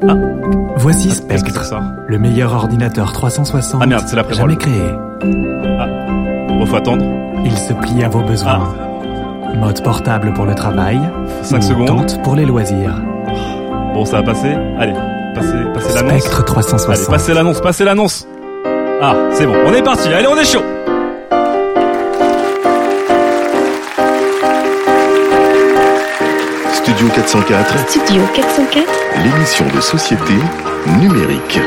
today. Voici Spectre, le meilleur ordinateur 360 Ah merde, c'est la jamais créé. Bon, faut attendre. Il se plie à vos besoins. Mode portable pour le travail, 5 ou secondes. tente pour les loisirs. Bon, ça va passer. Allez, passez, passez l'annonce. Spectre Allez, 360. passez l'annonce, passez l'annonce. Ah, c'est bon, on est parti. Allez, on est chaud. Studio 404, Studio 404 l'émission de société numérique.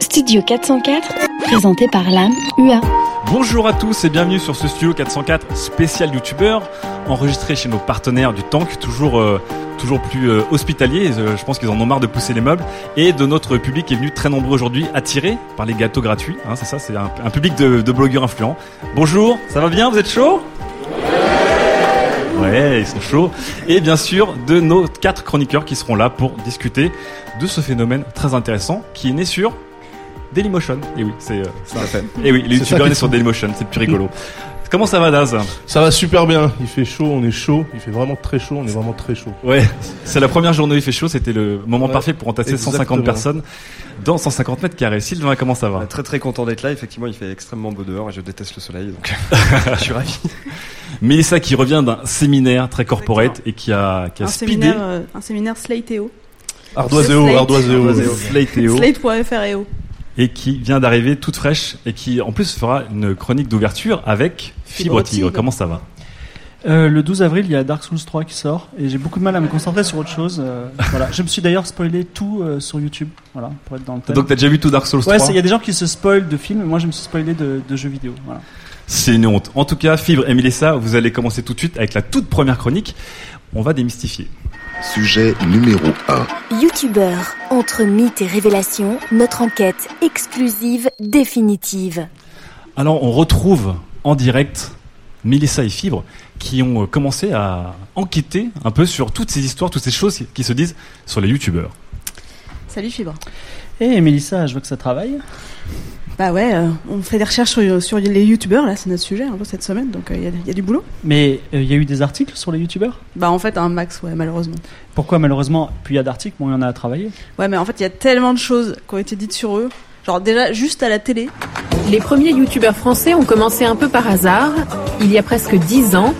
Studio 404 présenté par l'âme UA. Bonjour à tous et bienvenue sur ce studio 404 spécial youtubeur enregistré chez nos partenaires du Tank, toujours euh, toujours plus euh, hospitalier. Euh, je pense qu'ils en ont marre de pousser les meubles et de notre public qui est venu très nombreux aujourd'hui, attiré par les gâteaux gratuits. Hein, c'est ça, c'est un, un public de, de blogueurs influents. Bonjour, ça va bien Vous êtes chaud Ouais, ils sont chauds. Et bien sûr, de nos quatre chroniqueurs qui seront là pour discuter de ce phénomène très intéressant qui est né sur Dailymotion. Et oui, c'est euh, un fait. Et oui, les youtubeurs sur. Dailymotion, c'est plus rigolo. Comment ça va Daz Ça va super bien. Il fait chaud, on est chaud. Il fait vraiment très chaud, on est vraiment très chaud. Ouais, c'est la première journée où il fait chaud, c'était le moment Ouais, parfait pour entasser 150 exactement. personnes dans 150 mètres carrés. Sylvain, comment ça va Ouais, Très très content d'être là. Effectivement, il fait extrêmement beau dehors et je déteste le soleil, donc je suis ravi. Mélissa qui revient d'un séminaire très corporate et qui a, qui a un speedé séminaire, euh, un séminaire. Ardoiséo. Slateeo Slate.fr et O. et qui vient d'arriver toute fraîche et qui en plus fera une chronique d'ouverture avec Fibre Fibre Tigre. Comment ça va? Euh, le 12 avril, il y a Dark Souls 3 qui sort et j'ai beaucoup de mal à me concentrer sur autre chose. euh, voilà, je me suis d'ailleurs spoilé tout euh, sur YouTube, voilà, pour être dans le thème. Donc t'as déjà vu tout Dark Souls ouais, 3 c'est- il y a des gens qui se spoilent de films, moi je me suis spoilé de, de jeux vidéo. Voilà. C'est une honte. En tout cas, Fibre et Mélissa, vous allez commencer tout de suite avec la toute première chronique. On va démystifier. Sujet numéro 1. Youtubeur, entre mythes et révélations, notre enquête exclusive définitive. Alors, on retrouve en direct Mélissa et Fibre qui ont euh, commencé à enquêter un peu sur toutes ces histoires, toutes ces choses qui se disent sur les youtubeurs. Salut Fibre. Et Mélissa, je vois que ça travaille. Bah ouais, euh, on fait des recherches sur, sur les youtubeurs, là c'est notre sujet un peu cette semaine, donc il y, a- y a du boulot. Mais euh, il y a eu des articles sur les youtubeurs? Bah en fait un max, ouais, malheureusement. Pourquoi malheureusement, plus il y a d'articles, moins il y en a à travailler? Ouais, mais en fait il y a tellement de choses qui ont été dites sur eux. Genre déjà juste à la télé. Les premiers youtubeurs français ont commencé un peu par hasard, il y a presque dix ans,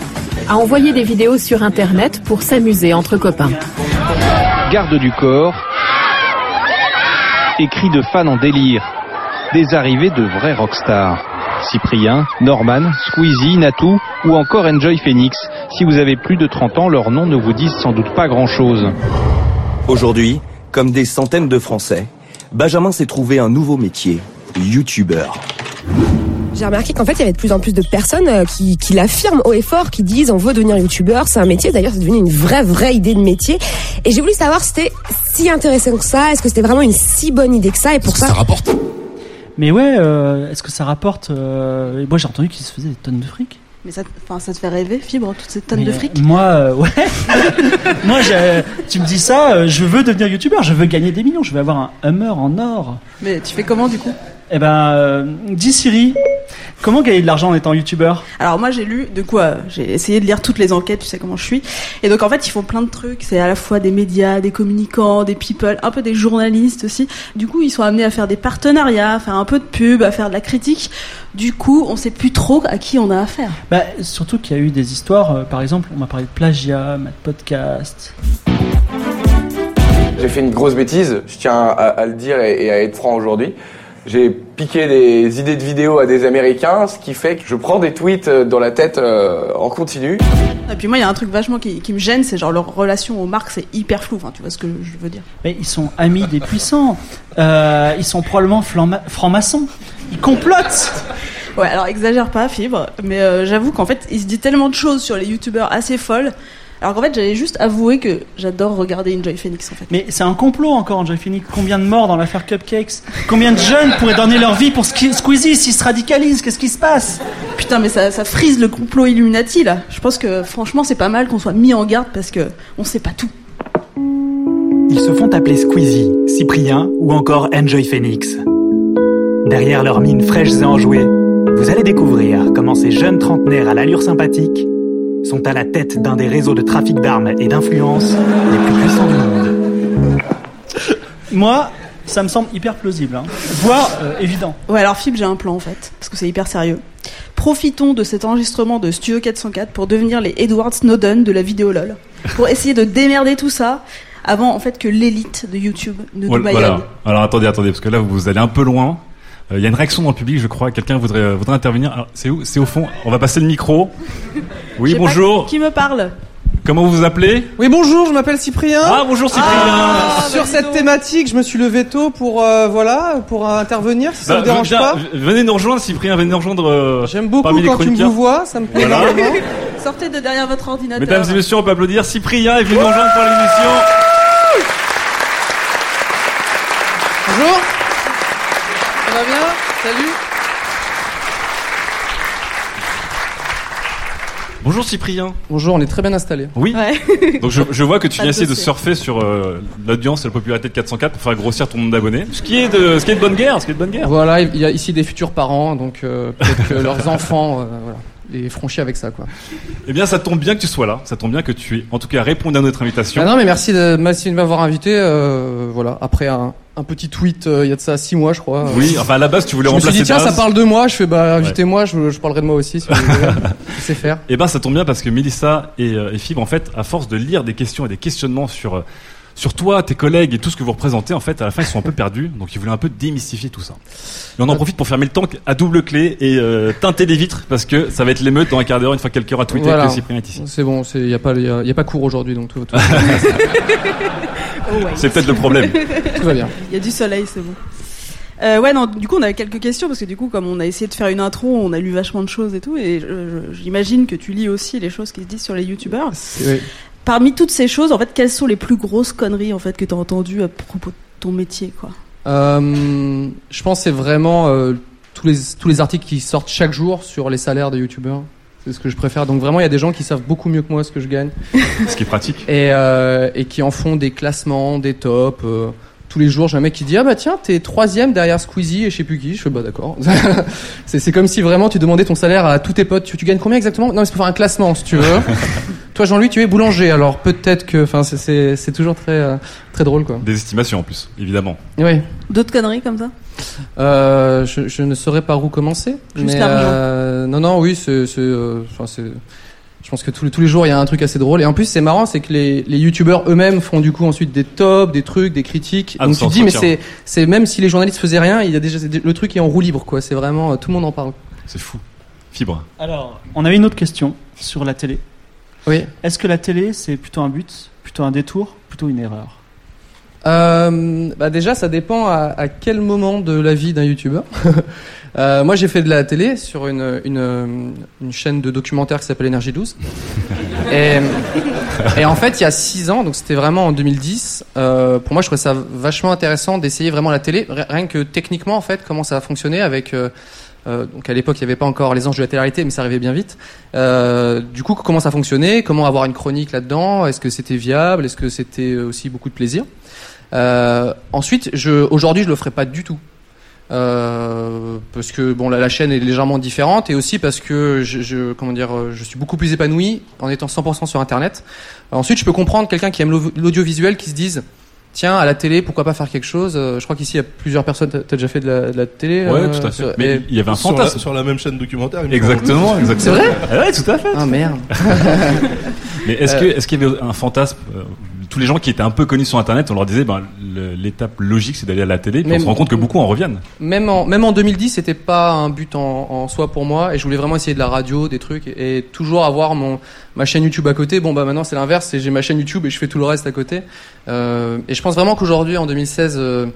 à envoyer des vidéos sur Internet pour s'amuser entre copains. Garde du corps et cris de fans en délire. Des arrivées de vrais rockstars. Cyprien, Norman, Squeezie, Natou ou encore Enjoy Phoenix. Si vous avez plus de 30 ans, leurs noms ne vous disent sans doute pas grand-chose. Aujourd'hui, comme des centaines de Français, Benjamin s'est trouvé un nouveau métier, youtubeur. J'ai remarqué qu'en fait, il y avait de plus en plus de personnes euh, qui, qui l'affirment haut et fort, qui disent on veut devenir youtubeur, c'est un métier. D'ailleurs, c'est devenu une vraie, vraie idée de métier. Et j'ai voulu savoir si c'était si intéressant que ça, est-ce que c'était vraiment une si bonne idée que ça, et pour ça... rapporte? Mais ouais, euh, est-ce que ça rapporte euh, Moi j'ai entendu qu'ils se faisaient des tonnes de fric. Mais ça, enfin, ça te fait rêver, Fibre, toutes ces tonnes Mais, de euh, fric Moi, euh, ouais. moi, j'ai- tu me dis ça, euh, je veux devenir youtubeur, je veux gagner des millions, je veux avoir un Hummer en or. Mais tu fais comment du coup? Eh ben, euh, dis Siri, comment gagner de l'argent en étant youtubeur? Alors moi j'ai lu, de quoi J'ai essayé de lire toutes les enquêtes, tu sais comment je suis. Et donc en fait ils font plein de trucs, c'est à la fois des médias, des communicants, des people, un peu des journalistes aussi. Du coup ils sont amenés à faire des partenariats, à faire un peu de pub, à faire de la critique. Du coup on sait plus trop à qui on a affaire. Bah, surtout qu'il y a eu des histoires, euh, par exemple, on m'a parlé de plagiat, Mad Podcast. J'ai fait une grosse bêtise, je tiens à, à le dire et, et à être franc aujourd'hui. J'ai piqué des idées de vidéos à des Américains, ce qui fait que je prends des tweets euh, dans la tête euh, en continu. Et puis moi il y a un truc vachement qui, qui me gêne, c'est genre leur relation aux marques c'est hyper flou. Enfin tu vois ce que je veux dire. Mais ils sont amis des puissants. Euh, ils sont probablement francs-maçons. Ils complotent. Ouais, alors exagère pas, Fibre, mais euh, j'avoue qu'en fait, il se dit tellement de choses sur les youtubeurs assez folles. Alors qu'en fait, j'allais juste avouer que j'adore regarder Enjoy Phoenix en fait. Mais c'est un complot encore, Enjoy Phoenix. Combien de morts dans l'affaire Cupcakes? Combien de jeunes pourraient donner leur vie pour Squeezie s'ils se radicalisent? Qu'est-ce qui se passe? Putain, mais ça, ça frise le complot Illuminati là. Je pense que franchement, c'est pas mal qu'on soit mis en garde parce que on sait pas tout. Ils se font appeler Squeezie, Cyprien ou encore Enjoy Phoenix. Derrière leurs mines fraîches et enjouées, vous allez découvrir comment ces jeunes trentenaires à l'allure sympathique sont à la tête d'un des réseaux de trafic d'armes et d'influence les plus puissants du monde. Moi, ça me semble hyper plausible, hein. voire euh, évident. Ouais, alors Fibre, j'ai un plan en fait, parce que c'est hyper sérieux. Profitons de cet enregistrement de Studio 404 pour devenir les Edward Snowden de la vidéo LOL. Pour essayer de démerder tout ça avant en fait que l'élite de YouTube ne nous Voilà. maillonne. Alors attendez, attendez, parce que là vous allez un peu loin. Euh, Il y a une réaction dans le public, je crois. Quelqu'un voudrait, euh, voudrait intervenir. C'est où C'est au fond? On va passer le micro. Oui, bonjour. Qui me parle Comment vous vous appelez? Oui, bonjour, je m'appelle Cyprien. Ah, bonjour Cyprien. Ah, Sur cette thématique, je me suis levé tôt pour euh, voilà, pour euh, intervenir si ça Bah, vous dérange viens, pas. Venez nous rejoindre, Cyprien. Venez nous rejoindre. euh, J'aime beaucoup parmi les quand tu me vois, ça me plaît Voilà. énormément. Sortez de derrière votre ordinateur. Mesdames et messieurs, on peut applaudir. Cyprien est venu nous rejoindre pour l'émission. Bonjour. Salut. Bonjour Cyprien. Bonjour, on est très bien installé. Oui. Donc je, je vois que tu viens de essayer de surfer sur euh, l'audience et la popularité de 404 pour faire grossir ton nombre d'abonnés. Ce qui est de, ce qui est de bonne guerre, ce qui est de bonne guerre. Voilà, il y a ici des futurs parents, donc euh, peut-être que leurs enfants, euh, voilà, les feront chier avec ça, quoi. Eh bien, ça tombe bien que tu sois là. Ça tombe bien que tu aies, en tout cas, répondu à notre invitation. Ah non, mais merci de, merci de m'avoir invité. euh, voilà, après un, un petit tweet, euh, il y a de ça six mois, je crois. Oui, enfin à la base tu voulais je me suis remplacer dit tiens, Daz. ça parle de moi. Je fais bah invitez-moi, je, je parlerai de moi aussi. Si vous voulez. je sais faire. Eh ben, ça tombe bien parce que Mélissa et, euh, et Fibre, en fait, à force de lire des questions et des questionnements sur euh, sur toi, tes collègues et tout ce que vous représentez, en fait, à la fin, ils sont un peu perdus. Donc, ils voulaient un peu démystifier tout ça. Et on en profite pour fermer le tank à double clé et euh, teinter les vitres parce que ça va être l'émeute dans un quart d'heure une fois que quelqu'un aura tweeté Voilà. que Cyprien est ici. C'est bon, il y a pas y a, y a pas cours aujourd'hui, donc tout, tout, Oh, ouais. C'est peut-être le problème. tout va bien. Il y a du soleil, c'est bon. Euh, ouais, non, du coup, on avait quelques questions parce que du coup, comme on a essayé de faire une intro, on a lu vachement de choses et tout, et j'imagine que tu lis aussi les choses qui se disent sur les youtubeurs. Oui. Parmi toutes ces choses, en fait, quelles sont les plus grosses conneries en fait que t'as entendues à propos de ton métier, quoi? Euh, je pense que c'est vraiment euh, tous les tous les articles qui sortent chaque jour sur les salaires des youtubeurs. C'est ce que je préfère. Donc vraiment, il y a des gens qui savent beaucoup mieux que moi ce que je gagne. Ce qui est pratique. Et, euh, et qui en font des classements, des tops. euh, tous les jours, j'ai un mec qui dit ah bah tiens t'es troisième derrière Squeezie et je sais plus qui. Je fais bah d'accord. c'est c'est comme si vraiment tu demandais ton salaire à tous tes potes. Tu, tu gagnes combien exactement? Non mais c'est pour faire un classement si tu veux. Toi Jean-Louis tu es boulanger alors peut-être que enfin c'est- toujours très euh, très drôle quoi. Des estimations en plus, évidemment. Oui. D'autres conneries comme ça? Euh, je, je ne saurais par où commencer. Juste mais, euh, non, non, oui, c'est, euh. Je pense que tous les, tous les jours il y a un truc assez drôle. Et en plus, c'est marrant, c'est que les, les youtubeurs eux-mêmes font du coup ensuite des tops, des trucs, des critiques. Ah, Donc tu te dis, mais c'est, c'est même si les journalistes faisaient rien, il y a déjà le truc est en roue libre, quoi. C'est vraiment tout le monde en parle. C'est fou. Fibre. Alors, on avait une autre question sur la télé. Oui. Est-ce que la télé, c'est plutôt un but, plutôt un détour, plutôt une erreur? Euh, bah déjà, ça dépend à, à quel moment de la vie d'un youtubeur. Euh, moi, j'ai fait de la télé sur une, une, une chaîne de documentaire qui s'appelle Énergie 12. Et, et en fait, il y a six ans, donc c'était vraiment en 2010. Euh, pour moi, je trouvais ça vachement intéressant d'essayer vraiment la télé, ri- rien que techniquement, en fait, comment ça a fonctionné avec. Euh, euh, donc à l'époque, il n'y avait pas encore les anges de la télé-réalité, mais ça arrivait bien vite. Euh, du coup, comment ça fonctionnait? Comment avoir une chronique là-dedans? Est-ce que c'était viable? Est-ce que c'était aussi beaucoup de plaisir? Euh, ensuite, aujourd'hui, je le ferai pas du tout. Euh, parce que bon, la, chaîne est légèrement différente et aussi parce que je, comment dire, euh, je suis beaucoup plus épanoui en étant 100% sur Internet. Euh, ensuite, je peux comprendre quelqu'un qui aime l'au- l'audiovisuel qui se dise, tiens, à la télé, pourquoi pas faire quelque chose Euh, Je crois qu'ici, il y a plusieurs personnes. T'as déjà fait de la, de la télé Ouais, euh, tout à fait. sur- Mais il y avait un Sur la, fantasme. sur la même chaîne documentaire. Exactement, exactement. C'est vrai Ah ouais, tout à fait. Ah merde. Mais est-ce Euh, que est-ce qu'il y avait un fantasme euh, Tous les gens qui étaient un peu connus sur Internet, on leur disait, ben, l'étape logique, c'est d'aller à la télé. Puis Mais- on se rend compte que beaucoup en reviennent. Même en, même en 2010, c'était pas un but en, en soi pour moi, et je voulais vraiment essayer de la radio, des trucs, et, et toujours avoir mon ma chaîne YouTube à côté. Bon bah maintenant c'est l'inverse, j'ai ma chaîne YouTube et je fais tout le reste à côté. Euh, et je pense vraiment qu'aujourd'hui, en 2016, euh,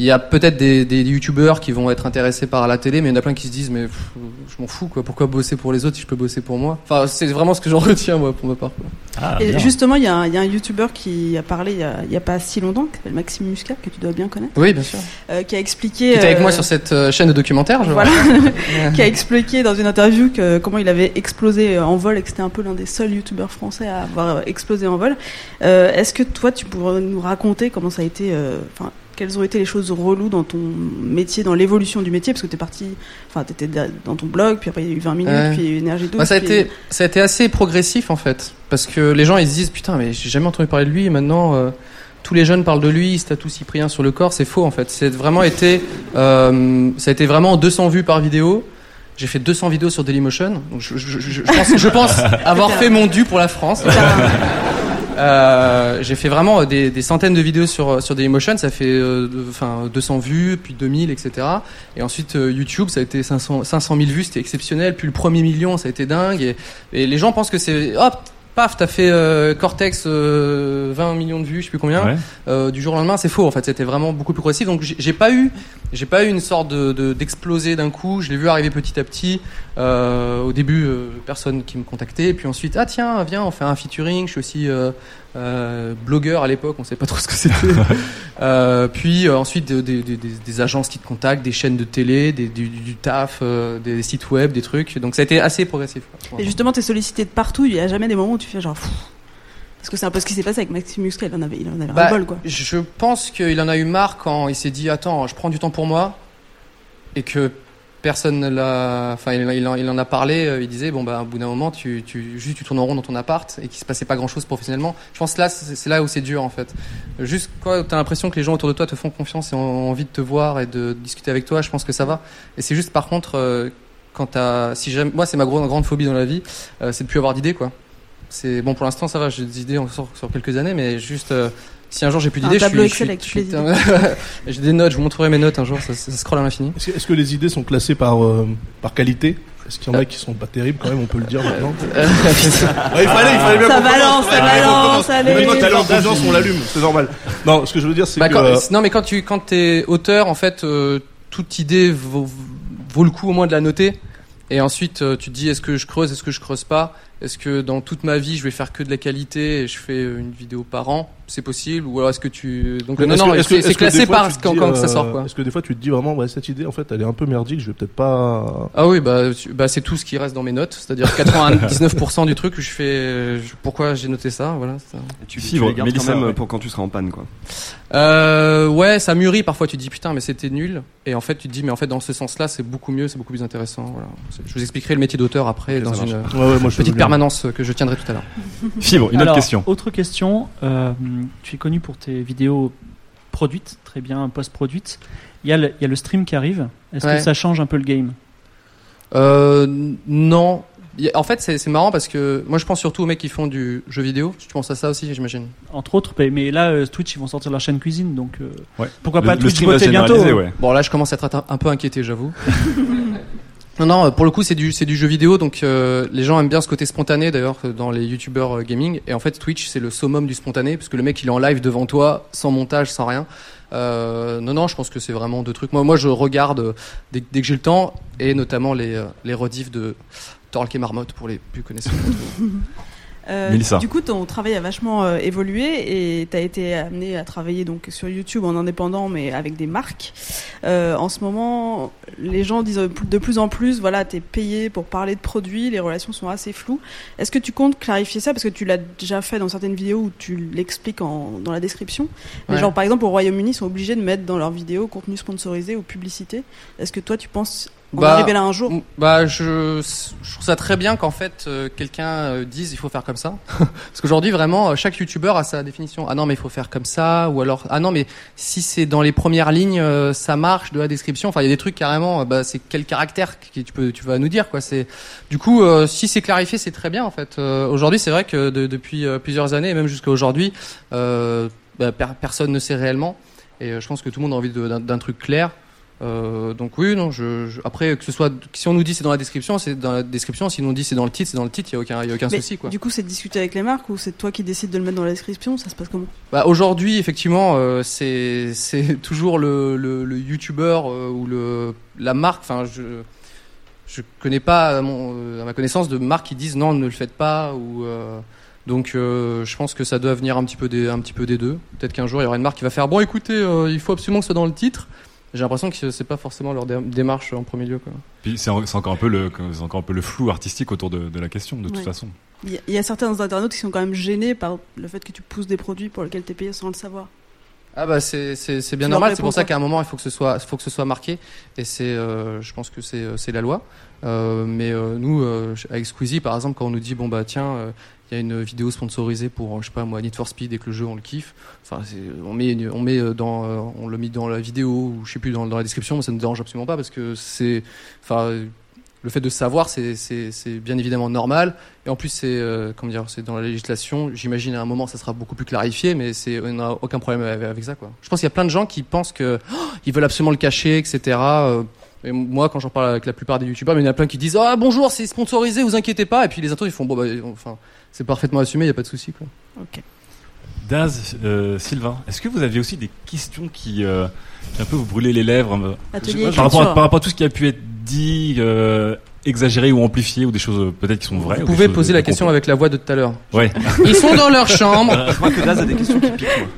il y a peut-être des, des youtubeurs qui vont être intéressés par la télé, mais il y en a plein qui se disent mais pff, je m'en fous quoi. Pourquoi bosser pour les autres si je peux bosser pour moi? Enfin, c'est vraiment ce que j'en retiens moi pour ma part. quoi. Ah, Et justement, il y, a un- un youtubeur qui a parlé il y a, il y a pas si longtemps, qui s'appelle Maxime Muscat, que tu dois bien connaître. Oui, bien sûr. euh, qui a Qui expliqué. était avec euh, moi sur cette euh, chaîne de documentaire, je Voilà. vois. qui a expliqué dans une interview que comment il avait explosé euh, en vol et que c'était un peu l'un des seuls youtubeurs français à avoir explosé en vol. Euh, Est-ce que toi, tu pourrais nous raconter comment ça a été, euh, enfin, quelles ont été les choses reloues dans ton métier, dans l'évolution du métier, parce que t'es parti, enfin, t'étais dans ton blog, puis après il y a eu 20 minutes, Ouais. puis il y a eu Énergie 12. Bah, ça, a puis- été, ça a été assez progressif en fait. Parce que les gens ils se disent putain, mais j'ai jamais entendu parler de lui et maintenant euh, tous les jeunes parlent de lui, tatouent Cyprien sur le corps. C'est faux en fait. C'est vraiment été, euh, ça a été vraiment 200 vues par vidéo. J'ai fait 200 vidéos sur Dailymotion. Donc je, je, je, je pense, je pense avoir fait mon dû pour la France. Euh, j'ai fait vraiment des, des centaines de vidéos sur sur Dailymotion, ça fait euh, enfin 200 vues, puis 2000, etc. Et ensuite euh, YouTube, ça a été 500 500 000 vues, c'était exceptionnel. Puis le premier million, ça a été dingue. Et, et les gens pensent que c'est hop, paf, t'as fait euh, Cortex euh, 20 millions de vues, je sais plus combien. Ouais. Euh, du jour au lendemain, c'est faux. En fait, c'était vraiment beaucoup plus progressif. Donc j'ai pas eu, j'ai pas eu une sorte de de- d'exploser d'un coup. Je l'ai vu arriver petit à petit. Euh, au début, euh, personne qui me contactait. Et puis ensuite, ah tiens, viens, on fait un featuring. Je suis aussi euh, blogueur à l'époque. On savait pas trop ce que c'était. Euh, puis euh, ensuite, des, des, des- des agences qui te contactent, des chaînes de télé, des, du, du taf, euh, des sites web, des trucs. Donc ça a été assez progressif. Et justement, t'es sollicité de partout. Il y a jamais des moments où tu fais genre. pff. Parce que c'est un peu ce qui s'est passé avec Maxime Muscat. Il en avait, il en avait Bah, un bol quoi. Je pense qu'il en a eu marre quand il s'est dit attends, je prends du temps pour moi et que personne ne l'a. Enfin, il, il en, il en a parlé. euh, Il disait bon bah au bout d'un moment, tu, tu juste tu tournes en rond dans ton appart et qu'il se passait pas grand chose professionnellement. Je pense que là, c'est là où c'est dur en fait. Juste quoi, t'as l'impression que les gens autour de toi te font confiance et ont envie de te voir et de discuter avec toi. Je pense que ça va. Et c'est juste par contre euh, quand t'as, si j'aime, moi c'est ma grande grande phobie dans la vie, euh, c'est de plus avoir d'idées quoi. C'est bon pour l'instant ça va, j'ai des idées encore sur quelques années, mais juste euh, si un jour j'ai plus d'idées, je suis, je Excel suis- avec je toutes suis- les idées. j'ai des notes, je vous montrerai mes notes un jour, ça, ça, scrolle à l'infini. Est-ce que, les idées sont classées par, euh, par qualité? Est-ce qu'il y en a qui sont pas terribles quand même, on peut le dire maintenant? Euh, Ouais, il fallait, il fallait bien Ça balance, ça balance, allez. Maintenant d'audience, on l'allume, c'est normal. Non, ce que je veux dire, c'est Bah, que. quand- euh, Non, mais quand tu quand t'es auteur, en fait, euh, toute idée vaut, vaut le coup au moins de la noter. Et ensuite, euh, tu te dis est-ce que je creuse, est-ce que je creuse pas? Est-ce que dans toute ma vie, je vais faire que de la qualité et je fais euh, une vidéo par an? C'est possible? Ou alors est-ce que tu donc Mais non non, c'est classé par tu quand, quand ça euh, sort quoi. Est-ce que des fois tu te dis vraiment, ouais, cette idée, en fait, elle est un peu merdique, je vais peut-être pas. Ah oui, bah, tu- bah c'est tout ce qui reste dans mes notes, c'est-à-dire 99% du truc où je fais euh, je- pourquoi j'ai noté ça, voilà. ça. Tu, tu Fibre, les gardes quand même ouais. pour quand tu seras en panne, quoi. Euh, ouais, ça mûrit. Parfois, tu te dis putain, mais c'était nul. Et en fait, tu te dis, mais en fait, dans ce sens-là, c'est beaucoup mieux, c'est beaucoup plus intéressant. Voilà. Je vous expliquerai le métier d'auteur après dans une Ouais, ouais, moi, je veux petite. Permanence que je tiendrai tout à l'heure. Fibre, une Alors, autre question. Autre question. euh, tu es connu pour tes vidéos produites, très bien post-produites. Il y, a le- il y a le stream qui arrive. Est-ce Ouais. que ça change un peu le game? Euh, non. En fait, c'est marrant parce que moi, je pense surtout aux mecs qui font du jeu vidéo. Tu penses à ça aussi, j'imagine. Entre autres, mais- là, euh, Twitch, ils vont sortir leur chaîne cuisine, donc euh, Ouais. pourquoi Le- pas le Twitch se bientôt ouais. Bon, là, je commence à être un, un peu inquiété, j'avoue. Non, non, pour le coup, c'est du, du jeu vidéo, donc euh, les gens aiment bien ce côté spontané, d'ailleurs, euh, dans les youtubeurs euh, gaming. Et en fait, Twitch, c'est le summum du spontané, parce que le mec, il est en live devant toi, sans montage, sans rien. Euh, non, non, je pense que c'est vraiment deux trucs. Moi, moi, je regarde euh, dès, que j'ai le temps, et notamment les, euh, les rediffs de Torque et Marmotte, pour les plus connaisseurs. Euh. Du coup, ton travail a vachement euh, évolué et tu as été amené à travailler donc sur YouTube en indépendant, mais avec des marques. Euh, en ce moment, les gens disent de plus en plus, voilà, t'es payé pour parler de produits, les relations sont assez floues. Est-ce que tu comptes clarifier ça? Parce que tu l'as déjà fait dans certaines vidéos où tu l'expliques en- dans la description. Mais Ouais. genre par exemple au Royaume-Uni, ils sont obligés de mettre dans leurs vidéos contenu sponsorisé ou publicité. Est-ce que toi tu penses jour Bah, je, je trouve ça très bien qu'en fait euh, quelqu'un euh, dise il faut faire comme ça. Parce qu'aujourd'hui vraiment euh, chaque youtubeur a sa définition. Ah non mais il faut faire comme ça ou alors ah non mais si c'est dans les premières lignes euh, ça marche de la description. Enfin il y a des trucs carrément. euh, Bah c'est quel caractère que tu peux tu vas nous dire quoi. C'est du coup euh, si c'est clarifié c'est très bien en fait. Euh, aujourd'hui c'est vrai que de- depuis plusieurs années et même jusqu'à aujourd'hui euh, bah, per- personne ne sait réellement. Et je pense que tout le monde a envie d'un truc clair. Euh, donc oui, non. Je, je- après que ce soit, si on nous dit c'est dans la description, c'est dans la description. Si on nous dit c'est dans le titre, c'est dans le titre. Il y a aucun, y a aucun Mais souci quoi. Du coup, c'est de discuter avec les marques ou c'est toi qui décides de le mettre dans la description Ça se passe comment? Bah, aujourd'hui, effectivement, euh, c'est c'est toujours le le, le youtubeur euh, ou le la marque. Enfin, je je connais pas à, mon, à ma connaissance de marques qui disent non, ne le faites pas ou donc euh, je pense que ça doit venir un petit peu des un petit peu des deux. Peut-être qu'un jour il y aura une marque qui va faire bon, écoutez, euh, il faut absolument que ce soit dans le titre. J'ai l'impression que c'est pas forcément leur dé- démarche en premier lieu. Quoi. Puis c'est en- c'est encore un peu le, c'est encore un peu le flou artistique autour de, de la question, de toute Ouais. façon. Il y, a- il y a certains internautes qui sont quand même gênés par le fait que tu pousses des produits pour lesquels tu es payé sans le savoir. Ah bah c'est bien Tu normal. C'est pour ça qu'à un moment il faut que ce soit il faut que ce soit marqué et c'est euh, je pense que c'est euh, c'est la loi. Euh, mais euh, nous euh, avec Squeezie par exemple quand on nous dit bon bah tiens euh, il y a une vidéo sponsorisée pour je sais pas moi Need for Speed et que le jeu on le kiffe. Enfin on met on met euh, dans euh, on le mis dans la vidéo ou je sais plus dans, dans la description mais ça ne dérange absolument pas parce que c'est enfin le fait de savoir, c'est- bien évidemment normal. Et en plus, c'est euh, comment dire, c'est dans la législation. J'imagine à un moment, ça sera beaucoup plus clarifié, mais on n'a aucun problème avec, ça. Quoi. Je pense qu'il y a plein de gens qui pensent que oh, ils veulent absolument le cacher, etc. Euh, Et moi, quand j'en parle avec la plupart des youtubeurs, il y en a plein qui disent ah bonjour, c'est sponsorisé, vous inquiétez pas. Et puis les autres, ils font bon bah, enfin, c'est parfaitement assumé, il y a pas de souci. Quoi. Ok. Daz, euh, Sylvain, est-ce que vous aviez aussi des questions qui, euh, qui un peu vous brûlaient les lèvres euh, Atelier par, rapport à, culture. par rapport à tout ce qui a pu être dit, euh, exagéré ou amplifié, ou des choses euh, peut-être qui sont vraies Vous pouvez poser de- la de question avec la voix de tout à l'heure. Ouais. Ils sont dans leur chambre. Je crois que Daz a des questions qui piquent, moi.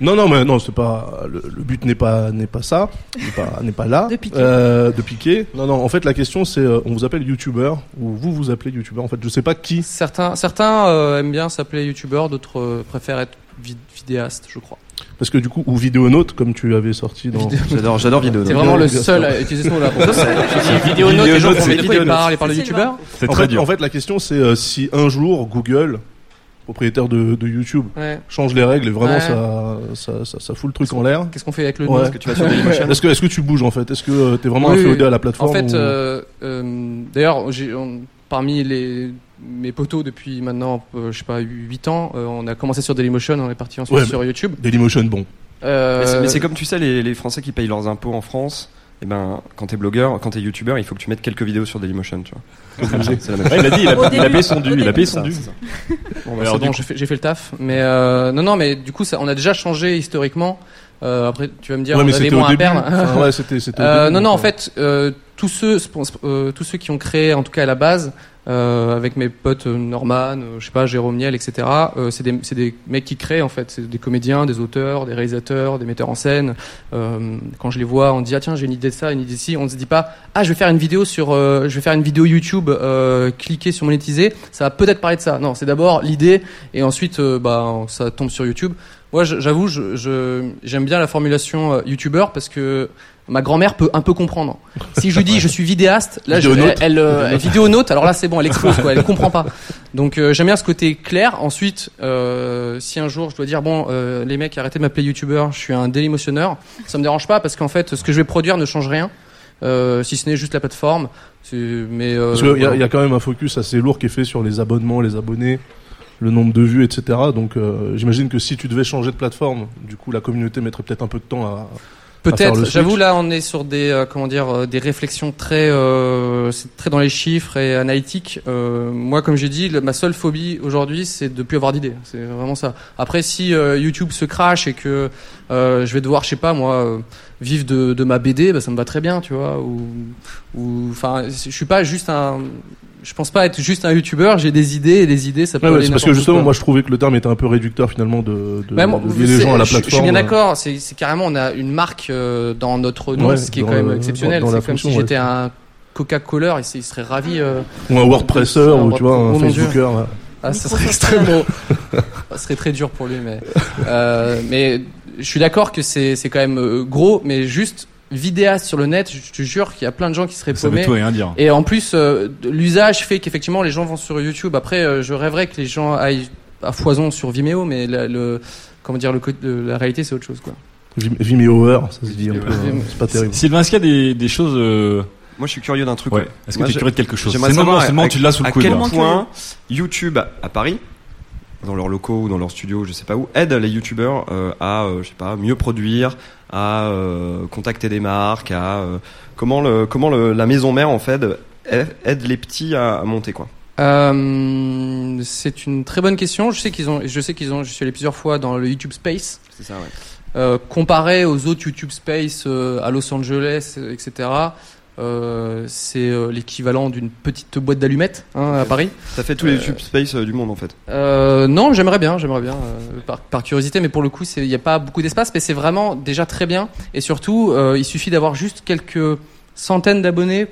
Non, non, mais non, c'est pas le, le but n'est pas n'est pas ça, n'est pas n'est pas là. De piquer. Euh, de piquer. Non, non. En fait, la question c'est, euh, on vous appelle youtubeur ou vous vous appelez youtubeur. En fait, je sais pas qui. Certains, certains euh, aiment bien s'appeler youtubeur, d'autres euh, préfèrent être vid- vidéaste, je crois. Parce que du coup, ou vidéonaute comme tu avais sorti dans. J'adore, j'adore vidéo. C'est vraiment le seul à utiliser ce mot-là. Pour ça, c'est vidéo note, les gens font mais de quoi ils parlent, ils parlent de youtubeur. C'est en très fait, dur. En fait, la question c'est euh, si un jour Google, propriétaire de, de YouTube, Ouais. change les règles et vraiment Ouais. ça, ça, ça, ça fout le truc en l'air. Qu'est-ce qu'on fait avec le Ouais. nom Est-ce que tu vas sur Est-ce que, est-ce que tu bouges en fait? Est-ce que euh, t'es vraiment Oui, inféodé oui. à la plateforme En fait, ou- euh, euh, d'ailleurs, parmi les mes potos depuis maintenant, euh, je sais pas, 8 ans, euh, on a commencé sur Dailymotion, on est parti ensuite Ouais, sur YouTube. Dailymotion, bon. Euh, Mais c'est- comme tu sais, les, les Français qui payent leurs impôts en France. Et ben, quand t'es blogueur, quand t'es youtubeur, il faut que tu mettes quelques vidéos sur Dailymotion, tu vois. C'est la même Ouais, il a dit, il a, il a payé son dû, il a payé son dû. Bon, bah, j'ai fait, le taf. Mais euh, non, non, mais du coup, ça, on a déjà changé historiquement. Euh, après, tu vas me dire, Ouais, on mais avait c'était au moins à perdre. Enfin, ouais, c'était c'était au Euh, début, non, non, en euh, fait, euh, tous ceux, euh, tous ceux qui ont créé, en tout cas à la base, euh, avec mes potes euh, Norman, euh, je sais pas, Jérôme Niel, etc. Euh, c'est des, c'est des mecs qui créent en fait, c'est des comédiens, des auteurs, des réalisateurs, des metteurs en scène. Euh, quand je les vois, on dit ah tiens j'ai une idée de ça, une idée de ci. On se dit pas ah je vais faire une vidéo sur, euh, je vais faire une vidéo YouTube, euh, cliquer sur monétiser, ça va peut-être parler de ça. Non, c'est d'abord l'idée et ensuite euh, bah ça tombe sur YouTube. Moi, je- j'avoue, je, je- j'aime bien la formulation euh, youtubeur parce que ma grand-mère peut un peu comprendre. Si je lui dis je suis vidéaste, là, je, elle, elle, euh, elle- vidéonaute, alors là c'est bon, elle explose quoi, elle comprend pas. Donc euh, j'aime bien ce côté clair. Ensuite, euh, si un jour je dois dire bon, euh, les mecs arrêtez de m'appeler youtubeur, je suis un dailymotionneur, ça me dérange pas parce qu'en fait ce que je vais produire ne change rien. Euh, si ce n'est juste la plateforme, mais euh, Parce qu'il y, a- voilà. il y a quand même un focus assez lourd qui est fait sur les abonnements, les abonnés, le nombre de vues, etc. Donc euh, j'imagine que si tu devais changer de plateforme, du coup la communauté mettrait peut-être un peu de temps à. Peut-être. J'avoue là, on est sur des euh, comment dire euh, des réflexions très euh, très dans les chiffres et analytiques. Euh, moi, comme j'ai dit, le- ma seule phobie aujourd'hui, c'est de plus avoir d'idées. C'est vraiment ça. Après, si euh, YouTube se crache et que euh, je vais devoir, je sais pas moi, euh, vivre de, de ma BD, bah, ça me va très bien, tu vois. Ou ou enfin, je suis pas juste un je pense pas être juste un youtubeur, j'ai des idées et les idées ça peut Ouais, aller c'est parce que justement, quoi. moi je trouvais que le terme était un peu réducteur finalement de, de, Bah, moi, de lier les gens à la je- Je suis plateforme. bien d'accord. C'est carrément, on a une marque euh, dans notre nom, Ouais, ce qui est quand même exceptionnel. C'est comme fonction, si ouais. j'étais un Coca-Cola, il, se- il serait ravi. euh, Ou un WordPresser, ou tu vois, un Oh. Facebooker. Ah, ça serait extrêmement. ça serait très dur pour lui, mais euh, mais je suis d'accord que c'est c'est quand même gros, mais juste vidéaste sur le net, je te jure qu'il y a plein de gens qui seraient Ça veut tout et rien dire. Et en plus, euh, l'usage fait qu'effectivement les gens vont sur YouTube. Après, euh, je rêverais que les gens aillent à foison sur Vimeo, mais la, le comment dire le, co- le- la réalité c'est autre chose quoi. Vim- Vimeoer, ça se dit un peu. Vimeo. hein, C'est pas terrible. Sylvain, est-ce qu'il y a des, des choses. euh, Moi, je suis curieux d'un truc. Ouais. Est-ce que tu es curieux de quelque chose? C'est le moment, savoir c'est le moment où à- tu l'as sous le à coude. quel là. point YouTube à Paris dans leurs locaux ou dans leurs studios, je sais pas où, aident les youtubeurs euh, à, euh, je sais pas, mieux produire, à euh, contacter des marques, à euh, comment le comment le, la maison mère en fait aide les petits à, à monter quoi. Euh, c'est une très bonne question. Je sais qu'ils ont, je sais qu'ils ont, je suis allé plusieurs fois dans le YouTube Space. C'est ça, ouais. Euh, comparé aux autres YouTube Space euh, à Los Angeles, etc. euh, c'est euh, l'équivalent d'une petite boîte d'allumettes hein, à Paris. T'as fait tous les YouTube Space euh, du monde en fait. Euh, non, j'aimerais bien, j'aimerais bien, euh, par, par curiosité, mais pour le coup, il n'y a pas beaucoup d'espace, mais c'est vraiment déjà très bien. Et surtout, euh, il suffit d'avoir juste quelques centaines d'abonnés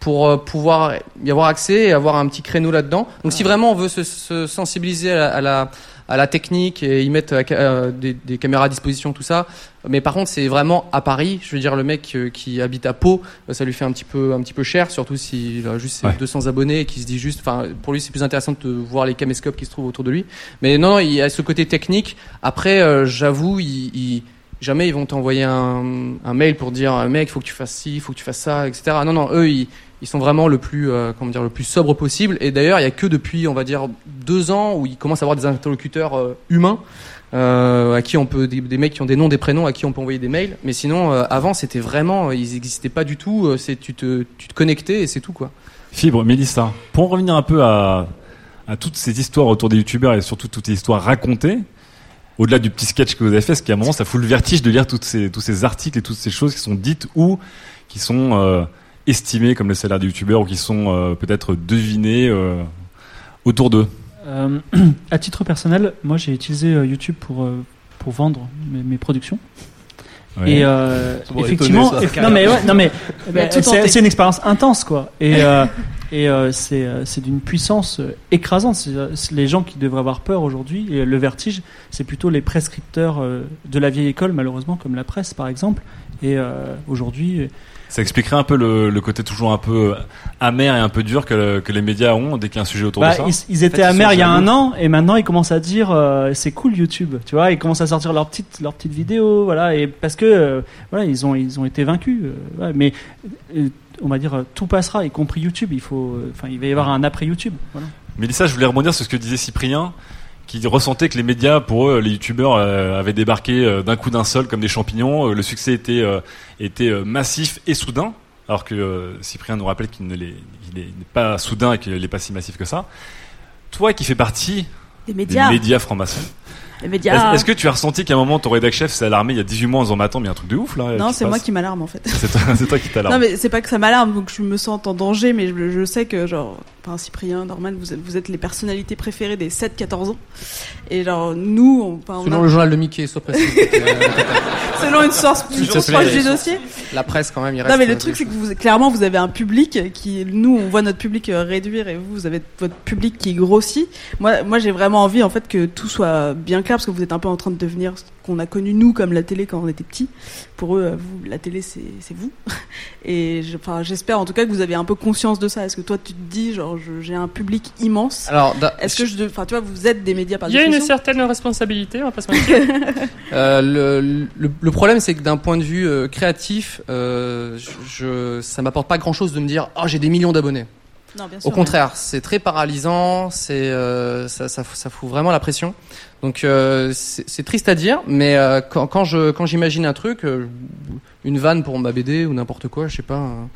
pour euh, pouvoir y avoir accès et avoir un petit créneau là-dedans. Donc, si vraiment on veut se, se sensibiliser à la, à la à la technique et y mettre euh, euh, des caméras à disposition, tout ça. Mais par contre, c'est vraiment à Paris. Je veux dire, le mec euh, qui habite à Pau, euh, ça lui fait un petit peu, un petit peu cher, surtout s'il a juste ses Ouais. 200 abonnés et qu'il se dit juste, enfin, pour lui, c'est plus intéressant de voir les caméscopes qui se trouvent autour de lui. Mais non, non, il y a ce côté technique. Après, euh, j'avoue, il, il- jamais ils vont t'envoyer un, un mail pour dire, mec, faut que tu fasses ci, faut que tu fasses ça, etc. Non, non, eux, ils, ils sont vraiment le plus, euh, comment dire, le plus sobre possible. Et d'ailleurs, il y a que depuis, on va dire, deux ans où ils commencent à avoir des interlocuteurs euh, humains. Euh, à qui on peut des, mecs qui ont des noms des prénoms à qui on peut envoyer des mails mais sinon euh, avant c'était vraiment ils n'existaient pas du tout euh, c'est tu te tu connectais et c'est tout quoi Fibre, Mélissa, pour en revenir un peu à, à toutes ces histoires autour des youtubeurs et surtout toutes les histoires racontées, au-delà du petit sketch que vous avez fait, parce qu'à un moment ça fout le vertige de lire tous ces articles et toutes ces choses qui sont dites ou qui sont euh, estimées comme le salaire des youtubeurs ou qui sont euh, peut-être devinées euh, autour d'eux. Euh, à titre personnel, moi j'ai utilisé euh, YouTube pour, euh, pour vendre mes, mes productions. Ouais. Et euh, effectivement, étonné, ça. eff- non mais ouais, non mais bah, c'est une expérience intense quoi. Et euh, et euh, c'est c'est d'une puissance écrasante. Les gens qui devraient avoir peur aujourd'hui. Et le vertige, c'est plutôt les prescripteurs euh, de la vieille école malheureusement, comme la presse par exemple. Et euh, aujourd'hui, Ça expliquerait un peu le, le côté toujours un peu amer et un peu dur que, que les médias ont dès qu'il y a un sujet autour Bah, de ça. ils, ils étaient En fait, amers il y a un an et maintenant ils commencent à dire euh, c'est cool YouTube, tu vois, ils commencent à sortir leurs petites leurs petites vidéos, voilà, et parce que euh, voilà ils ont ils ont été vaincus, euh, ouais, mais euh, on va dire tout passera, y compris YouTube. Il faut, euh, enfin il va y avoir un après YouTube. Voilà. Mélissa, je voulais rebondir sur ce que disait Cyprien, qui ressentait que les médias, pour eux, les youtubeurs euh, avaient débarqué euh, d'un coup d'un seul comme des champignons. Euh, le succès était, était massif et soudain, alors que Cyprien nous rappelle qu'il ne l'est pas soudain et qu'il n'est pas si massif que ça. Toi qui fais partie Des médias. des médias francs-maçons, médias. est-ce que tu as ressenti qu'à un moment ton rédac chef s'est alarmé il y a 18 mois en disant mais attends mais il y a un truc de ouf là Non, c'est moi qui m'alarme en fait. C'est toi, c'est toi qui t'alarme. Non, mais c'est pas que ça m'alarme, donc je me sens en danger, mais je, je sais que, genre, enfin, Cyprien, Norman, vous êtes, vous êtes les personnalités préférées des 7-14 ans. Et genre, nous, on, enfin, on Selon a- le journal de Mickey, sois précis. selon une source plus proche du dossier. La presse, quand même, il reste. Non, mais le truc, c'est que vous, clairement, vous avez un public qui, nous, on voit notre public euh, réduire et vous, vous avez votre public qui grossit. Moi, moi, j'ai vraiment envie, en fait, que tout soit bien clair parce que vous êtes un peu en train de devenir qu'on a connu, nous, comme la télé quand on était petit. Pour eux, euh, vous, la télé, c'est, c'est vous. Et je- enfin, j'espère, en tout cas, que vous avez un peu conscience de ça. Est-ce que toi, tu te dis, genre, je- j'ai un public immense. Alors, da- Est-ce que je, enfin, tu vois, vous êtes des médias par Il y a une certaine responsabilité, on va pas se mentir. Euh, le, le, le problème, c'est que d'un point de vue euh, créatif, euh, je, je- ça m'apporte pas grand-chose de me dire, oh, j'ai des millions d'abonnés. Non, bien Au contraire, c'est très paralysant, c'est euh, ça, ça, ça fout vraiment la pression. Donc euh, c'est triste à dire, mais euh, quand, quand je quand j'imagine un truc, euh, une vanne pour ma BD ou n'importe quoi, je sais pas, un-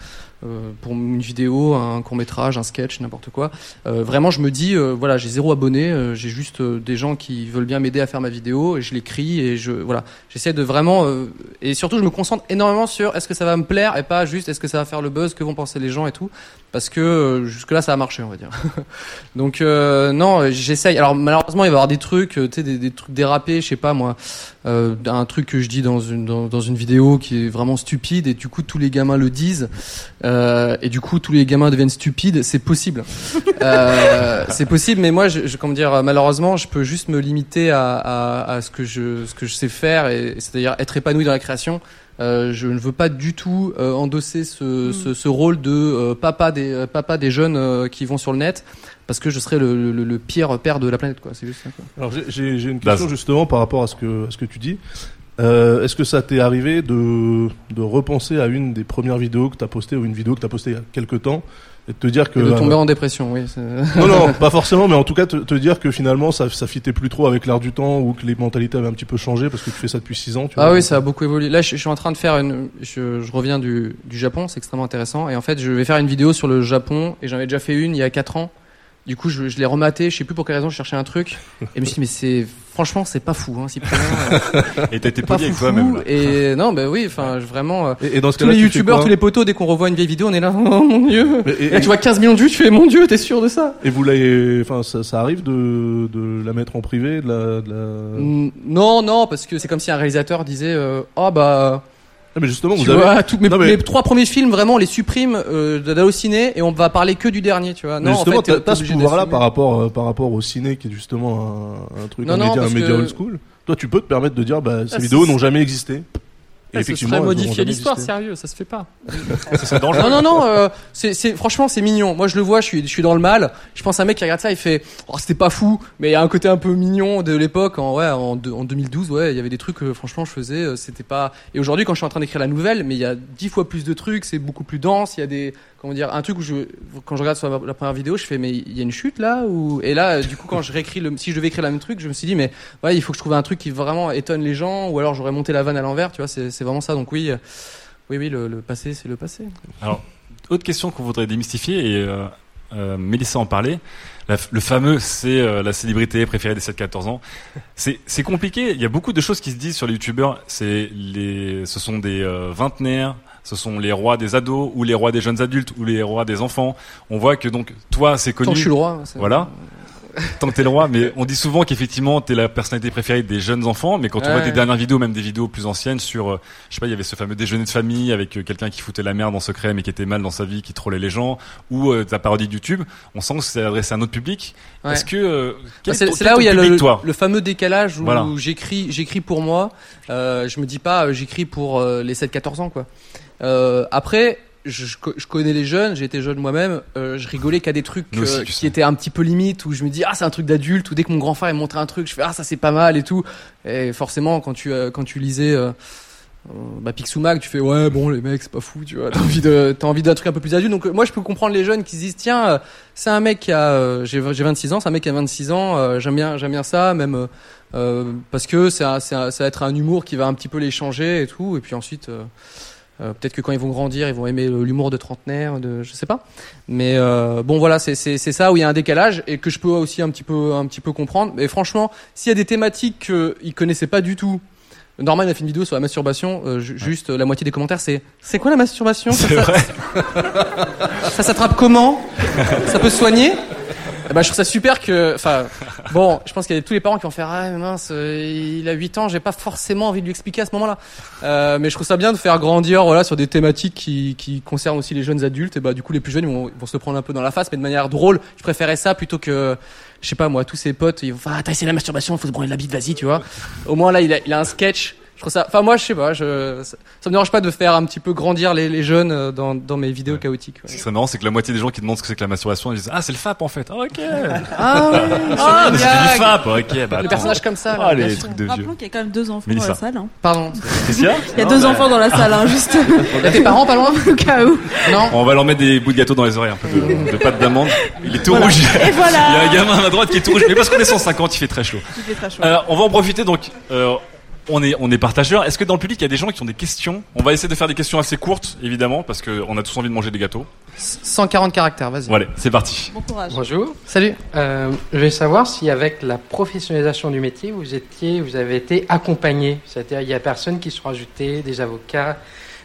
euh, pour une vidéo, un court métrage, un sketch, n'importe quoi. euh, vraiment, je me dis, euh, voilà, j'ai zéro abonné, euh, j'ai juste des gens qui veulent bien m'aider à faire ma vidéo, et je l'écris et je voilà, j'essaie de vraiment euh, et surtout je me concentre énormément sur est-ce que ça va me plaire et pas juste est-ce que ça va faire le buzz, que vont penser les gens et tout, parce que euh, jusque là ça a marché, on va dire. Donc euh, non, j'essaye. Alors malheureusement, il va y avoir des trucs, euh, tu sais, des, trucs dérapés, je sais pas moi, euh, un truc que je dis dans une dans une vidéo qui est vraiment stupide et du coup tous les gamins le disent euh, et du coup tous les gamins deviennent stupides. C'est possible, Euh, c'est possible. Mais moi, je, je comment dire, malheureusement, je peux juste me limiter à, à, à ce que je ce que je sais faire et c'est-à-dire être épanoui dans la création. Euh, je ne veux pas du tout euh, endosser ce, ce, ce rôle de euh, papa des euh, papa des jeunes euh, qui vont sur le net parce que je serais le, le, le pire père de la planète quoi. C'est juste ça. Quoi. Alors j'ai- une question justement par rapport à ce que, à ce que tu dis. Euh, Est-ce que ça t'est arrivé de, de repenser à une des premières vidéos que t'as postées ou une vidéo que t'as postée il y a quelques temps et te dire que Et de tomber euh, en dépression, oui. non non pas forcément mais en tout cas te, te dire que finalement ça ça fitait plus trop avec l'air du temps ou que les mentalités avaient un petit peu changé parce que tu fais ça depuis 6 ans tu Ah vois. oui, ça a beaucoup évolué. Là, je, je suis en train de faire une. Je, je reviens du, du Japon, c'est extrêmement intéressant. Et en fait, je vais faire une vidéo sur le Japon. Et j'en avais déjà fait une il y a 4 ans. Du coup, je, je l'ai rematé. Je sais plus pour quelle raison. Je cherchais un truc. Et je me suis dit, mais c'est franchement, c'est pas fou, hein, Cyprien. Et t'as été pas poli avec toi-même. Et non, bah oui, enfin, vraiment. euh, Et, et dans ce tous les youtubeurs, tous les potos, dès qu'on revoit une vieille vidéo, on est là, oh mon dieu. Et- Et, tu vois 15 millions de vues, tu fais, mon dieu, t'es sûr de ça? Et vous l'avez, enfin, ça, ça arrive de, de la mettre en privé, de la, de la... Non, non, parce que c'est comme si un réalisateur disait, euh, oh bah. Mais justement, tu vous avez- tous mes, Non, mais- mes trois premiers films, vraiment, on les supprime euh, d'Allociné et on va parler que du dernier, tu vois. Mais Non, justement, en fait, t'as- ce pouvoir-là par rapport, euh, par rapport au ciné, qui est justement un, un truc, Non, un non, média, un média que- old school. Toi, tu peux te permettre de dire, bah, ces Ah, vidéos n'ont jamais existé. Et Ah, ce effectivement, serait modifier l'histoire, sérieux, ça se fait pas. Non, non, non, euh, c'est, c'est, franchement, c'est mignon. Moi, je le vois, je suis, je suis dans le mal. Je pense à un mec qui regarde ça, il fait, oh, c'était pas fou, mais il y a un côté un peu mignon de l'époque. En, ouais, en, en 2012, ouais, il y avait des trucs que, franchement, je faisais, euh, c'était pas. Et aujourd'hui, quand je suis en train d'écrire la nouvelle, mais il y a dix fois plus de trucs, c'est beaucoup plus dense. Il y a des, comment dire, un truc où je, quand je regarde sur la, la première vidéo, je fais, mais il y a une chute là ou Et là, du coup, quand je réécris le, si je devais écrire le même truc, je me suis dit, mais ouais, il faut que je trouve un truc qui vraiment étonne les gens, ou alors j'aurais monté la vanne à l'envers, tu vois. C'est, c'est vraiment ça. Donc oui, oui, oui, le, le passé, c'est le passé. Alors, autre question qu'on voudrait démystifier, et euh, euh, Mélissa en parlait, la- le fameux c'est euh, la célébrité préférée des 7-14 ans. C'est c'est compliqué, il y a beaucoup de choses qui se disent sur les youtubeurs, c'est les, ce sont des euh, vingtenaires, ce sont les rois des ados, ou les rois des jeunes adultes, ou les rois des enfants. On voit que donc, toi c'est connu. Tant je suis le roi, c'est- Voilà. Tant que t'es le roi, mais on dit souvent qu'effectivement t'es la personnalité préférée des jeunes enfants, mais quand on Ouais. voit tes dernières vidéos, même des vidéos plus anciennes sur, euh, je sais pas, il y avait ce fameux déjeuner de famille avec euh, quelqu'un qui foutait la merde en secret mais qui était mal dans sa vie, qui trollait les gens, ou euh, ta parodie de YouTube, on sent que c'est adressé à un autre public. Ouais. Est-ce que euh, Bah, c'est est là où il y a le, fameux décalage où Voilà. j'écris j'écris pour moi. Euh, je me dis pas j'écris pour les 7-14 ans quoi. Après je, je co- je connais les jeunes, j'ai été jeune moi-même, euh, je rigolais qu'à des trucs aussi, euh, qui étaient un petit peu limite où je me dis ah c'est un truc d'adulte ou dès que mon grand frère il montrait un truc je fais ah ça c'est pas mal et tout. Et forcément quand tu euh, quand tu lisais euh, euh, bah Picsou Mag, tu fais ouais bon les mecs c'est pas fou tu vois. T'as envie de t'as envie d'un truc un peu plus adulte. Donc moi je peux comprendre les jeunes qui se disent tiens c'est un mec qui a j'ai j'ai 26 ans c'est un mec qui a 26 ans euh, j'aime bien j'aime bien ça même parce que c'est ça va être un humour qui va un petit peu les changer et tout. Et puis ensuite euh, peut-être que quand ils vont grandir ils vont aimer l'humour de trentenaire de je sais pas. Mais euh, bon voilà c'est ça où il y a un décalage et que je peux aussi un petit peu un petit peu comprendre. Mais franchement s'il y a des thématiques qu'ils connaissaient pas du tout Norman a fait une vidéo sur la masturbation. euh, ju- Juste la moitié des commentaires, c'est c'est quoi la masturbation? Ça, ça- s'attrape comment? Ça peut se soigner? Ben, je trouve ça super que, enfin, bon, je pense qu'il y a tous les parents qui vont faire ah mince, euh, il a 8 ans, j'ai pas forcément envie de lui expliquer à ce moment-là. Euh, mais je trouve ça bien de faire grandir, voilà, sur des thématiques qui, qui concernent aussi les jeunes adultes. Et bah du coup les plus jeunes vont, vont se prendre un peu dans la face, mais de manière drôle. Je préférais ça plutôt que, je sais pas moi, tous ses potes, ils vont ah t'as essayé la masturbation, faut se branler la bite, vas-y, tu vois. Au moins là il a, il a un sketch. Je trouve ça, enfin moi je sais pas, je, ça, ça me dérange pas de faire un petit peu grandir les, les jeunes euh, dans, dans mes vidéos chaotiques. ouais. Ce qui serait marrant, c'est que la moitié des gens qui demandent ce que c'est que la masturbation, ils disent Ah, c'est le FAP en fait. Ah, ok. Ah ouais, Ah, mais c'était génial. du FAP. Ok, bah. Le attends. personnage comme ça, là, Ah, les trucs de vieux. Rappelons qu'il y a quand même deux enfants Mélissa. dans la salle. Hein. Pardon. Il y a Non, deux bah, enfants dans la salle, hein, juste. Il y a tes parents pas loin Au cas où. Non. On va leur mettre des bouts de gâteau dans les oreilles, un peu de, de pâte d'amande. Il est tout Voilà. rouge. Et voilà. Il y a un gamin à ma droite qui est tout rouge. Mais parce qu'on est 150, il fait très chaud. Il fait très chaud. Euh, on va en profiter donc. On est on est partageurs. Est-ce que dans le public il y a des gens qui ont des questions? On va essayer de faire des questions assez courtes, évidemment, parce que on a tous envie de manger des gâteaux. 140 caractères, vas-y. Voilà, c'est parti. Bon courage. Bonjour. Salut. Euh, je vais savoir si avec la professionnalisation du métier, vous étiez, vous avez été accompagné. C'est-à-dire, il y a personnes qui sont rajoutées, des avocats,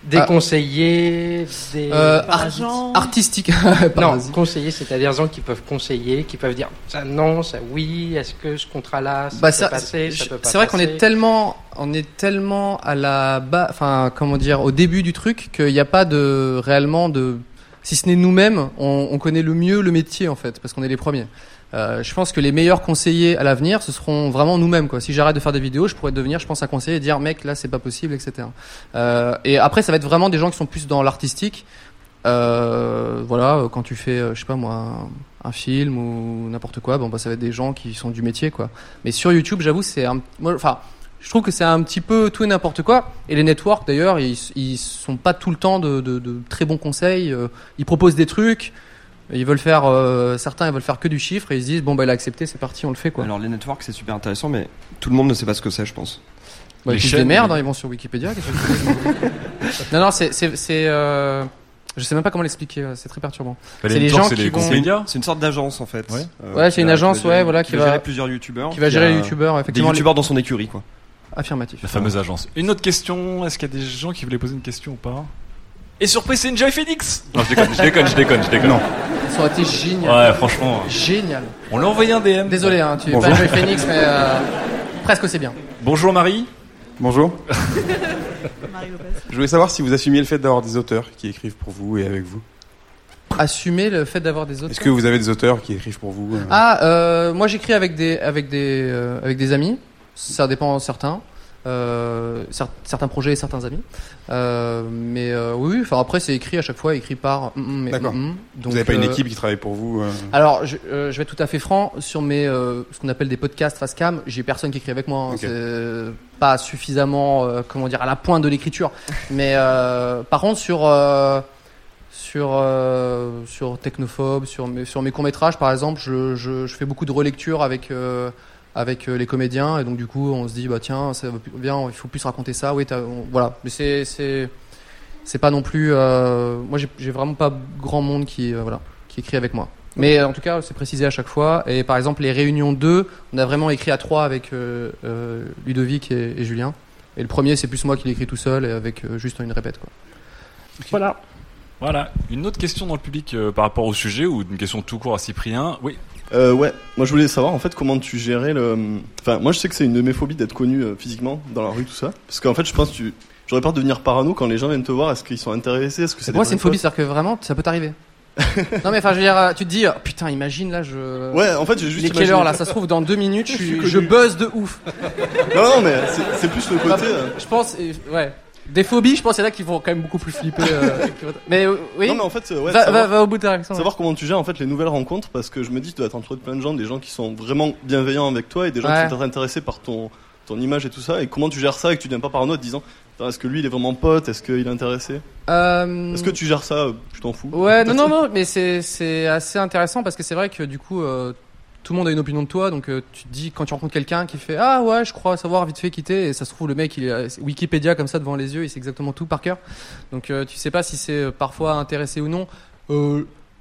des Ah. conseillers, des Euh, Par art- agent. artistique. non conseillers, c'est-à-dire gens qui peuvent conseiller, qui peuvent dire ça non, ça oui. Est-ce que ce contrat-là, ça Bah, peut ça- passer, ça peut pas c'est vrai qu'on est tellement, on est tellement à la bas, enfin comment dire, au début du truc qu'il n'y a pas de réellement de, si ce n'est nous-mêmes, on, on connaît le mieux le métier en fait, parce qu'on est les premiers. Euh, je pense que les meilleurs conseillers à l'avenir, ce seront vraiment nous-mêmes. Si j'arrête de faire des vidéos, je pourrais devenir, je pense, un conseiller et dire, mec, là, c'est pas possible, etc. Euh, et après, ça va être vraiment des gens qui sont plus dans l'artistique. Euh, voilà, quand tu fais, je sais pas moi, un, film ou n'importe quoi, bon, bah, ça va être des gens qui sont du métier, quoi. Mais sur YouTube, j'avoue, c'est enfin, je trouve que c'est un petit peu tout et n'importe quoi. Et les networks, d'ailleurs, ils, ils sont pas tout le temps de, très bons conseils. Ils proposent des trucs. Ils veulent faire, euh, certains ils veulent faire que du chiffre et ils se disent bon bah il a accepté, c'est parti, on le fait quoi. Alors les networks c'est super intéressant, mais tout le monde ne sait pas ce que c'est, je pense. Bah, Les ils chaînes, des merdes, mais- hein, ils vont sur Wikipédia. que non non c'est c'est c'est euh, je sais même pas comment l'expliquer, euh, c'est très perturbant. Bah, c'est les gens qui les vont. C'est une sorte d'agence en fait. Ouais, Euh, ouais c'est une agence, qui va gérer- ouais, voilà, qui qui va gérer plusieurs youtubeurs. Qui va gérer les youtubeurs, effectivement. Des youtubeurs dans son écurie, quoi. Affirmatif. La fameuse agence. Une autre question, est-ce qu'il y a des gens qui voulaient poser une question ou pas? Et surprise, c'est Enjoy Phoenix Non, je déconne, je déconne, je déconne, je déconne. Non. Ça aurait été génial. Ouais, franchement. Génial. On l'a envoyé un DM. Désolé, hein, tu es Bonjour. pas Joy Phoenix, mais euh, presque aussi bien. Bonjour Marie. Bonjour. Je voulais savoir si vous assumiez le fait d'avoir des auteurs qui écrivent pour vous et avec vous. Assumer le fait d'avoir des autres. Est-ce que vous avez des auteurs qui écrivent pour vous euh? Ah, euh, moi j'écris avec des avec des euh, avec des amis. Ça dépend certains. Euh, cer- certains projets et certains amis. Euh, mais euh, oui, enfin après c'est écrit à chaque fois, écrit par. mm, mm, D'accord. mm, mm. Vous n'avez pas une équipe qui travaille pour vous Alors, je, je vais être tout à fait franc sur mes ce qu'on appelle des podcasts face cam. J'ai personne qui écrit avec moi. hein. Ok. C'est pas suffisamment, comment dire, à la pointe de l'écriture. Mais par contre, sur sur euh, sur Technophobe, sur mes sur mes courts métrages, par exemple, je, je, je fais beaucoup de relectures avec euh, avec euh, les comédiens et donc du coup on se dit bah tiens ça va plus bien il faut plus raconter ça oui t'as- on- voilà mais c'est c'est c'est pas non plus euh, moi j'ai- vraiment pas grand monde qui euh, voilà qui écrit avec moi mais en tout cas c'est précisé à chaque fois et par exemple les réunions 2 on a vraiment écrit à trois avec euh, euh, Ludovic et, et Julien et le premier c'est plus moi qui l'écris tout seul et avec euh, juste une répète quoi Voilà. Voilà. Une autre question dans le public euh, par rapport au sujet ou une question tout court à Cyprien? Oui. Euh, ouais, moi je voulais savoir en fait comment tu gérais le. Enfin, moi je sais que c'est une de mes phobies d'être connu euh, physiquement dans la rue, tout ça. Parce qu'en fait, je pense que tu. J'aurais peur de devenir parano quand les gens viennent te voir. Est-ce qu'ils sont intéressés? Est-ce que c'est pour moi c'est une phobie c'est à dire que vraiment ça peut t'arriver non mais enfin je veux dire euh, tu te dis euh, putain imagine là je Ouais, en fait, j'ai juste il est quelle heure là ça. se trouve dans deux minutes je, Je suis buzz de ouf Non, non, mais c'est- plus le côté. euh, je pense ouais des phobies je pense qu'il y en a qui vont quand même beaucoup plus flipper euh, mais euh, oui. Non, mais en fait, euh, ouais, va, savoir- va, va. au bout de ta réaction Savoir comment tu gères en fait les nouvelles rencontres parce que je me dis tu dois être entouré de plein de gens, des gens qui sont vraiment bienveillants avec toi et des gens Ouais. qui sont intéressés par ton ton image et tout ça. Et comment tu gères ça et que tu deviens pas parano en te disant Putain, est-ce que lui il est vraiment pote, est-ce qu'il est intéressé? Euh, Est-ce que tu gères ça, euh, tu t'en fous. Ouais, non, non, non, mais c'est c'est assez intéressant parce que c'est vrai que du coup, euh, tout le monde a une opinion de toi, donc euh, tu te dis quand tu rencontres quelqu'un qui fait ah ouais, je crois savoir vite fait quitter, et ça se trouve le mec il est euh, Wikipédia comme ça devant les yeux, il sait exactement tout par cœur, donc euh, tu sais pas si c'est euh, parfois intéressé ou non.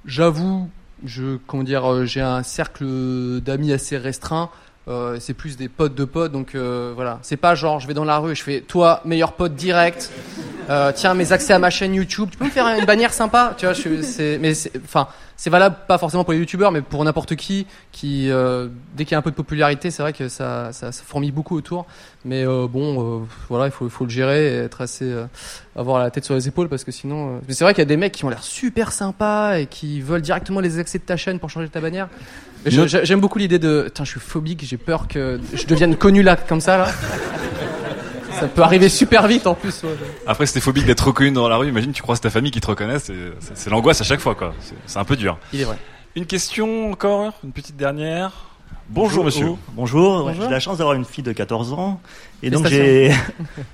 J'avoue, je comment dire, j'ai un cercle d'amis assez restreint. Euh, c'est plus des potes de potes, donc euh, voilà. C'est pas genre je vais dans la rue et je fais toi meilleur pote direct. Euh, tiens mes accès à ma chaîne YouTube. Tu peux me faire une bannière sympa, tu vois C'est mais enfin c'est valable pas forcément pour les youtubeurs, mais pour n'importe qui qui dès qu'il y a un peu de popularité, c'est vrai que ça, ça fourmille beaucoup autour. Mais bon, voilà, il faut le gérer et être assez avoir la tête sur les épaules parce que sinon. Mais c'est vrai qu'il y a des mecs qui ont l'air super sympas et qui veulent directement les accès de ta chaîne pour changer ta bannière. J'aime beaucoup l'idée de. Putain, je suis phobique, j'ai peur que je devienne connu là, comme ça, là. Ça peut arriver super vite en plus. ouais. Après, c'était phobique d'être reconnu dans la rue. Imagine, tu croises ta famille qui te reconnaît. C'est l'angoisse à chaque fois, quoi. C'est- C'est un peu dur. Il est vrai. Une question encore, une petite dernière. Bonjour, monsieur. Bonjour, Bonjour. j'ai la chance d'avoir une fille de 14 ans et donc j'ai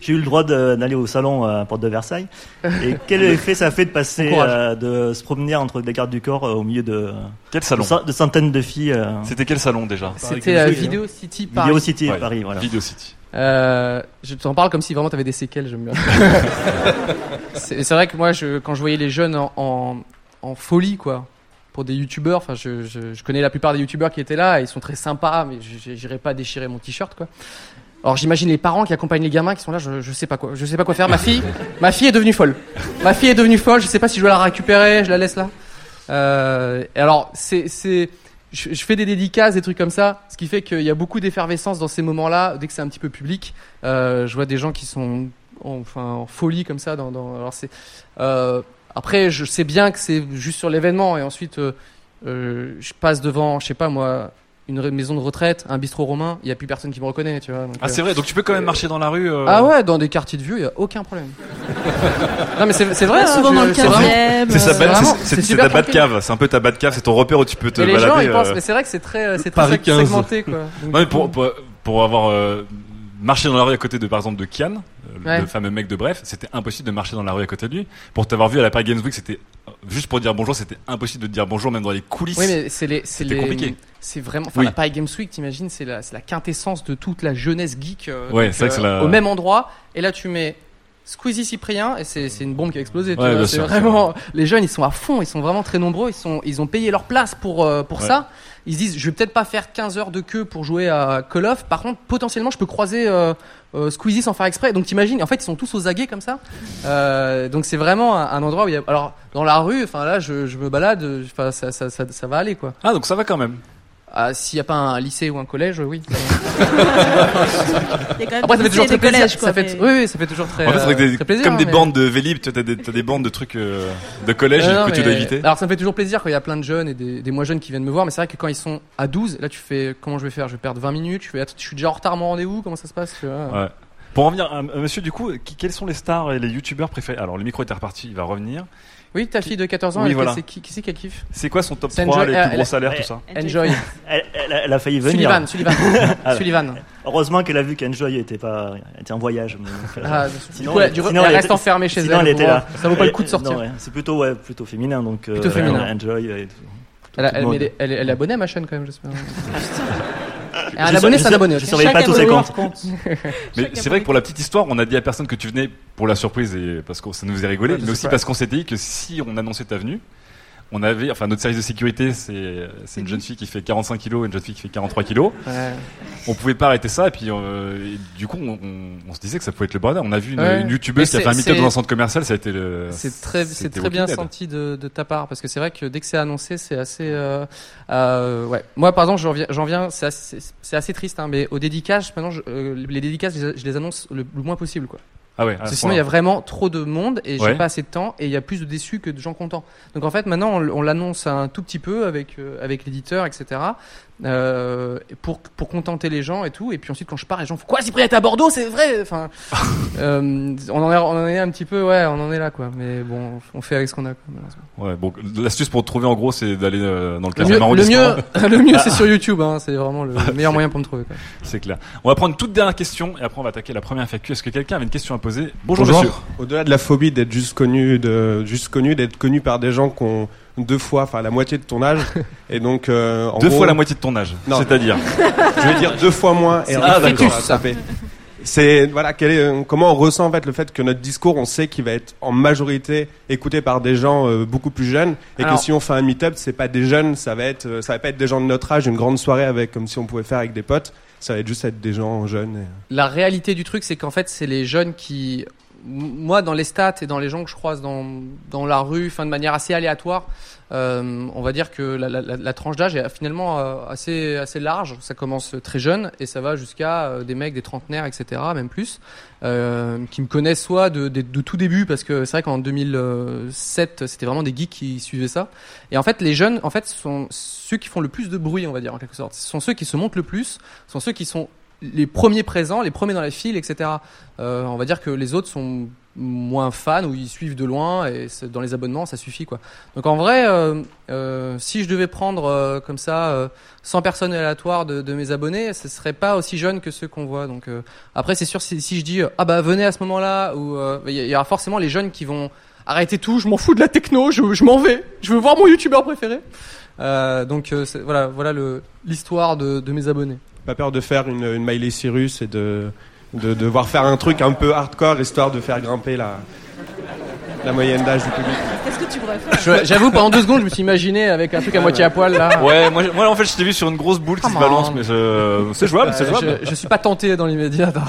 eu le droit d'aller au salon à Porte de Versailles. Et quel effet ça fait de passer, euh, de se promener entre des gardes du corps euh, au milieu de, Quel salon de, cent- de centaines de filles euh. C'était quel salon déjà C'était Video City Paris. Video City Ouais, Paris, voilà. Video City. Euh, je t'en parle comme si vraiment t'avais des séquelles, j'aime bien. c'est c'est vrai que moi, je, quand je voyais les jeunes en, en, en folie, quoi, pour des youtubeurs, enfin, je, connais la plupart des youtubeurs qui étaient là, ils sont très sympas, mais j'irais pas déchirer mon t-shirt, quoi. Alors j'imagine les parents qui accompagnent les gamins qui sont là, je, je sais pas quoi, je sais pas quoi faire. Ma fille, ma fille est devenue folle. Ma fille est devenue folle. Je sais pas si je dois la récupérer, je la laisse là. Euh, alors c'est je, fais des dédicaces, des trucs comme ça, ce qui fait qu'il y a beaucoup d'effervescence dans ces moments-là. Dès que c'est un petit peu public, euh, je vois des gens qui sont en, folie comme ça. Dans alors c'est euh, après je sais bien que c'est juste sur l'événement et ensuite euh, euh, je passe devant, je sais pas moi, une maison de retraite, un bistrot romain, il y a plus personne qui me reconnaît, tu vois. donc, Ah, euh, c'est vrai. Donc tu peux quand même marcher dans la rue. euh, ah ouais, dans des quartiers de vieux, il y a aucun problème. non mais c'est vrai. Ouais, souvent hein, dans je- le c'est C'est ta bad tranquille. cave. C'est un peu ta bad cave. C'est ton repère où tu peux te Et les balader. gens ils pensent, mais c'est vrai que c'est très, c'est très Paris seg- 15. segmenté quoi. Donc, Non, mais pour, pour, pour avoir euh, marcher dans la rue à côté de, par exemple, de Kian, euh, Ouais. le fameux mec de Bref, c'était impossible de marcher dans la rue à côté de lui. Pour t'avoir vu à la Paris Games Week, c'était euh, juste pour dire bonjour, c'était impossible de dire bonjour même dans les coulisses. Oui, mais c'est les, c'est C'était les, compliqué. c'est vraiment, enfin, Oui. la Paris Games Week, t'imagines, c'est la, c'est la quintessence de toute la jeunesse geek. euh, Ouais, donc, c'est la- Au même endroit, et là tu mets Squeezie Cyprien, et c'est, c'est une bombe qui a explosé. Ouais, c'est vraiment, les jeunes, ils sont à fond, ils sont vraiment très nombreux, ils sont, ils ont payé leur place pour, euh, pour Ouais. ça. Ils se disent, je vais peut-être pas faire 15 heures de queue pour jouer à Call of. Par contre, potentiellement, je peux croiser euh, euh, Squeezie sans faire exprès. Donc, t'imagines, en fait, ils sont tous aux aguets comme ça. Euh, donc, c'est vraiment un, un endroit où il y a. Alors, dans la rue, enfin là, je, je me balade, enfin, ça, ça, ça, ça va aller quoi. Ah, donc ça va quand même. Ah, s'il n'y a pas un lycée ou un collège, oui. Il y a quand même Après, ça des fait toujours très plaisir. collèges, quoi, ça fait, mais- oui, oui, ça fait toujours très, en fait, euh, des- très plaisir. comme des mais- bandes de Vélib, tu as des, t'as des bandes de trucs euh, de collège Non, non, que tu dois éviter. Alors ça me fait toujours plaisir quand il y a plein de jeunes et des, des moins jeunes qui viennent me voir, mais c'est vrai que quand ils sont à 12, là tu fais comment je vais faire? Je vais perdre 20 minutes, je, vais être- je suis déjà en retard à mon rendez-vous, comment ça se passe tu vois? Ouais. Pour en revenir, à, à monsieur, du coup, qui- quels sont les stars et les youtubeurs préférés? Alors, le micro était reparti, il va revenir. Oui, ta fille de 14 ans, Oui, elle, voilà. c'est qui, qui c'est qu'elle kiffe C'est quoi son top C'est 3, Enjoy- les elle- plus gros elle- salaires, elle- tout ça Enjoy. Elle, a failli venir. Sullivan, Sullivan. Alors, Sullivan. Heureusement qu'elle a vu qu'Enjoy était pas était en voyage. elle- Ah, du coup, elle- du coup, elle reste était- enfermée chez sinon elle, était là. Ça vaut pas le coup de sortir. ouais, c'est plutôt ouais, plutôt féminin donc. euh, Plutôt féminin. Enjoy. et tout- Elle, tout elle est abonnée à ma chaîne quand même, j'espère. Je un abonné, c'est un abonné. je ok surveille pas tous ses pour comptes. Mais c'est vrai que pour la petite histoire, on a dit à personne que tu venais pour la surprise et parce que ça nous faisait rigoler, mais aussi parce qu'on s'était dit que si on annonçait ta venue, on avait, enfin notre service de sécurité, c'est une jeune fille qui fait 45 kilos et une jeune fille qui fait 43 kilos. Ouais. On pouvait pas arrêter ça et puis euh, et du coup on, on- on se disait que ça pouvait être le bordel. On a vu une, Ouais. une youtubeuse qui a fait un meet-up dans un centre commercial, ça a été le. C'est très, c'est très bien Dead. senti de, de ta part parce que c'est vrai que dès que c'est annoncé, c'est assez. euh, euh, ouais. Moi, par exemple, j'en viens, c'est assez, triste, hein, mais aux dédicaces, maintenant, je- les dédicaces, je les annonce le, le moins possible, quoi. Ah ouais. Parce ce que sinon, il y a vraiment trop de monde et j'ai Ouais. pas assez de temps et il y a plus de déçus que de gens contents. Donc en fait, maintenant, on, l'annonce un tout petit peu avec euh, avec l'éditeur, etc. Euh, pour pour contenter les gens et tout. Et puis ensuite, quand je pars, les gens font quoi Cyprien est à Bordeaux, c'est vrai. Enfin, euh, on en est on en est un petit peu, ouais, on en est là, quoi. Mais bon, on fait avec ce qu'on a. Quoi. Ouais, bon, l'astuce pour te trouver en gros, c'est d'aller dans le Le 15e mieux, le arrondissement. mieux, le mieux, c'est sur YouTube. Hein, c'est vraiment le meilleur moyen pour me trouver. C'est clair. On va prendre une toute dernière question et après on va attaquer la première FAQ. Est-ce que quelqu'un avait une question à Bonjour, monsieur. Au-delà de la phobie d'être juste connu, de juste connu, d'être connu par des gens qui ont deux fois, enfin la moitié de ton âge, et donc euh, en Deux gros- fois la moitié de ton âge. Non. C'est-à-dire Je veux dire deux fois moins. Et fœtus, d'accord. ça fait. C'est voilà, quel est, euh, comment on ressent en fait le fait que notre discours, on sait qu'il va être en majorité écouté par des gens euh, beaucoup plus jeunes, et Alors- que si on fait un meet-up, c'est pas des jeunes, ça va être, ça va pas être des gens de notre âge, une grande soirée avec comme si on pouvait faire avec des potes, ça va juste être des gens jeunes. La réalité du truc, c'est qu'en fait, c'est les jeunes qui, moi, dans les stats et dans les gens que je croise dans, dans la rue, enfin, de manière assez aléatoire, euh, on va dire que la, tranche d'âge est finalement euh, assez, assez large. Ça commence très jeune et ça va jusqu'à euh, des mecs, des trentenaires, etc., même plus, qui me connaissent soit de, de, tout début, parce que c'est vrai qu'en 2007, c'était vraiment des geeks qui suivaient ça. Et en fait, les jeunes, en fait, sont ceux qui font le plus de bruit, on va dire, en quelque sorte. Ce sont ceux qui se montrent le plus, ce sont ceux qui sont les premiers présents, les premiers dans la file, etc. Euh, on va dire que les autres sont moins fans ou ils suivent de loin et dans les abonnements ça suffit quoi. Donc en vrai, euh, euh, si je devais prendre euh, comme ça euh, 100 personnes aléatoires de, de mes abonnés, ce serait pas aussi jeune que ceux qu'on voit. Donc euh, après c'est sûr si, si je dis euh, ah bah venez à ce moment-là ou euh, il y, aura forcément les jeunes qui vont arrêter tout, je m'en fous de la techno, je, je m'en vais, je veux voir mon youtubeur préféré. Euh, donc euh, voilà voilà l'histoire de, de mes abonnés. Pas peur de faire une, une Miley Cyrus et de, de devoir faire un truc un peu hardcore histoire de faire grimper la, la moyenne d'âge du public. Qu'est-ce que tu pourrais faire J'avoue, pendant deux secondes, je me suis imaginé avec un truc à moitié à poil là. Ouais, moi, moi en fait je t'ai vu sur une grosse boule qui se balance, mais je- c'est jouable, c'est Euh, jouable. Je, je suis pas tenté dans l'immédiat. Non.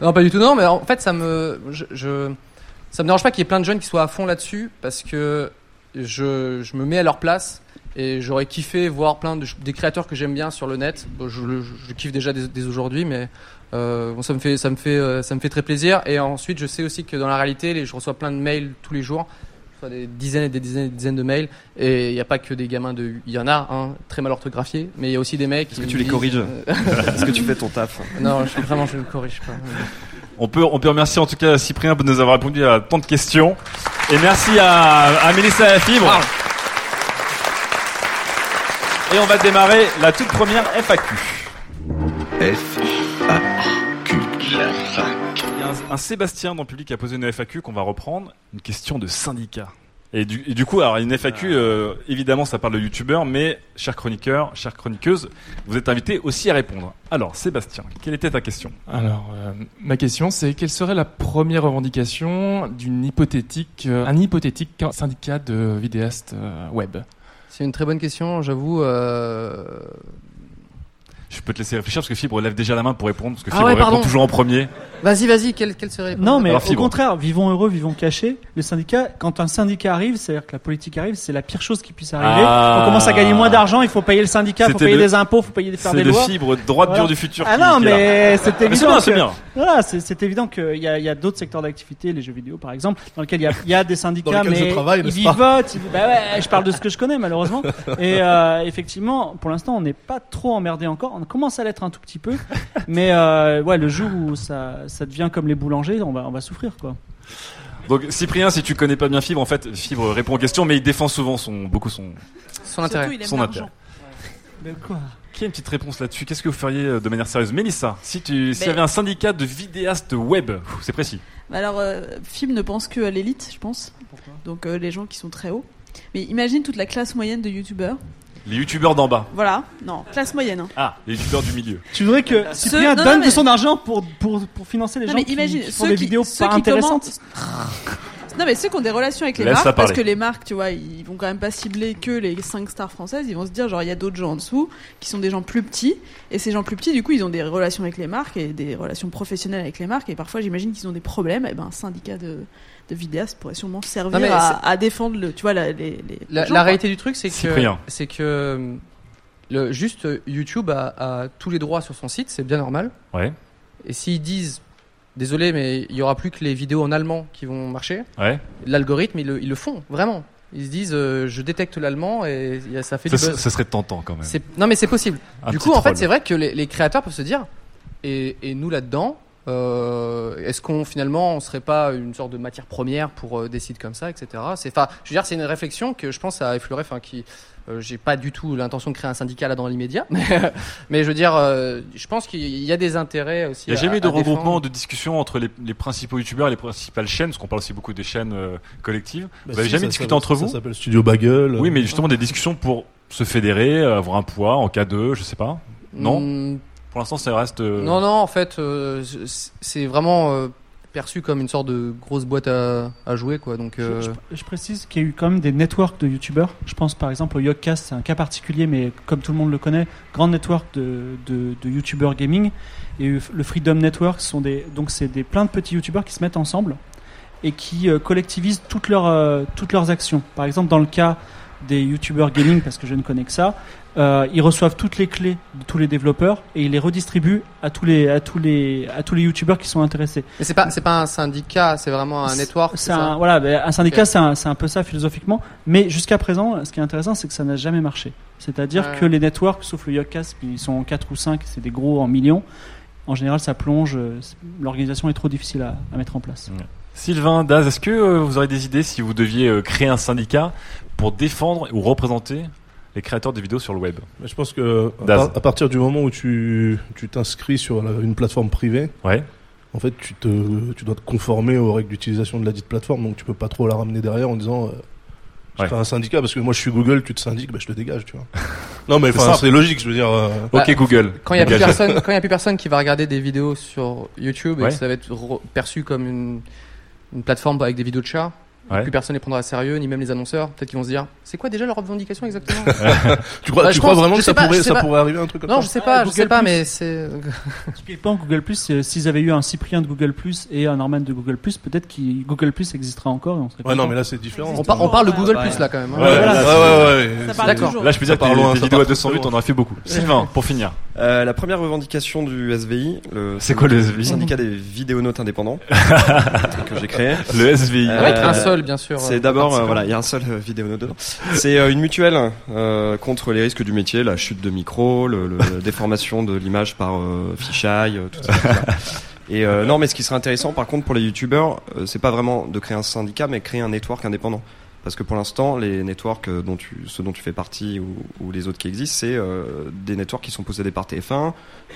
non, pas du tout. Non, mais en fait, ça me, je, je- ça me dérange pas qu'il y ait plein de jeunes qui soient à fond là-dessus parce que je, je me mets à leur place et j'aurais kiffé voir plein de des créateurs que j'aime bien sur le net. Bon, je, le- je kiffe déjà dès, dès aujourd'hui, mais euh, bon, ça me fait, ça me fait, euh, ça me fait très plaisir. Et ensuite, je sais aussi que dans la réalité, les, je reçois plein de mails tous les jours. Des dizaines et des dizaines et des dizaines de mails et il n'y a pas que des gamins de il y en a hein, très mal orthographiés mais il y a aussi des mecs Est-ce que tu les disent, corriges euh, Est-ce que tu fais ton taf non je, vraiment je ne corrige pas On peut, on peut remercier en tout cas Cyprien de nous avoir répondu à tant de questions. Et merci à, à Mélissa Lafibre. Et on va démarrer la toute première FAQ. F A Q. un Sébastien dans le public a posé une FAQ qu'on va reprendre, une question de syndicat. Et du, et du coup, alors une FAQ, euh, évidemment, ça parle de youtubeurs, mais chers chroniqueurs, chères chroniqueuses, vous êtes invités aussi à répondre. Alors, Sébastien, quelle était ta question? Alors, euh, ma question, c'est quelle serait la première revendication d'une hypothétique, euh, un hypothétique syndicat de vidéastes euh, web? C'est une très bonne question, j'avoue. euh, Je peux te laisser réfléchir parce que Fibre lève déjà la main pour répondre, parce que Ah Fibre ouais, répond pardon. toujours en premier. Vas-y, vas-y, quelle, quelle serait Non, mais Alors, au Fibre. contraire, vivons heureux, vivons cachés. Le syndicat, quand un syndicat arrive, c'est-à-dire que la politique arrive, c'est la pire chose qui puisse arriver. Ah. On commence à gagner moins d'argent, il faut payer le syndicat, il faut payer le- des impôts, il faut payer des faire c'est des le lois. Fibre droite dure du futur Ah qui- non, qui là. mais c'est Mais c'est évident. bien, c'est bien. Voilà, c'est c'est évident qu'il y a, il y a d'autres secteurs d'activité, les jeux vidéo par exemple, dans lesquels il y a, y a des syndicats, Dans lesquels je mais travaille, ils vivotent. ils- Bah ouais, je parle de ce que je connais malheureusement. Et euh, effectivement, pour l'instant, on n'est pas trop emmerdé encore. On commence à l'être un tout petit peu, mais euh, ouais, le jour où ça, ça devient comme les boulangers, on va, on va souffrir quoi. Donc, Cyprien, si tu connais pas bien Fibre, en fait, Fibre répond aux questions, mais il défend souvent son, beaucoup son, Son intérêt. Surtout, il aime son intérêt. Mais quoi? Qui a une petite réponse là-dessus? Qu'est-ce que vous feriez euh, de manière sérieuse? Mélissa, si tu, s'il y Ben- avait un syndicat de vidéastes web, c'est précis. Bah alors, euh, ne pense que à l'élite, je pense. Donc euh, les gens qui sont très hauts. Mais imagine toute la classe moyenne de youtubeurs. Les youtubeurs d'en bas. Voilà, non, classe moyenne. hein. Ah, les youtubeurs du milieu. Tu voudrais que Ceux- Cyprien non, donne non, de son argent pour, pour, pour financer les Non, gens mais qui, imagine, qui font ceux des qui- vidéos ceux pas qui intéressantes Non mais ceux qui ont des relations avec les marques, parce que les marques, tu vois, ils vont quand même pas cibler que les 5 stars françaises, ils vont se dire genre il y a d'autres gens en dessous qui sont des gens plus petits et ces gens plus petits du coup ils ont des relations avec les marques et des relations professionnelles avec les marques et parfois j'imagine qu'ils ont des problèmes et ben un syndicat de de vidéastes pourrait sûrement servir Non, à, à défendre le tu vois la, les, les La, gens, la quoi. réalité du truc, c'est que c'est que le, juste euh, YouTube a, a tous les droits sur son site, c'est bien normal. Ouais. Et s'ils disent désolé, mais il y aura plus que les vidéos en allemand qui vont marcher, Ouais. l'algorithme ils le, ils le font vraiment. Ils se disent euh, je détecte l'allemand et ça fait Ça, du buzz. ça serait tentant quand même. Non mais c'est possible. Du coup, en fait, c'est vrai que les, les créateurs peuvent se dire, et, et nous là-dedans, euh, est-ce qu'on finalement on serait pas une sorte de matière première pour euh, des sites comme ça, etc. C'est, enfin, je veux dire, c'est une réflexion que je pense à effleurer, enfin, qui, euh, j'ai pas du tout l'intention de créer un syndicat là dans l'immédiat, mais, mais je veux dire, euh, je pense qu'il y a des intérêts aussi. Il n'y a à- jamais eu de regroupement, de discussion entre les, les principaux youtubeurs et les principales chaînes, parce qu'on parle aussi beaucoup des chaînes euh, collectives. Bah vous avez si, jamais ça discuté entre ça vous s'appelle Studio Bagel. Oui, mais justement des discussions pour se fédérer, avoir un poids en cas de, je sais pas. Non? Hmm, Pour l'instant, ça reste. euh, Non, non, en fait, euh, c'est- vraiment euh, perçu comme une sorte de grosse boîte à, à jouer, quoi. Donc, euh, Je, je- je précise qu'il y a eu quand même des networks de youtubeurs. Je pense par exemple au Yogcast, c'est un cas particulier, mais comme tout le monde le connaît, grand network de, de, de youtubeurs gaming. Et le Freedom Network, sont des, donc c'est des plein de petits youtubeurs qui se mettent ensemble et qui euh, collectivisent toutes leurs, euh, toutes leurs actions. Par exemple, dans le cas des youtubeurs gaming, parce que je ne connais que ça, euh, ils reçoivent toutes les clés de tous les développeurs et ils les redistribuent à tous les, à tous les, à tous les youtubeurs qui sont intéressés. mais c'est pas, c'est pas un syndicat, c'est vraiment un network. C'est un, voilà, ben, un syndicat, Ok. c'est un, c'est un peu ça philosophiquement. Mais jusqu'à présent, ce qui est intéressant, c'est que ça n'a jamais marché. C'est-à-dire Ouais. que les networks, sauf le Yogcast, qui sont 4 ou 5, c'est des gros en millions. En général, ça plonge. euh, L'organisation est trop difficile à, à mettre en place. Sylvain, Daz, est-ce que euh, vous aurez des idées si vous deviez euh, créer un syndicat pour défendre ou représenter les créateurs de vidéos sur le web Mais je pense que à, Daz. par- à partir du moment où tu tu t'inscris sur la- une plateforme privée, Ouais. en fait, tu te tu dois te conformer aux règles d'utilisation de la dite plateforme, donc tu peux pas trop la ramener derrière en disant. Euh, je Ouais. crée un syndicat parce que moi je suis Google, tu te syndiques, bah, je te dégage, tu vois. non mais C'est enfin simple. c'est logique, je veux dire. euh, Bah, Google. Quand il y a plus personne, quand il y a plus personne qui va regarder des vidéos sur YouTube et Ouais. que ça va être re- perçu comme une, une plateforme avec des vidéos de chats, Ouais. plus personne les prendra au sérieux, ni même les annonceurs. Peut-être qu'ils vont se dire, c'est quoi déjà leur revendication exactement Tu crois- Bah, tu je crois pense- vraiment que ça pas, pourrait- ça pas. arriver un truc comme Non, ça je sais pas, Ah, je Google sais pas, Plus. mais c'est. Typiquement, Google Plus, euh, s'ils avaient eu un Cyprien de Google Plus et un Norman de Google Plus, peut-être que Google Plus existera encore. Et on serait Ouais, non, mais là c'est différent. On, par- on parle de Google Ouais. Plus là quand même. hein. Ouais, ouais, ouais, D'accord. Là, je peux dire que ça vidéos à 200 vues, très on en a fait beaucoup. Sylvain, pour finir. Euh, la première revendication du SVI, C'est quoi le syndicat- SVI syndicat des vidéonautes indépendants que j'ai créé. Le SVI. Avec Euh, un seul, bien sûr. C'est euh, d'abord, euh, voilà, il y a un seul euh, dedans. C'est euh, une mutuelle euh, contre les risques du métier, la chute de micro, le, le- la déformation de l'image par euh, fisheye, euh, tout ça. tout ça. Et euh, non, mais ce qui serait intéressant, par contre, pour les youtubeurs, euh, c'est pas vraiment de créer un syndicat, mais créer un network indépendant. Parce que pour l'instant, les networks euh, dont tu, ceux dont tu fais partie ou, ou les autres qui existent, c'est euh, des networks qui sont possédés par TF1,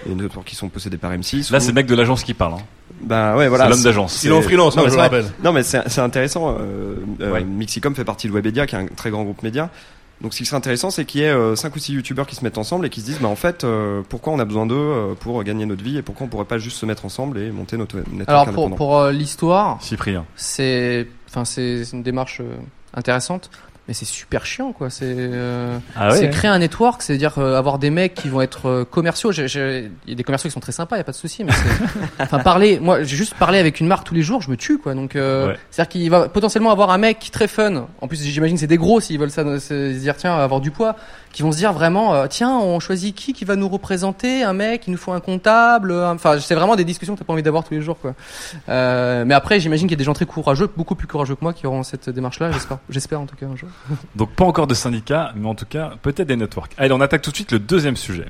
et des networks qui sont possédés par M6. Là, ou- c'est le mec de l'agence qui parle. hein. Bah ouais, voilà. C'est l'homme d'agence. Il est en freelance, Non, hein, mais je c'est le rappelle. Non, mais c'est intéressant. Euh, euh, Ouais. Mixicom fait partie de Webedia, qui est un très grand groupe média. Donc, ce qui serait intéressant, c'est qu'il y ait euh, cinq ou six youtubeurs qui se mettent ensemble et qui se disent, bah en fait, euh, pourquoi on a besoin d'eux euh, pour gagner notre vie et pourquoi on pourrait pas juste se mettre ensemble et monter notre network Alors pour, pour euh, l'histoire, Cyprien. c'est enfin c'est c'est une démarche euh, intéressante, mais c'est super chiant quoi. C'est euh, Ah ouais, c'est ouais. créer un network, c'est-à-dire euh, avoir des mecs qui vont être euh, commerciaux. Il y a des commerciaux qui sont très sympas, il y a pas de souci, mais c'est enfin parler. Moi, j'ai juste parlé avec une marque tous les jours, je me tue quoi. Donc euh, Ouais. c'est-à-dire qu'il va potentiellement avoir un mec très fun. En plus, j'imagine c'est des gros s'ils veulent ça, se dire tiens avoir du poids, qui vont se dire vraiment euh, tiens on choisit qui qui va nous représenter, un mec, il nous faut un comptable. euh, Enfin c'est vraiment des discussions que t'as pas envie d'avoir tous les jours quoi. Euh, mais après, j'imagine qu'il y a des gens très courageux, beaucoup plus courageux que moi, qui auront cette démarche-là. J'espère, j'espère en tout cas un jour. Donc pas encore de syndicat, mais en tout cas peut-être des networks. Allez, on attaque tout de suite le deuxième sujet.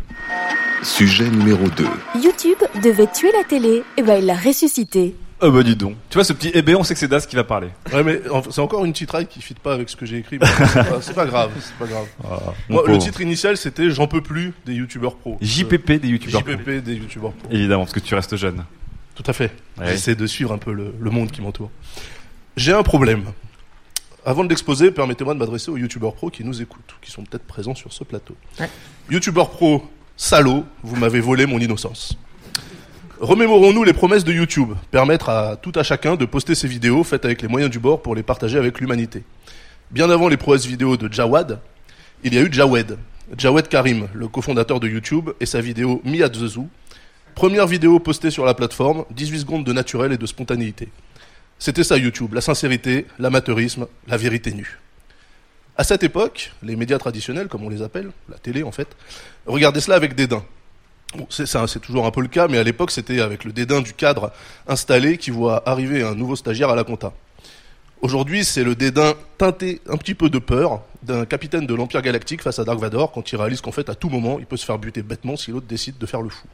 Sujet numéro 2. YouTube devait tuer la télé, et ben il l'a ressuscité. Oh bah dis donc. Tu vois ce petit eh ben on sait que c'est Das qui va parler. Ouais, mais c'est encore une titraille qui fit pas avec ce que j'ai écrit. mais c'est pas- grave, c'est pas grave. Ah, Moi, le titre initial, c'était J'en peux plus des youtubeurs pro. JPP des youtubeurs pro. JPP des youtubeurs pro. Évidemment, parce que tu restes jeune. Tout à fait. Ouais. J'essaie de suivre un peu le, le monde qui m'entoure. J'ai un problème. Avant de l'exposer, permettez-moi de m'adresser aux youtubeurs pro qui nous écoutent, qui sont peut-être présents sur ce plateau. Ouais. Youtubeurs pro, salaud, vous m'avez volé mon innocence. Remémorons-nous les promesses de YouTube, permettre à tout à chacun de poster ses vidéos faites avec les moyens du bord pour les partager avec l'humanité. Bien avant les prouesses vidéo de Jawad, il y a eu Jawed, Jawed Karim, le cofondateur de YouTube, et sa vidéo Me at the Zoo, Première vidéo postée sur la plateforme, 18 secondes de naturel et de spontanéité. C'était ça YouTube, la sincérité, l'amateurisme, la vérité nue. À cette époque, les médias traditionnels, comme on les appelle, la télé en fait, regardaient cela avec dédain. Bon, c'est toujours un peu le cas, mais à l'époque c'était avec le dédain du cadre installé qui voit arriver un nouveau stagiaire à la compta. Aujourd'hui, c'est le dédain teinté un petit peu de peur d'un capitaine de l'Empire Galactique face à Dark Vador quand il réalise qu'en fait, à tout moment, il peut se faire buter bêtement si l'autre décide de faire le fou.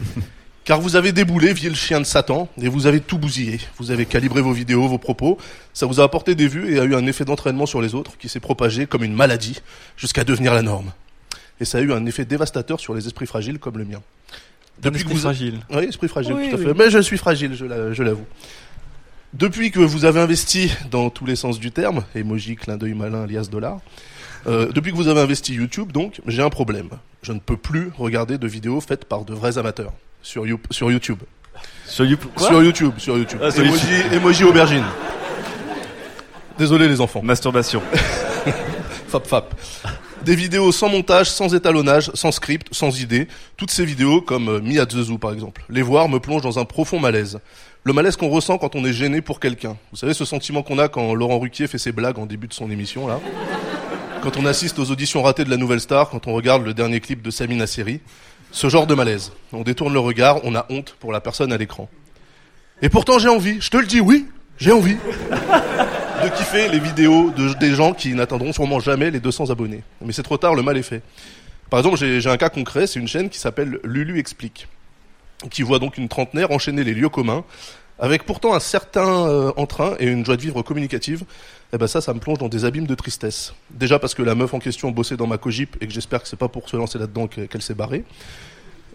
Car vous avez déboulé, vil chien de Satan, et vous avez tout bousillé. Vous avez calibré vos vidéos, vos propos, ça vous a apporté des vues et a eu un effet d'entraînement sur les autres qui s'est propagé comme une maladie jusqu'à devenir la norme. Et ça a eu un effet dévastateur sur les esprits fragiles comme le mien. esprit fragile. Oui, esprit fragile, Oui, tout à oui. fait. Mais je suis fragile, je la- je l'avoue. Depuis que vous avez investi dans tous les sens du terme, emoji, clin d'œil malin, alias dollar, euh, depuis que vous avez investi YouTube, donc, j'ai un problème. Je ne peux plus regarder de vidéos faites par de vrais amateurs sur, You- sur YouTube. Sur YouTube quoi Sur YouTube, sur YouTube. Ah, sur emoji, YouTube. emoji aubergine. Désolé les enfants. Masturbation. fap fap. Des vidéos sans montage, sans étalonnage, sans script, sans idée. Toutes ces vidéos, comme euh, Zoo par exemple. Les voir me plonge dans un profond malaise. Le malaise qu'on ressent quand on est gêné pour quelqu'un. Vous savez ce sentiment qu'on a quand Laurent Ruquier fait ses blagues en début de son émission là Quand on assiste aux auditions ratées de la Nouvelle Star, quand on regarde le dernier clip de Sami Nasseri. Ce genre de malaise. On détourne le regard, on a honte pour la personne à l'écran. Et pourtant j'ai envie, je te le dis, oui, j'ai envie de kiffer les vidéos de, des gens qui n'atteindront sûrement jamais les 200 abonnés. Mais c'est trop tard, le mal est fait. Par exemple, j'ai un cas concret, c'est une chaîne qui s'appelle Lulu Explique, qui voit donc une trentenaire enchaîner les lieux communs, avec pourtant un certain euh, entrain et une joie de vivre communicative. Et ben ça, ça me plonge dans des abîmes de tristesse. Déjà parce que la meuf en question bossait dans ma cogip et que j'espère que c'est pas pour se lancer là-dedans que- qu'elle s'est barrée.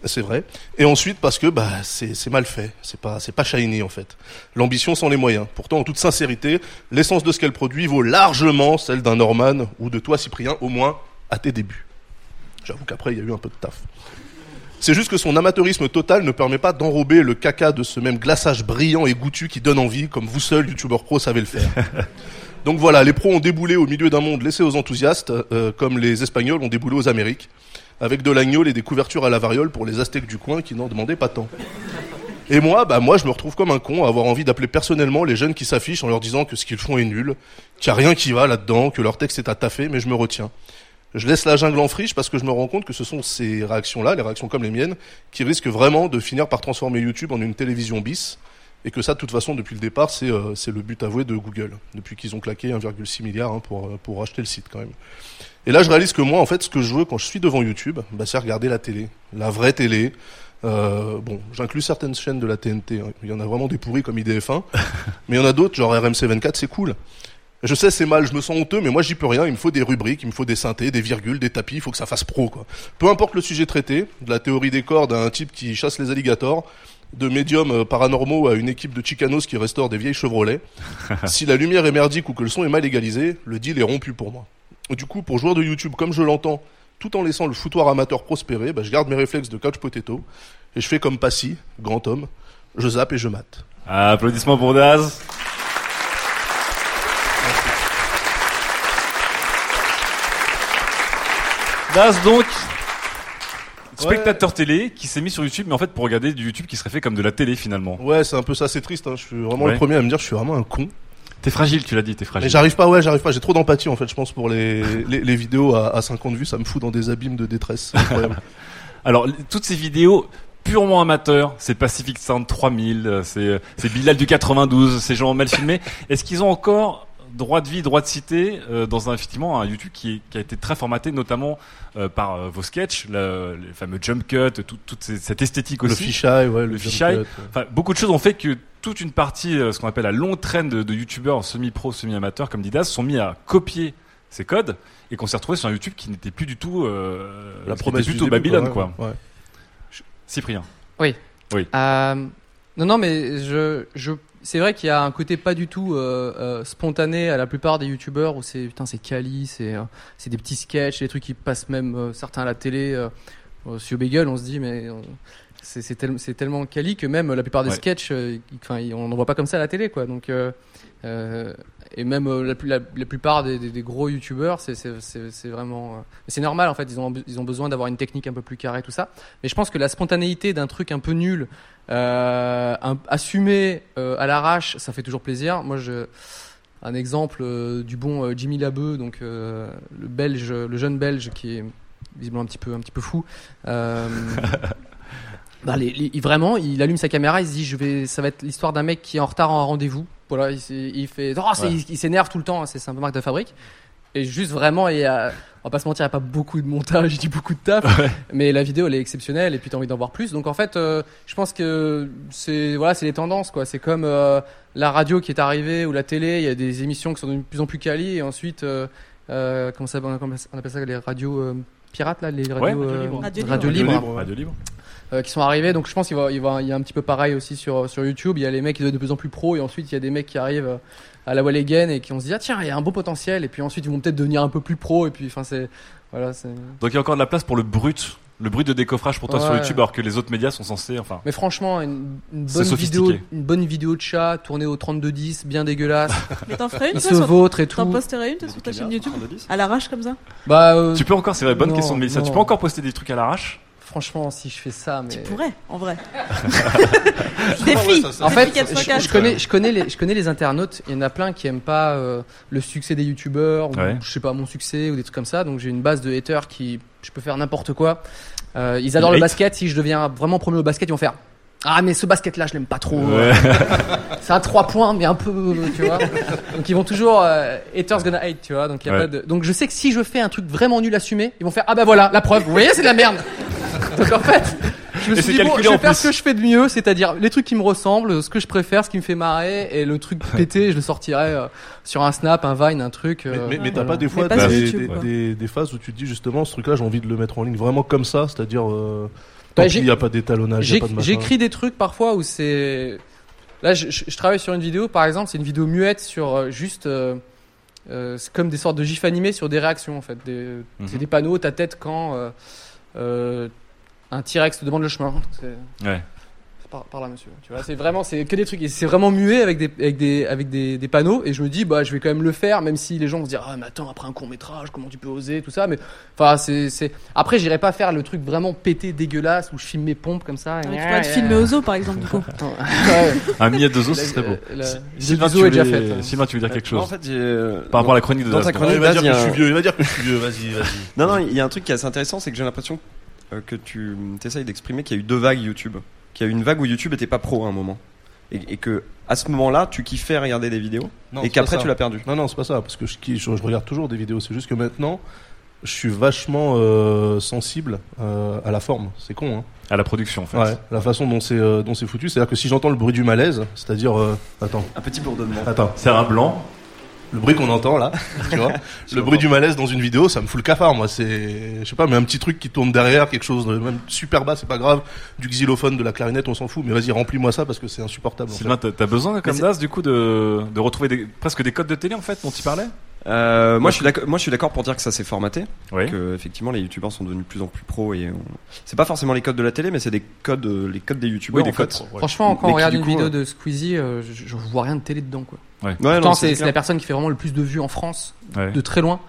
C'est vrai. Et ensuite parce que bah c'est mal fait, c'est pas c'est pas shiny en fait. L'ambition sans les moyens. Pourtant en toute sincérité, l'essence de ce qu'elle produit vaut largement celle d'un Norman ou de toi Cyprien au moins à tes débuts. J'avoue qu'après il y a eu un peu de taf. C'est juste que son amateurisme total ne permet pas d'enrober le caca de ce même glaçage brillant et goûtu qui donne envie, comme vous seul, youtubeur pro, savez le faire. Donc voilà, les pros ont déboulé au milieu d'un monde laissé aux enthousiastes, euh, comme les Espagnols ont déboulé aux Amériques, avec de l'agneau et des couvertures à la variole pour les Aztèques du coin qui n'en demandaient pas tant. Et moi, bah moi, je me retrouve comme un con à avoir envie d'appeler personnellement les jeunes qui s'affichent en leur disant que ce qu'ils font est nul, qu'il n'y a rien qui va là-dedans, que leur texte est à taffer, mais je me retiens. Je laisse la jungle en friche parce que je me rends compte que ce sont ces réactions-là, les réactions comme les miennes, qui risquent vraiment de finir par transformer YouTube en une télévision bis. Et que ça, de toute façon, depuis le départ, c'est euh, le but avoué de Google. Depuis qu'ils ont claqué 1,6 milliard hein, pour, euh, pour acheter le site quand même. Et là, je réalise que moi, en fait, ce que je veux quand je suis devant YouTube, bah, c'est regarder la télé. La vraie télé. Euh, bon, j'inclus certaines chaînes de la TNT. hein. Il y en a vraiment des pourris comme IDF1. mais il y en a d'autres, genre RMC24, c'est cool. Je sais, c'est mal, je me sens honteux, mais moi j'y peux rien. Il me faut des rubriques, il me faut des synthés, des virgules, des tapis, il faut que ça fasse pro, quoi. Peu importe le sujet traité, de la théorie des cordes à un type qui chasse les alligators, de médiums euh, paranormaux à une équipe de chicanos qui restaure des vieilles Chevrolet. si la lumière est merdique ou que le son est mal égalisé, le deal est rompu pour moi. Du coup, pour joueur de YouTube comme je l'entends, tout en laissant le foutoir amateur prospérer, bah, je garde mes réflexes de couch potato et je fais comme Passy, grand homme, je zappe et je mate. Applaudissements pour Daz. Daz donc spectateur télé qui s'est mis sur YouTube mais en fait pour regarder du YouTube qui serait fait comme de la télé finalement. Ouais, c'est un peu ça, c'est triste. Hein. Je suis vraiment Ouais. le premier à me dire, je suis vraiment un con. T'es fragile, tu l'as dit, t'es fragile. Mais j'arrive pas, ouais, j'arrive pas. J'ai trop d'empathie en fait. Je pense pour les, les, les vidéos à, à 50 vues, ça me fout dans des abîmes de détresse. Alors, toutes ces vidéos purement amateurs, c'est Pacific Sound 3000, euh, c'est euh, c'est Bilal du 92, ces gens mal filmés. Est-ce qu'ils ont encore droit de vie, droit de cité euh, dans un effectivement un YouTube qui, est- qui a été très formaté, notamment euh, par euh, vos sketchs, le, les fameux jump cut, tout- toute cette esthétique Le aussi. fisheye, ouais, le le fisheye. cut, ouais. Enfin, beaucoup de choses ont fait que toute une partie, euh, ce qu'on appelle la longue traîne de, de youtubeurs semi-pro, semi-amateurs comme Didas, sont mis à copier ces codes et qu'on s'est retrouvé sur un YouTube qui n'était plus du tout euh, La promesse du plutôt début, Babylone quoi, quoi. ouais. Cyprien. Oui. Oui. Euh, non, non, mais je, je, c'est vrai qu'il y a un côté pas du tout euh, euh, spontané à la plupart des youtubeurs où c'est putain c'est quali, c'est euh, c'est des petits sketchs, des trucs qui passent même euh, certains à la télé. Sur Bagel, on se dit mais euh, c'est tel- tellement quali que même la plupart des Ouais. sketchs, euh, enfin on n'en voit pas comme ça à la télé quoi. Donc euh, euh, et même euh, la, plus- la, la plupart des, des- des gros youtubeurs, c'est vraiment. c'est normal en fait, ils ont, ils ont besoin d'avoir une technique un peu plus carrée, tout ça. Mais je pense que la spontanéité d'un truc un peu nul, euh, un- assumé euh, à l'arrache, ça fait toujours plaisir. Moi, je. Un exemple du bon Jimmy Labeu, donc euh, le belge, le jeune belge qui est visiblement un petit peu, un petit peu fou. Bah, les- les- vraiment, il allume sa caméra, il se dit, je vais, ça va être l'histoire d'un mec qui est en retard en rendez-vous. Voilà, il, fait, oh, Ouais. il, il s'énerve tout le temps, c'est un peu marque de fabrique. Et juste vraiment, il y a, on va pas se mentir, il n'y a pas beaucoup de montage, il dit beaucoup de taf, mais la vidéo elle est exceptionnelle et puis t'as envie d'en voir plus. Donc en fait, euh, je pense que c'est voilà, c'est les tendances quoi. C'est comme euh, la radio qui est arrivée ou la télé, il y a des émissions qui sont de plus en plus quali et ensuite, euh, euh, comment ça, on appelle ça, les radios euh, pirates là, les radios, Ouais, euh, Radio libre. radio Radio libres. libre, Radio libre. Euh, qui sont arrivés. Donc je pense qu'il va, il va, il y a un petit peu pareil aussi sur sur YouTube. Il y a les mecs qui deviennent de plus en plus pros et ensuite il y a des mecs qui arrivent euh, à la Wall Again et qui on se dit ah tiens il y a un beau potentiel et puis ensuite ils vont peut-être devenir un peu plus pros et puis enfin c'est voilà c'est. Donc il y a encore de la place pour le brut, le brut de décoffrage pour toi sur. YouTube, alors que les autres médias sont censés, enfin. Mais franchement, une, bonne vidéo, une bonne vidéo de chat tournée au 3210, bien dégueulasse. Mais t'en ferais une Il toi, se sur- vautre et T'en tout. posterais une toi, sur ta chaîne YouTube À l'arrache comme ça Bah, euh, Tu peux encore, c'est vrai, bonne non, question de Mélissa, tu peux encore poster des trucs à l'arrache Franchement, si je fais ça, mais. Tu pourrais, en vrai. Défi. En fait, Défi 4 je, x 4. je connais, je connais les, je connais les internautes. Il y en a plein qui aiment pas euh, le succès des youtubeurs ou Ouais. je sais pas mon succès ou des trucs comme ça. Donc j'ai une base de haters qui, je peux faire n'importe quoi. Euh, ils adorent le basket. Si je deviens vraiment premier au basket, ils vont faire. Ah mais ce basket là je l'aime pas trop. Ouais. C'est un 3 points mais un peu tu vois. Donc ils vont toujours euh, haters gonna hate tu vois. Donc il y a Ouais. pas de donc je sais que si je fais un truc vraiment nul assumé, ils vont faire ah bah voilà la preuve. Vous voyez c'est de la merde. Donc en fait, je me suis dit bon, calculé je vais faire ce que je fais de mieux, c'est-à-dire les trucs qui me ressemblent, ce que je préfère, ce qui me fait marrer et le truc pété, je le sortirai euh, sur un snap, un vine, un truc. Mais, euh, mais, mais t'as voilà. pas des fois pas sur des, YouTube, des- quoi. des- des phases où tu te dis justement ce truc-là j'ai envie de le mettre en ligne vraiment comme ça, c'est-à-dire euh, Bah, tant j'ai- qu'il n'y a pas d'étalonnage, il y a J'ai- pas de machin. J'écris des trucs parfois où c'est. Là, je, je- je travaille sur une vidéo, par exemple, c'est une vidéo muette sur euh, juste. euh, euh, c'est comme des sortes de gifs animés sur des réactions en fait. Des- Mhm. C'est des panneaux, ta tête quand euh, euh, un T-Rex te demande le chemin. C'est- Ouais. par, par là monsieur tu vois c'est vraiment c'est que des trucs et c'est vraiment muet avec des avec des avec des, des panneaux et je me dis bah je vais quand même le faire même si les gens vont se dire ah mais attends après un court métrage comment tu peux oser tout ça mais enfin c'est c'est après j'irai pas faire le truc vraiment pété dégueulasse où je filme mes pompes comme ça Ah, mais tu pourrais te filmer aux os par exemple du coup. Ouais. Un millet de zoo, ce serait beau. la- Sylvain, tu zoo voulais- hein. Sylvain, tu veux dire quelque chose En fait, euh, Par rapport à la chronique de dans ta chronique, il va dire que a je suis vieux, il va dire que je suis vieux, vas-y, vas-y. Non, non, il y a un truc qui est assez intéressant, c'est que j'ai l'impression que tu essayes d'exprimer qu'il y a eu deux vagues YouTube. Qu'il y a eu une vague où YouTube était pas pro à un moment. Et, et que à ce moment-là, tu kiffais regarder des vidéos. Non, et qu'après, tu l'as perdu. Non, non, c'est pas ça, parce que je, qui- je, je regarde toujours des vidéos. C'est juste que maintenant, je suis vachement euh, sensible euh, à la forme. C'est con, hein. à la production en fait. Ouais, la façon dont c'est euh, dont c'est foutu, c'est-à-dire que si j'entends le bruit du malaise, c'est-à-dire, euh, attends, Un petit bourdonnement. attends, C'est un blanc. Le bruit qu'on entend là, tu vois, le bruit du malaise dans une vidéo, ça me fout le cafard. Moi, c'est, je sais pas, mais un petit truc qui tourne derrière, quelque chose de même super bas, c'est pas grave. Du xylophone, de la clarinette, on s'en fout. Mais vas-y, remplis-moi ça parce que c'est insupportable. en Sylvain, fait. t'as besoin, comme Das, du coup, de, de retrouver des, presque des codes de télé, en fait, dont tu parlais? Euh, moi, je suis d'accord. Moi, je suis d'accord pour dire que ça s'est formaté. Que effectivement, les youtubeurs sont devenus de plus en plus pros et on- c'est pas forcément les codes de la télé, mais c'est des codes, euh, les codes des youtubeurs. Oui, en fait. Franchement, quand Mais on regarde une coup, vidéo euh, de Squeezie, euh, je, je vois rien de télé dedans, quoi. Ouais. Ouais, Pourtant, c'est la personne qui fait vraiment le plus de vues en France, Ouais. de très loin.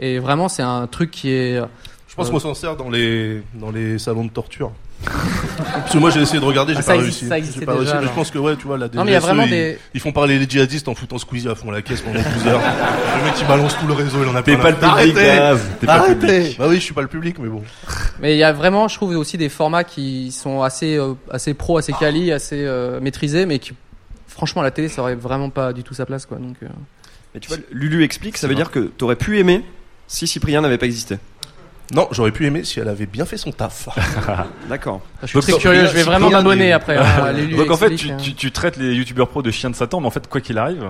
Et vraiment, c'est un truc qui est. Je pense euh, qu'on s'en sert dans les dans les salons de torture. Parce que moi j'ai essayé de regarder, j'ai Ah, pas existe- réussi. ça pas déjà, réussi, je pense que ouais, tu vois, la Non, mais il y a DGSE, vraiment ils, des- ils font parler les djihadistes en foutant Squeezie à fond la caisse pendant 12 heures. le mec il balance tout le réseau, il en a T'es pas la- le public, t'es pas le Arrêtez public. Bah oui, je suis pas le public, mais bon. Mais il y a vraiment, je trouve, aussi des formats qui sont assez, euh, assez pro, assez quali, assez euh, maîtrisés, mais qui, franchement, à la télé, ça aurait vraiment pas du tout sa place, quoi. Donc, euh, Mais tu vois, Lulu explique, ça veut dire que t'aurais pu aimer si Cyprien n'avait pas existé. Non, j'aurais pu aimer si elle avait bien fait son taf. D'accord. je suis très curieux, je vais vraiment m'abonner après. hein, Donc en fait, explique, tu, hein. tu, tu traites les youtubeurs pros de chiens de Satan, mais en fait, quoi qu'il arrive,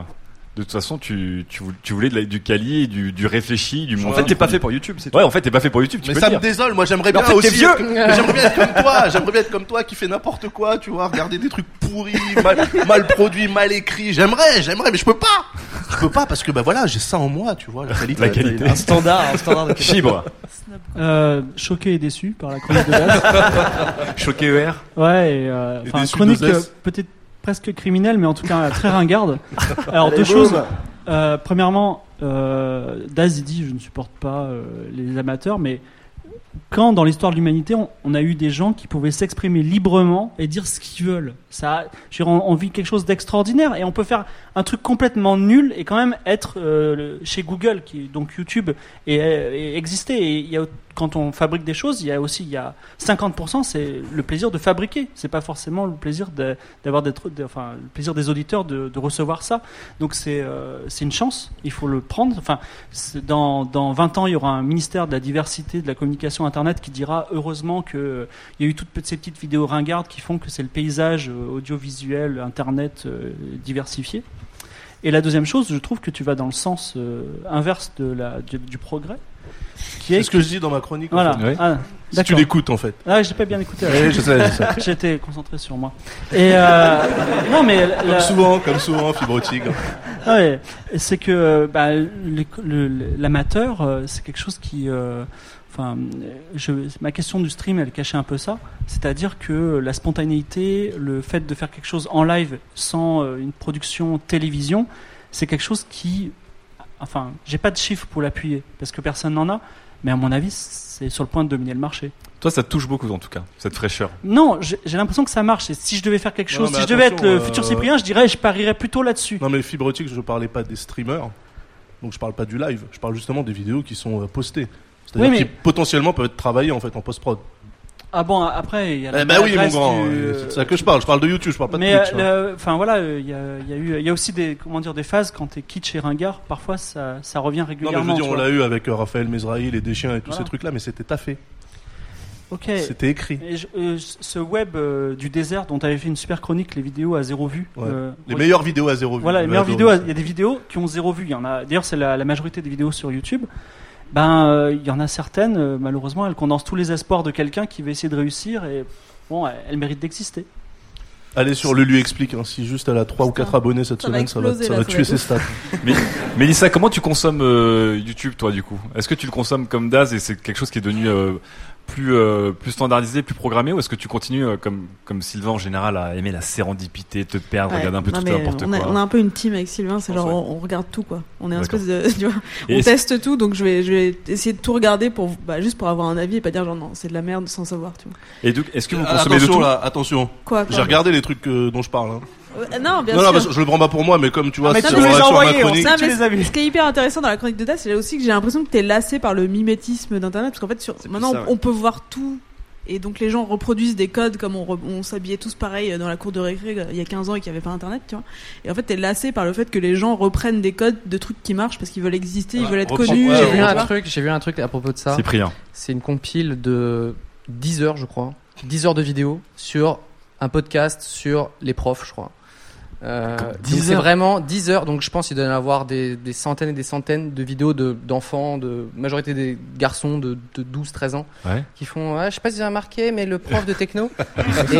de toute façon, tu, tu, vou- tu voulais de la- du quali, du, du réfléchi, du En fait, t'es pas fait pour YouTube, c'est Ouais, en fait, t'es pas fait pour YouTube. Tu Mais peux ça le me dire. désole, moi j'aimerais en bien fait, t'es aussi. vieux. être- mais J'aimerais bien être comme toi, j'aimerais bien être comme toi qui fait n'importe quoi, tu vois, regarder des trucs pourris, mal, mal produits, mal écrits. J'aimerais, j'aimerais, mais je peux pas. Je peux pas parce que bah voilà, j'ai ça en moi, tu vois, la qualité. La qualité. Un standard, un standard de Chibre. Euh, choqué et déçu par la chronique de Daz. Choqué ER. Ouais, et, euh, Et enfin, déçu chronique euh, peut-être presque criminelle, mais en tout cas très ringarde. Alors Allez, deux boum. choses. Euh, premièrement, euh, Daz dit je ne supporte pas euh, les amateurs, mais quand dans l'histoire de l'humanité on, on a eu des gens qui pouvaient s'exprimer librement et dire ce qu'ils veulent, ça, je veux dire, on, on vit quelque chose d'extraordinaire et on peut faire un truc complètement nul et quand même être euh, le- chez Google, qui donc YouTube, et, et exister. Et il y a, quand on fabrique des choses, il y a aussi il y a 50% c'est le plaisir de fabriquer. C'est pas forcément le plaisir d'avoir d'être, de- enfin le plaisir des auditeurs de, recevoir ça. Donc c'est euh, c'est une chance. Il faut le prendre. Enfin dans dans 20 ans il y aura un ministère de la diversité de la communication internet qui dira heureusement que euh, il y a eu toutes ces petites vidéos ringardes qui font que c'est le paysage euh, audiovisuel internet euh, diversifié. Et la deuxième chose, je trouve que tu vas dans le sens inverse de la, du progrès. Qui C'est ce que je dis dans ma chronique. en Voilà. fait. Ouais. Ah, Si tu l'écoutes en fait. Ah, j'ai pas bien écouté. Oui, je sais, je sais. J'étais concentré sur moi. Et euh, non, mais la- Comme souvent, comme souvent, fibre tigre. ouais, c'est que bah, l'amateur, euh, c'est quelque chose qui. euh, Enfin, je, ma question du stream, elle cachait un peu ça. C'est-à-dire que la spontanéité, le fait de faire quelque chose en live sans une production télévision, c'est quelque chose qui. Enfin, j'ai pas de chiffres pour l'appuyer, parce que personne n'en a, mais à mon avis, c'est sur le point de dominer le marché. Toi, ça te touche beaucoup, en tout cas, cette fraîcheur. Non, j'ai l'impression que ça marche. Et si je devais faire quelque chose, si je devais être le euh, futur Cyprien, je dirais, je parierais plutôt là-dessus. Non mais fibre optique, je parlais pas des streamers. Donc je parle pas du live, je parle justement des vidéos qui sont euh, postées. C'est-à-dire Oui, mais- qui potentiellement peuvent être travaillées en fait en post-prod. Ah bon, après, il y a la Eh ben oui mon grand, du, euh, c'est de ça que je parle, je parle de YouTube, je parle pas de Mais Twitch. hein. euh, le- enfin voilà, euh, il y, a, y a eu, il y a aussi des, comment dire, des phases quand t'es kitsch et ringard. Parfois, ça, ça revient Non mais je régulièrement. veux dire, on l'a eu avec Raphaël Mesrahi, les déchiens et tous Voilà. ces trucs là, mais c'était taffé. Ok. C'était écrit. Et je- euh, ce web euh, du désert dont tu avais fait une super chronique, les vidéos à zéro vue. Ouais. euh, Les re- meilleures vidéos à zéro vue. Voilà, les meilleures vidéos. Il y a des vidéos qui ont zéro vue. Il y en a. D'ailleurs, c'est la, la majorité des vidéos sur YouTube. Ben, euh, il y en a certaines, euh, malheureusement, elles condensent tous les espoirs de quelqu'un qui veut essayer de réussir et bon, elles, elles méritent d'exister. Allez sur le lui explique, hein, si juste elle a 3 ou 4 abonnés cette Ça va semaine, ça va, exploser, ça là, va ça tuer ses stats. Mais, Mélissa, comment tu consommes euh, YouTube, toi, du coup? Est-ce que tu le consommes comme Daz et c'est quelque chose qui est devenu euh, plus, euh, plus standardisé, plus programmé, ou est-ce que tu continues, euh, comme, comme Sylvain en général, à aimer la sérendipité, te perdre, Ouais. regarder un peu Non, tout n'importe on a, quoi on a un peu une team avec Sylvain, c'est genre on, on regarde tout quoi. On est un espèce de, tu vois, on teste tout, donc je vais, je vais essayer de tout regarder pour, bah, juste pour avoir un avis et pas dire genre non, c'est de la merde sans savoir, tu vois. Et donc, est-ce que vous Ah, consommez de attention tout là, attention. Quoi, quoi J'ai regardé les trucs euh, dont je parle. Hein. Euh, non, bien non, sûr. non, parce que je le prends pas pour moi, mais comme tu vois, mais c'est les à ma chronique. sait, mais Ce qui est hyper intéressant dans la chronique de Das, c'est aussi que j'ai l'impression que t'es lassé par le mimétisme d'internet, parce qu'en fait, sur, maintenant, ça, ouais. on, peut voir tout. Et donc les gens reproduisent des codes comme on, s'habillait tous pareil dans la cour de récré euh, il y a 15 ans et qu'il n'y avait pas internet, tu vois. Et en fait, t'es lassé par le fait que les gens reprennent des codes de trucs qui marchent parce qu'ils veulent exister, ils veulent être connus. J'ai vu un truc, j'ai vu un truc à propos de ça. Cyprien. C'est une compile de 10 heures, je crois. 10 heures de vidéo sur un podcast sur les profs, je crois. Euh, Comme donc 10 c'est heures. vraiment 10 heures, donc je pense qu'il doit y en avoir des, des centaines et des centaines de vidéos de- d'enfants, de, majorité des garçons de, de 12-13 ans, Ouais. qui font ah, Je sais pas si vous avez remarqué, mais le prof de techno.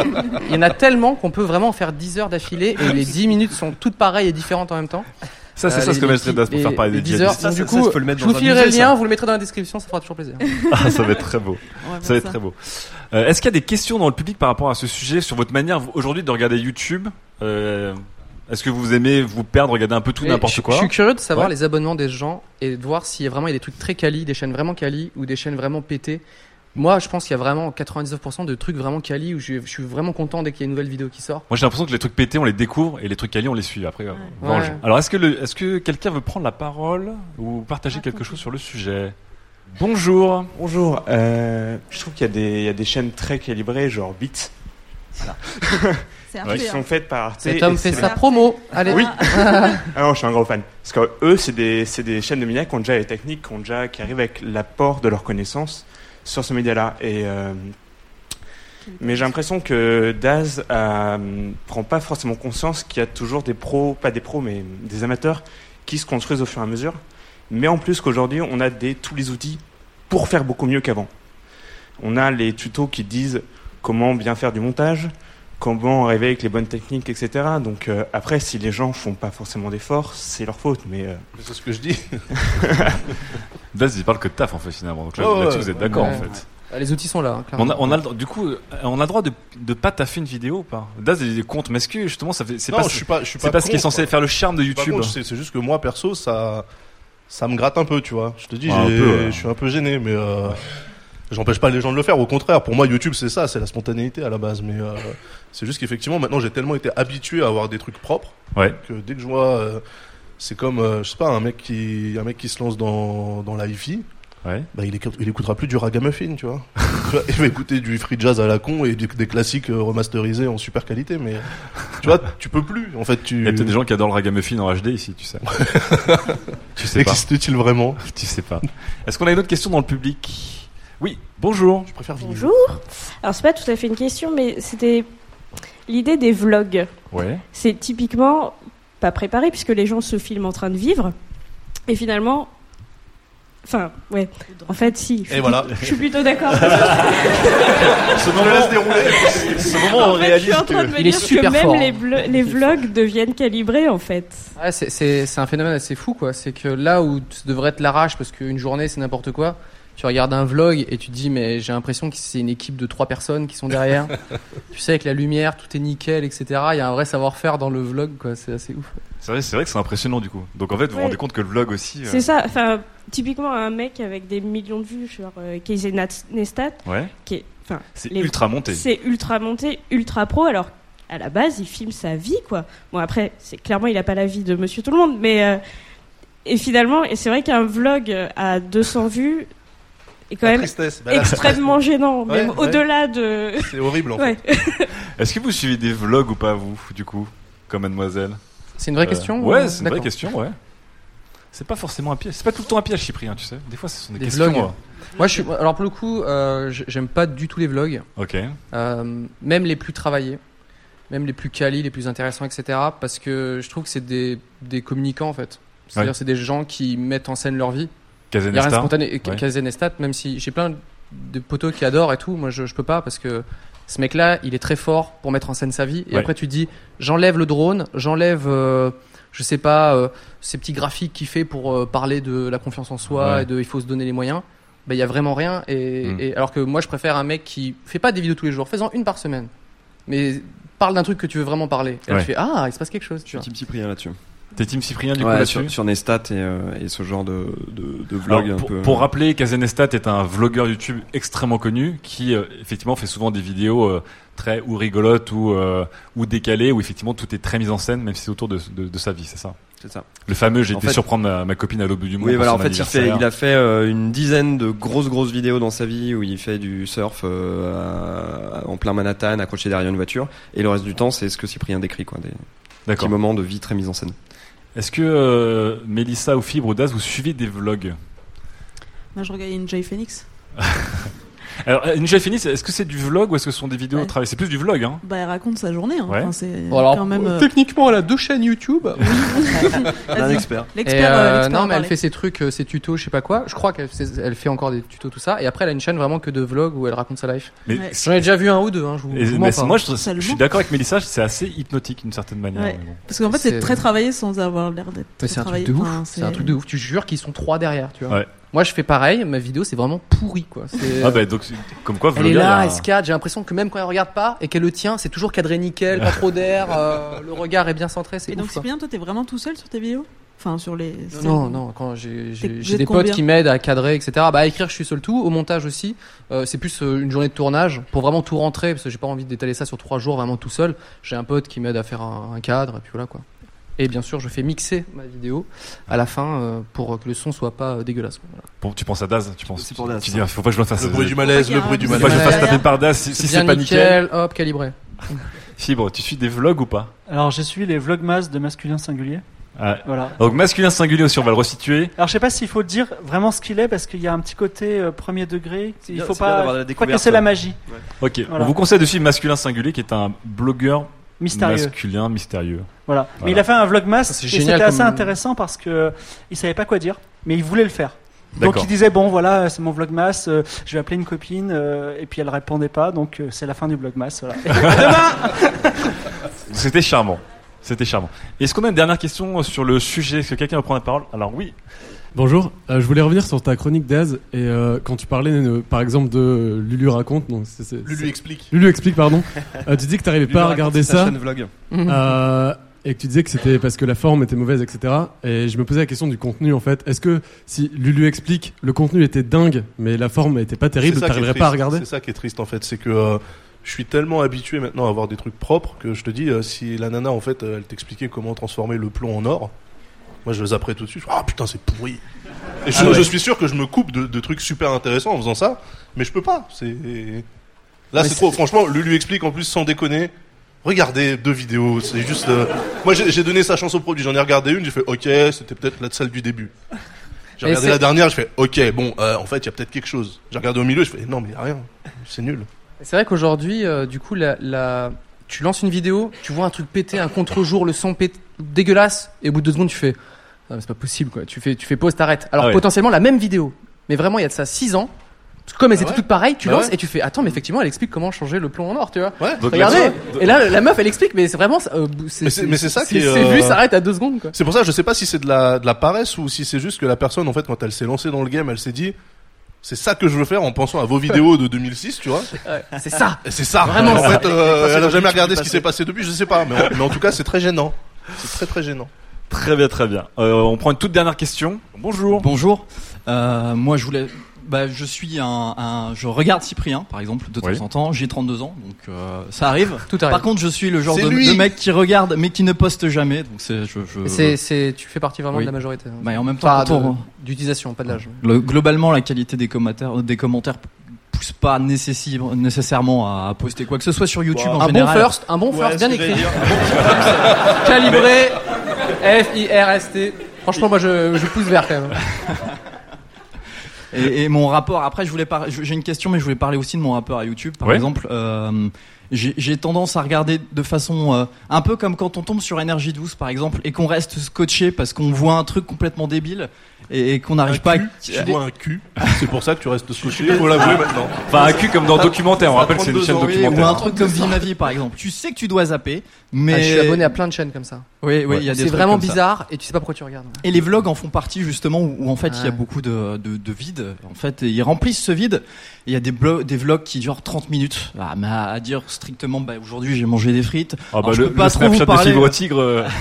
Il y en a tellement qu'on peut vraiment faire 10 heures d'affilée et les 10 minutes sont toutes pareilles et différentes en même temps. Ça, c'est Euh, ça, ce les- que Das pour faire parler des 10 heures. djihadistes. Ça, du coup, ça, faut le mettre je dans vous filerai le lien, vous le mettrez dans la description, ça fera toujours plaisir. Ah, ça va être très beau. On va Ça va être ça. très beau. Euh, Est-ce qu'il y a des questions dans le public par rapport à ce sujet, sur votre manière aujourd'hui de regarder YouTube? Euh, Est-ce que vous aimez vous perdre, regarder un peu tout n'importe quoi Je suis curieux de savoir Ouais. les abonnements des gens et de voir s'il y a vraiment il y a des trucs très quali, des chaînes vraiment quali ou des chaînes vraiment pétées. Moi, je pense qu'il y a vraiment 99% de trucs vraiment quali où je, je suis vraiment content dès qu'il y a une nouvelle vidéo qui sort. Moi, j'ai l'impression que les trucs pétés, on les découvre et les trucs quali, on les suit après. euh. Ouais. Alors, est-ce que, le- est-ce que quelqu'un veut prendre la parole ou partager quelque chose sur le sujet? Bonjour. Bonjour. Euh, je trouve qu'il y, a des- il y a des chaînes très calibrées, genre Beats. Voilà. C'est Arte, qui hein. sont faites par Arte. Cet homme et fait sa promo. Allez. Oui. ah non, je suis un gros fan. Parce que eux, c'est des, c'est des chaînes de médias qui ont déjà les techniques, qui, ont déjà, qui arrivent avec l'apport de leurs connaissances sur ce média-là. Et euh, mais j'ai l'impression que Daz euh, prend pas forcément conscience qu'il y a toujours des pros, pas des pros, mais des amateurs qui se construisent au fur et à mesure. Mais en plus qu'aujourd'hui, on a des, tous les outils pour faire beaucoup mieux qu'avant. On a les tutos qui disent comment bien faire du montage, comment arriver avec les bonnes techniques, etc. Donc euh, après, si les gens font pas forcément d'efforts, c'est leur faute. Mais euh, c'est ce que je dis. Daz, il parle que de taf en fait finalement. Donc là, ouais, là-dessus, vous êtes d'accord Ouais. en fait. Ah, Les outils sont là. hein, On clairement. a, on a, du coup, euh, on a le droit de, de pas taffer une vidéo ou pas? Daz, il est contre, mais est-ce que justement, ça fait, c'est Non, pas, je suis pas, je suis c'est pas ce qui est censé faire le charme de pas YouTube contre, C'est c'est juste que moi, perso, ça, ça me gratte un peu, tu vois. Je te dis, Ah, un j'ai- peu, ouais. je suis un peu gêné, mais euh, j'empêche pas les gens de le faire. Au contraire, pour moi, YouTube, c'est ça, c'est la spontanéité à la base. Mais euh, c'est juste qu'effectivement, maintenant, j'ai tellement été habitué à avoir des trucs propres Ouais. que dès que je vois, euh, c'est comme, euh, je sais pas, un mec qui, un mec qui se lance dans, dans la hi-fi. Ouais. Bah, il, écoute- il écoutera plus du ragamuffin, tu vois. Il va écouter du free jazz à la con et des, des classiques euh, remasterisés en super qualité, mais tu vois, tu peux plus. En fait, tu. Il y a peut-être des gens qui adorent le ragamuffin en HD ici, tu sais. tu sais pas. Existe-t-il vraiment? Tu sais pas. Est-ce qu'on a une autre question dans le public? Oui, bonjour. Je préfère Bonjour. Alors c'est pas tout à fait une question, mais c'était l'idée des vlogs. Ouais. C'est typiquement pas préparé puisque les gens se filment en train de vivre et finalement. Enfin, ouais. En fait, si. Je suis, Et voilà. Je suis plutôt d'accord. Ce moment, ce moment, En fait, je suis en train de me Il est dire super que même fort, hein. les, vlo- les vlogs deviennent calibrés en fait. Ouais, c'est- un phénomène assez fou, quoi. C'est que là où tu devrais être l'arrache parce qu'une journée c'est n'importe quoi, tu regardes un vlog et tu te dis, mais j'ai l'impression que c'est une équipe de trois personnes qui sont derrière. tu sais, avec la lumière, tout est nickel, etc. Il y a un vrai savoir-faire dans le vlog, quoi. C'est assez ouf. C'est vrai, c'est vrai que c'est impressionnant du coup. Donc en fait, vous vous rendez compte que le vlog aussi. euh, C'est ça. Enfin, typiquement un mec avec des millions de vues, genre euh, Casey Neistat, Ouais. qui est, enfin, C'est les- ultra monté. C'est ultra monté, ultra pro. Alors à la base, il filme sa vie, quoi. Bon après, c'est clairement il a pas la vie de Monsieur Tout le Monde, mais euh, et finalement, et c'est vrai qu'un vlog euh, à 200 vues est quand La même tristesse. Bah extrêmement gênant, Ouais, même ouais. au-delà de. C'est horrible, en Ouais. Est-ce que vous suivez des vlogs ou pas vous, du coup, comme Mademoiselle? C'est une vraie Euh, question Ouais, ou- c'est une vraie question, ouais. C'est pas forcément un piège. C'est pas tout le temps un piège, Cyprien, tu sais. Des fois, ce sont des, Des questions. vlogs. euh, Moi, je suis. Alors pour le coup, euh, j'aime pas du tout les vlogs. Ok. Euh, même les plus travaillés, même les plus qualis, les plus intéressants, etc. Parce que je trouve que c'est des, des communicants en fait. C'est-à-dire Ouais. c'est des gens qui mettent en scène leur vie. Kazen Il y a rien spontané. Ouais. Kazen Estat, même si j'ai plein de potos qui adorent et tout, moi je, je peux pas parce que ce mec-là, il est très fort pour mettre en scène sa vie. Et Ouais. après tu te dis, j'enlève le drone, j'enlève, euh, je sais pas, euh, ces petits graphiques qu'il fait pour euh, parler de la confiance en soi Ouais. et de il faut se donner les moyens. Ben, il y a vraiment rien. Et, Mm. et alors que moi, je préfère un mec qui fait pas des vidéos tous les jours, faisant une par semaine. Mais parle d'un truc que tu veux vraiment parler. Et là, tu fais, ah, il se passe quelque chose. Tu vois. Team Cyprien là-dessus. T'es Team Cyprien du coup Ouais, là-dessus sur, sur Nestat et, euh, et ce genre de, de, de Alors, vlog un pour, peu. pour rappeler, Kazenestat est un vlogueur YouTube extrêmement connu qui euh, effectivement fait souvent des vidéos euh, très ou rigolotes ou euh, ou décalées où effectivement tout est très mis en scène même si c'est autour de, sa vie, c'est ça? C'est ça. Le fameux j'ai été fait- surprendre ma, ma copine à l'aube du monde. Oui, voilà, en fait, il, fait, anniversaire. il a fait euh, une dizaine de grosses, grosses vidéos dans sa vie où il fait du surf euh, à- en plein Manhattan, accroché derrière une voiture. Et le reste du temps, c'est ce que Cyprien décrit, quoi. Des D'accord. petits moments de vie très mis en scène. Est-ce que euh, Mélissa ou Fibre ou Daz vous suivez des vlogs? Moi, je regardais Enjoy Phoenix. Alors, euh, Ninja Phoenix, est-ce que c'est du vlog ou est-ce que ce sont des vidéos travaillées C'est plus du vlog, hein. Bah, elle raconte sa journée. Hein. Ouais. Enfin, c'est Bon, alors, quand même. euh, techniquement, elle a deux chaînes YouTube. Vas-y. expert. L'expert, euh, euh, l'expert non, en mais elle parlait. fait ses trucs, euh, ses tutos, je sais pas quoi. Je crois qu'elle fait, elle fait encore des tutos, tout ça. Et après, elle a une chaîne vraiment que de vlogs où elle raconte sa life. Mais- J'en ai déjà vu un ou deux. Hein, je vous, Et- mais c'est- pas. moi, je, je suis d'accord avec Mélissa, c'est assez hypnotique d'une certaine manière. Ouais. mais bon. Parce qu'en fait, c'est C'est- très travaillé sans avoir l'air d'être. Mais très c'est un truc travaillé. de ouf. Enfin, c'est un truc de ouf. Tu jures qu'ils sont trois derrière, tu vois. Ouais. Moi, je fais pareil. Ma vidéo, c'est vraiment pourri, quoi. C'est- Ah, bah, donc, c'est- comme quoi, Elle est il y là, a- elle se cadre. J'ai l'impression que même quand elle regarde pas et qu'elle le tient, c'est toujours cadré nickel, pas trop d'air, euh, le regard est bien centré. C'est Et donc, ouf, quoi. Cyprien, toi, t'es vraiment tout seul sur tes vidéos? Enfin, sur les. Non, non, quand j'ai T'es- j'ai- vous j'ai êtes des potes combien? qui m'aident à cadrer, etc. Bah, à écrire, je suis seul tout. Au montage aussi. Euh, c'est plus euh, une journée de tournage pour vraiment tout rentrer parce que j'ai pas envie d'étaler ça sur trois jours vraiment tout seul. J'ai un pote qui m'aide à faire un, un cadre et puis voilà quoi. Et bien sûr, je fais mixer ma vidéo à la fin euh, pour que le son soit pas euh, dégueulasse. Voilà. Bon, tu penses à Daz, tu penses. pour Daz, Tu dis, ah, faut pas que je me fasse. Le bruit du malaise, le bruit du Faut pas malaise. que je me fasse taper par Daz si, si c'est pas nickel. nickel, hop, calibré. Fibre, tu suis des vlogs ou pas Alors j'ai suivi les vlogmas de masculin singulier. Ah. Voilà. Donc, masculin singulier aussi, on va le resituer. Alors je sais pas s'il faut dire vraiment ce qu'il est parce qu'il y a un petit côté euh, premier degré. Il bien- faut c'est pas, pas casser la ouais. magie. Ok, Voilà. on vous conseille de suivre masculin singulier qui est un blogueur Mystérieux. masculin mystérieux. Voilà. Mais il a fait un vlogmas Ça, et c'était assez intéressant parce que il savait pas quoi dire, mais il voulait le faire. Donc il disait bon voilà c'est mon vlogmas, euh, je vais appeler une copine euh, et puis elle répondait pas donc euh, c'est la fin du vlogmas. Voilà. C'était charmant. C'était charmant. Est-ce qu'on a une dernière question sur le sujet? Est-ce que quelqu'un veut prendre la parole? Alors oui. Bonjour, euh, je voulais revenir sur ta chronique Daz et euh, quand tu parlais euh, par exemple de Lulu raconte, donc c'est- c'est- Lulu c'est- explique. Lulu explique pardon. Euh, tu dis que t'arrivais Lulu pas à regarder ça chaîne vlog. euh, et que tu disais que c'était parce que la forme était mauvaise, etc. Et je me posais la question du contenu en fait. Est-ce que si Lulu explique, le contenu était dingue, mais la forme était pas terrible, t'arriverais pas à regarder C'est ça qui est triste en fait, c'est que euh, je suis tellement habitué maintenant à avoir des trucs propres que je te dis, si la nana en fait, elle t'expliquait comment transformer le plomb en or, moi je le zapperais tout de suite. Ah putain, c'est pourri. Et je, Ah ouais. je suis sûr que je me coupe de, de trucs super intéressants en faisant ça, mais je peux pas. C'est là, c'est trop. Franchement, Lulu explique en plus sans déconner. Regardez deux vidéos, c'est juste. euh, Moi, j'ai donné sa chance au produit. J'en ai regardé une, j'ai fait OK, c'était peut-être la salle du début. J'ai regardé la dernière, je fais OK, bon, euh, en fait, il y a peut-être quelque chose. J'ai regardé au milieu, je fais non, mais il y a rien, c'est nul. C'est vrai qu'aujourd'hui, euh, du coup, la, la- tu lances une vidéo, tu vois un truc péter, un contre-jour, le son pét- dégueulasse, et au bout de deux secondes, tu fais, Ah, mais c'est pas possible, quoi. Tu fais, tu fais pause, t'arrêtes. Alors Ah ouais. potentiellement la même vidéo, mais vraiment il y a de ça 6 ans. Parce que comme elles Bah étaient ouais. toutes pareilles, tu Bah lances ouais. et tu fais attends mais effectivement elle explique comment changer le plomb en or tu vois. Ouais. Donc, Regardez et là la meuf elle explique mais c'est vraiment euh, Mais c'est- mais c'est ça qui est, c'est euh, vu ça arrête à deux secondes quoi. C'est pour ça, je sais pas si c'est de la, de la paresse ou si c'est juste que la personne, en fait, quand elle s'est lancée dans le game, elle s'est dit, c'est ça que je veux faire en pensant à vos vidéos de 2006, tu vois. Ouais, c'est ça. Et C'est ça. Vraiment, en ça. fait, euh, elle a jamais regardé ce qui s'est passé depuis, je sais pas. Mais en, mais en tout cas, c'est très gênant. C'est très très gênant. Très bien, très bien. Euh, on prend une toute dernière question. Bonjour. Bonjour. Euh, moi, je voulais. Bah, je suis un, un- je regarde Cyprien, par exemple, de temps Oui. en temps. J'ai 32 ans, donc euh, ça arrive. Tout arrive. Par contre, je suis le genre de, mec qui regarde, mais qui ne poste jamais. Donc c'est, je, je- C'est c'est tu fais partie vraiment Oui. de la majorité. hein. Bah, et en même temps, Enfin, quand de- on- d'utilisation pas de l'âge. le- globalement, la qualité des commentaires, des commentaires pousse pas nécessairement à poster quoi que ce soit sur YouTube en un général. bon first, un bon Ouais, first bien écrit. Calibré F I R S T. Franchement moi je, je pousse vers quand même. Et, et mon rapport, après, je voulais par- j'ai une question, mais je voulais parler aussi de mon rapport à YouTube. Par Ouais. exemple, euh, j'ai tendance à regarder de façon euh, un peu comme quand on tombe sur énergie 12 par exemple et qu'on reste scotché parce qu'on voit un truc complètement débile et, et qu'on n'arrive pas à... tu vois un cul. C'est pour ça que tu restes scotché. Il faut l'avouer maintenant. Enfin, un cul comme dans documentaire. On rappelle que c'est une 32 chaîne Oui, ou documentaire. un truc comme Vie ma vie par exemple. Tu sais que tu dois zapper, mais Ah, je suis abonné à plein de chaînes comme ça. Oui, oui, il y a des C'est vraiment comme ça. bizarre et tu sais pas pourquoi tu regardes. Et les vlogs en font partie justement où, où, en fait il y a beaucoup de, de, de vide. En fait, et ils remplissent ce vide. Il y a des, vlogs qui durent 30 minutes. Ah, mais à, dire strictement, bah, aujourd'hui j'ai mangé des frites. Ah bah Alors, je le, pas le trop Snapchat de. Fibre au Tigre. euh,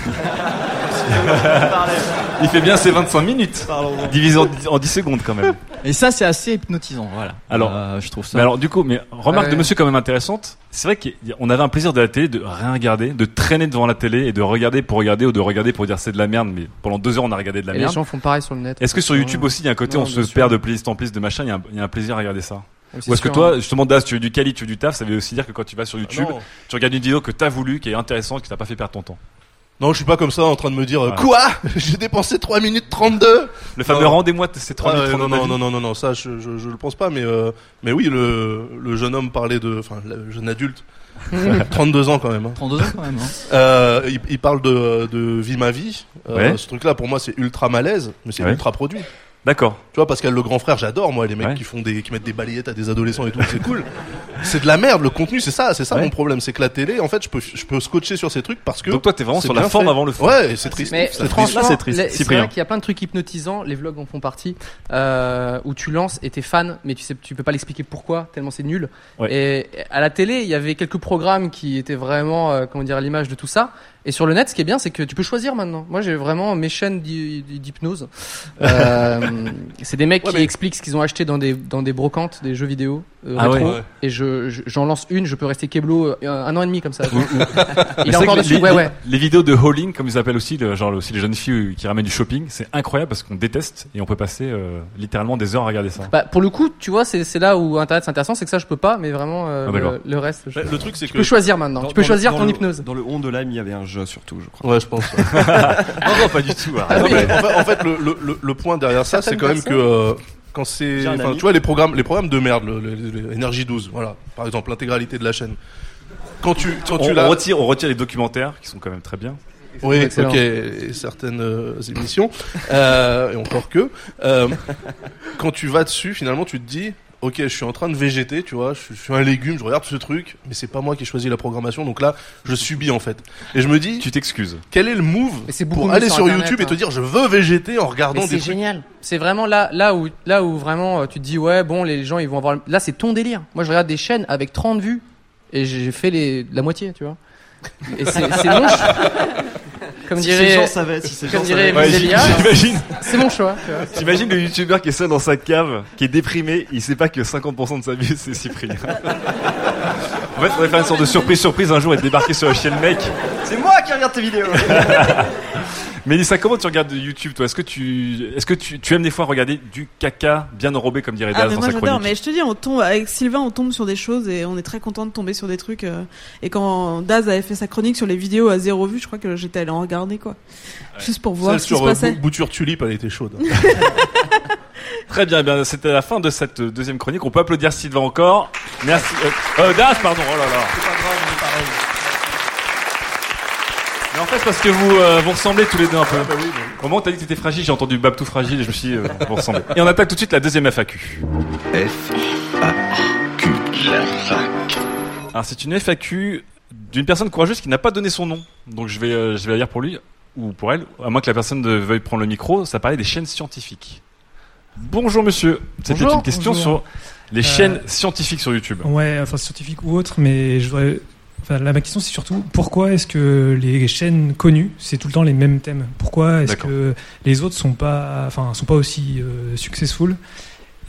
Il fait bien ses 25 minutes. Divisé en, en 10 secondes quand même. Et ça c'est assez hypnotisant, voilà. Alors, Euh, je trouve ça. Mais alors du coup, mais remarque Ouais. de monsieur quand même intéressante. C'est vrai qu'on avait un plaisir de la télé de rien regarder, de traîner devant la télé et de regarder pour regarder ou de regarder pour dire c'est de la merde. Mais pendant deux heures on a regardé de la Et les merde. gens font pareil sur le net. Est-ce que sur YouTube aussi il y a un côté Non, on se sûr. perd de playlist en playlist de machin, il y, a un- il y a un plaisir à regarder ça Ou est-ce que toi, hein. justement, Das, tu veux du quali, tu veux du taf, ça veut aussi dire que quand tu vas sur YouTube, non. tu regardes une vidéo que t'as voulu, qui est intéressante, qui t'a pas fait perdre ton temps. Non, je suis pas comme ça en train de me dire euh, Ouais. quoi? J'ai dépensé 3 minutes 32 Le fameux rendez-moi ces 3 Ouais, minutes ouais, 32 non, non, non, non, non, ça, je, je, je le pense pas, mais, euh, mais oui, le, le jeune homme parlait de, enfin, le jeune adulte, 32 ans quand même. hein. 32 ans quand même. hein. Euh, il, il parle de, de Vie ma vie. Euh, Ouais. Ce truc-là, pour moi, c'est ultra malaise, mais c'est Ouais. ultra produit. D'accord. Tu vois, Pascal le grand frère, j'adore moi les mecs Ouais. qui font des, qui mettent des balayettes à des adolescents et tout, c'est cool. C'est de la merde, le contenu, c'est ça, c'est ça Ouais. mon problème, c'est que la télé, en fait, je peux, je peux scotcher sur ces trucs parce que. Donc toi, t'es vraiment sur la forme fait. avant le fond. Ouais, c'est triste. Mais c'est triste. Là, c'est triste. les- c'est Cyprien. vrai qu'il y a plein de trucs hypnotisants, les vlogs en font partie, euh, où tu lances et t'es fan, mais tu sais, tu peux pas l'expliquer pourquoi, tellement c'est nul. Ouais. Et à la télé, il y avait quelques programmes qui étaient vraiment, euh, comment dire, à l'image de tout ça. Et sur le net, ce qui est bien, c'est que tu peux choisir maintenant. Moi, j'ai vraiment mes chaînes d'hy- d'hypnose. Euh, c'est des mecs Ouais, qui mais- expliquent ce qu'ils ont acheté dans des dans des brocantes, des jeux vidéo euh, Ah rétro. ouais. Et je je- j'en lance une, je peux rester keblo euh, un an et demi comme ça. Mais Il est encore dessus. les, Ouais, les- ouais. les vidéos de hauling, comme ils appellent aussi, le- genre aussi les jeunes filles qui ramènent du shopping, c'est incroyable parce qu'on déteste et on peut passer euh, littéralement des heures à regarder ça. Bah, pour le coup, tu vois, c'est c'est là où Internet c'est intéressant, c'est que ça je peux pas, mais vraiment euh, Ah, le, le reste. je- Ouais, le truc, c'est tu que. peux choisir maintenant. Dans- tu peux dans- choisir dans ton le- hypnose. Dans le on de l'âme, il y avait un jeu surtout, je crois. Ouais, je pense. ouais. non, non, pas du tout. Ah non, mais en fait, en fait, le, le, le, le point derrière ça, c'est quand même que euh, quand c'est, tu vois les programmes, les programmes de merde, le, le- le- Énergie 12, voilà, par exemple, l'intégralité de la chaîne. Quand tu, quand On, tu on l'as, retire, on retire les documentaires qui sont quand même très bien. oui, Excellent. ok, et certaines euh, émissions, euh, et encore que, euh, quand tu vas dessus, finalement, tu te dis, ok, je suis en train de végéter, tu vois, je, suis- je suis un légume, je regarde ce truc, mais c'est pas moi qui ai choisi la programmation, donc là, je subis en fait. Et je me dis, Tu t'excuses. quel est le move beaucoup pour aller sur sur Internet, YouTube et te hein. dire, je veux végéter en regardant des c'est génial. C'est vraiment là, là où, là où vraiment euh, tu te dis ouais bon les gens ils vont avoir. Là c'est ton délire. Moi je regarde des chaînes avec 30 vues et j'ai fait les la moitié, tu vois. Et c'est choix. Comme Si ces dirait, gens savaient, si ces comme gens dirait savaient. J'imagine. c'est mon choix. tu vois. T'imagines le youtubeur qui est seul dans sa cave, qui est déprimé, il sait pas que 50% de sa vie c'est Cyprien. en fait, on va faire une sorte de surprise surprise un jour et débarquer sur la chaîne mec. C'est moi qui regarde tes vidéos. Mélissa, comment tu regardes YouTube toi? Est-ce que tu est-ce que tu, tu aimes des fois regarder du caca bien enrobé comme dirait Ah, Daz mais dans moi sa j'adore, chronique? mais je te dis, on tombe, avec Sylvain, on tombe sur des choses et on est très content de tomber sur des trucs. euh, et quand Daz avait fait sa chronique sur les vidéos à zéro vue, je crois que j'étais allé en regarder quoi. Juste pour voir Celle ce qui se sur euh, passait. Bou- Bouture Tulipe, elle était chaude. Très bien, eh bien c'était la fin de cette euh, deuxième chronique. On peut applaudir Sylvain encore. Merci. Euh, euh, Daz, pardon. Oh là là. Mais en fait, parce que vous euh, vous ressemblez tous les deux un peu. Au moment où t'as dit que t'étais fragile, j'ai entendu Babtou fragile et je me suis dit, euh, vous ressemblez. Et on attaque tout de suite la deuxième FAQ. F, A, Q, la fac. Alors c'est une FAQ d'une personne courageuse qui n'a pas donné son nom. Donc je vais, euh, je vais la lire pour lui ou pour elle, à moins que la personne ne veuille prendre le micro. Ça parlait des chaînes scientifiques. Bonjour monsieur. C'était une question bonjour. sur les Euh, chaînes scientifiques sur YouTube. Ouais, enfin scientifique ou autre, mais je voudrais. Enfin, là, ma question, c'est surtout pourquoi est-ce que les chaînes connues, c'est tout le temps les mêmes thèmes? Pourquoi est-ce que les autres sont pas, enfin, sont pas aussi euh, successful?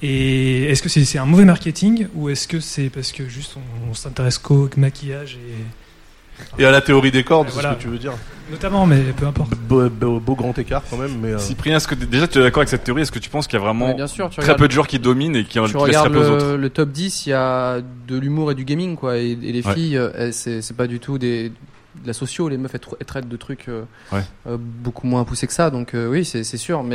Et est-ce que c'est c'est un mauvais marketing ou est-ce que c'est parce que juste on, on s'intéresse qu'au maquillage et Et à la théorie des cordes, c'est voilà. ce que tu veux dire. notamment, mais peu importe. Beau, beau- beau grand écart quand même, mais. euh, Cyprien, est-ce que déjà tu es d'accord avec cette théorie? Est-ce que tu penses qu'il y a vraiment bien sûr, très regardes- peu de joueurs qui dominent et qui, qui Tu regardes très peu aux autres? le, le top 10, il y a de l'humour et du gaming quoi. Et, et les Ouais. filles, euh, c'est pas du tout des de la socio. Les meufs elles, tra- elles traitent de trucs euh, Ouais. euh, beaucoup moins poussés que ça. Donc euh, oui, c'est c'est sûr. Mais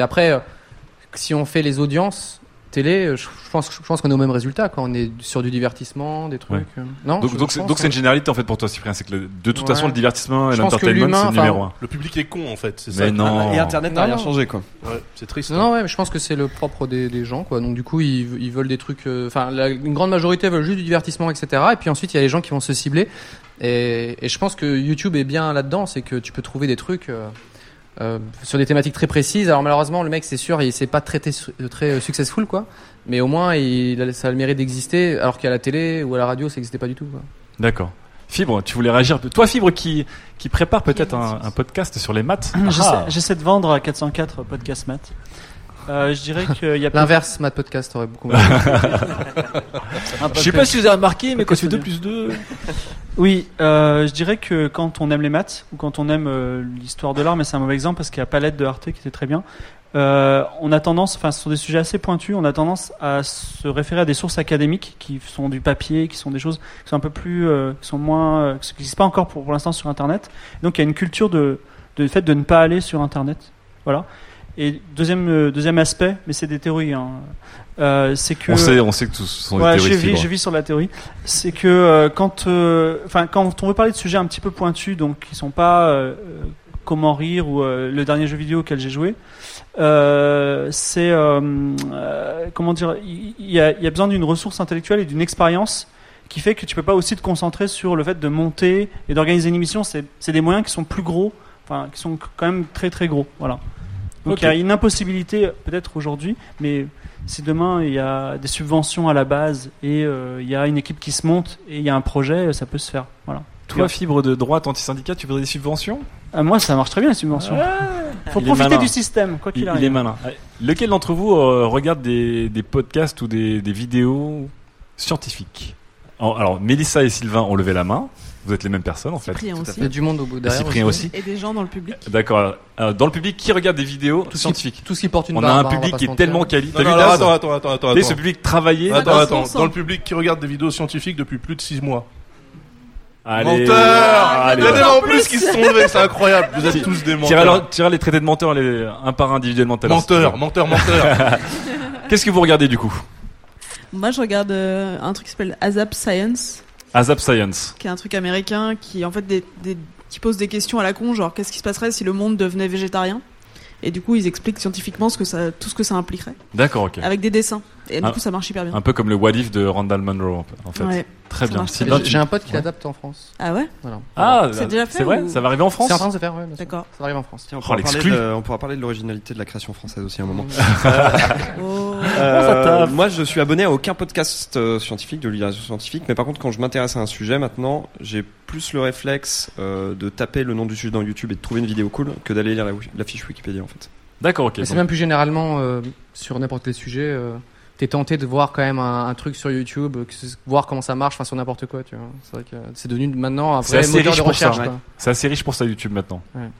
Et après, euh, si on fait les audiences télé, euh, je pense, je pense qu'on est au même résultat quand on est sur du divertissement, des trucs. Ouais. euh, Non. donc c'est pense, donc c'est une généralité en fait pour toi Cyprien, c'est que le- de toute Ouais. façon le divertissement et l'entertainment c'est le numéro un. Le public est con en fait, c'est Mais ça. non. Et Internet n'a rien non. changé, quoi. Ouais, c'est triste. Non, ouais, mais je pense que c'est le propre des, des gens, quoi. Donc du coup, ils, ils veulent des trucs. Enfin, une grande majorité veulent juste du divertissement, etc. Et puis ensuite, il y a les gens qui vont se cibler. Et, et je pense que YouTube est bien là-dedans, c'est que tu peux trouver des trucs. euh, euh, sur des thématiques très précises. Alors malheureusement, le mec, c'est sûr, il s'est pas traité très euh, successful, quoi. Mais au moins, il, a- ça a le mérite d'exister, alors qu'à la télé ou à la radio, ça n'existait pas du tout. Quoi. D'accord. Fibre, tu voulais réagir Toi, Fibre, qui, qui prépare peut-être un, un podcast sur les maths. J'essaie- Ah. J'essaie de vendre à 404 podcast maths. Euh, je dirais qu'il y a L'inverse, Matt Podcast aurait beaucoup. Je sais pas si vous avez remarqué, mais quand fais 2 plus 2. Oui, euh, je dirais que quand on aime les maths ou quand on aime euh, l'histoire de l'art, mais c'est un mauvais exemple parce qu'il y a Palette de Arte qui était très bien. euh, on a tendance, enfin, ce sont des sujets assez pointus. On a tendance à se référer à des sources académiques qui sont du papier, qui sont des choses qui sont un peu plus, euh, qui sont moins, euh, qui n'existent pas encore pour, pour l'instant sur Internet. Donc, il y a une culture de, de fait de ne pas aller sur Internet. Voilà. Et deuxième, euh, deuxième aspect, mais c'est des théories. Hein. Euh, c'est que On sait- on sait que tout ce sont des Ouais, théories vis, Fibre. je vis sur la théorie. C'est que euh, quand, euh, enfin, quand on veut parler de sujets un petit peu pointus, donc qui sont pas comment rire ou le dernier jeu vidéo auquel j'ai joué, c'est comment dire, il y, a, il y a besoin d'une ressource intellectuelle et d'une expérience qui fait que tu peux pas aussi te concentrer sur le fait de monter et d'organiser une émission. C'est c'est des moyens qui sont plus gros, enfin qui sont quand même très très gros. Voilà. Donc il y a une impossibilité peut-être aujourd'hui, mais si demain il y a des subventions à la base et euh, il y a une équipe qui se monte et il y a un projet, ça peut se faire. Voilà. Toi, Fibre de droite anti-syndicat, tu voudrais des subventions? Ah, moi, ça marche très bien les subventions. Faut Il est profiter du système, quoi qu'il il, arrive. il est malin. Lequel d'entre vous euh, regarde des, des podcasts ou des, des vidéos scientifiques? Alors, alors, Mélissa et Sylvain ont levé la main. Vous êtes les mêmes personnes en fait. Cyprien aussi. fait. Il y a du monde au bout Et derrière Cyprien aussi. Et des gens dans le public. D'accord. Alors, dans le public, qui regarde des vidéos Tout ce qui- scientifiques tout ce qui porte une On barbe, a un public qui est tellement quali. Non, T'as non, vu, Daz attends, attends, attends, attends, sais, ce public travaillé. Attends, attends. Dans le public qui regarde des vidéos scientifiques depuis plus de 6 mois. Allez. Menteur Allez. Il y en a en plus qui se sont levés, c'est incroyable. Vous êtes tous des menteurs. alors- tire les traités de menteurs les, un par un individuellement. tout à l'heure, si tu Menteur, menteur, menteur. Qu'est-ce que vous regardez du coup? Moi, je regarde euh, un truc qui s'appelle ASAP Science, Azap Science. qui est un truc américain qui, en fait, des- qui pose des questions à la con, genre qu'est-ce qui se passerait si le monde devenait végétarien? Et du coup, ils expliquent scientifiquement ce que ça, tout ce que ça impliquerait. D'accord, ok. Avec des dessins. Et du Un- coup, ça marche hyper bien. Un peu comme le What If de Randall Munro en fait. Ouais. Très bien. J'ai un pote qui Ouais. l'adapte en France. Ah ouais Voilà. Ah, C'est déjà fait c'est vrai ou- Ça va arriver en France C'est en train de se faire, ouais. D'accord. Ça va arriver en France. Tiens, on, Oh, pourra parler l'exclu. de, on pourra parler de l'originalité de la création française aussi à un moment. Oh. Euh, ça tape. moi, je suis abonné à aucun podcast euh, scientifique, de vulgarisation scientifique, mais par contre, quand je m'intéresse à un sujet maintenant, j'ai plus le réflexe euh, de taper le nom du sujet dans YouTube et de trouver une vidéo cool que d'aller lire la, la fiche Wikipédia en fait. D'accord, ok. Mais c'est même plus généralement euh, sur n'importe quel sujet. euh, T'es tenté de voir quand même un, un truc sur YouTube, voir comment ça marche, enfin sur n'importe quoi, tu vois. C'est vrai que c'est devenu maintenant un vrai moteur de recherche. quoi. C'est assez riche pour ça YouTube maintenant. Ouais.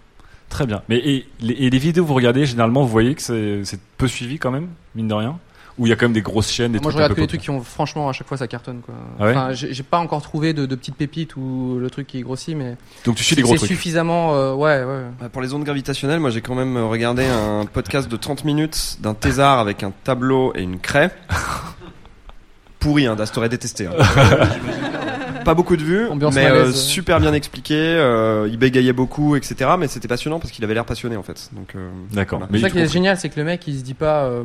Très bien. Mais et les, et les vidéos que vous regardez, généralement, vous voyez que c'est peu suivi quand même, mine de rien? Ou il y a quand même des grosses chaînes, des Moi, trucs je regarde que les trucs qui ont, franchement, à chaque fois, ça cartonne, quoi. Ah ouais enfin, j'ai pas encore trouvé de, de petites pépites ou le truc qui grossit, mais. Donc tu suis les gros C'est trucs. suffisamment, euh, ouais, ouais. Bah, pour les ondes gravitationnelles, moi j'ai quand même regardé un podcast de 30 minutes d'un thésard avec un tableau et une craie. Pourri, hein, Das t'aurais détesté. hein. pas beaucoup de vues, Ambiance mais malaise. euh, super bien expliqué. euh, il bégayait beaucoup, etc. Mais c'était passionnant parce qu'il avait l'air passionné en fait. Donc, euh, D'accord. voilà. C'est ça qui est génial, c'est que le mec, il se dit pas, euh,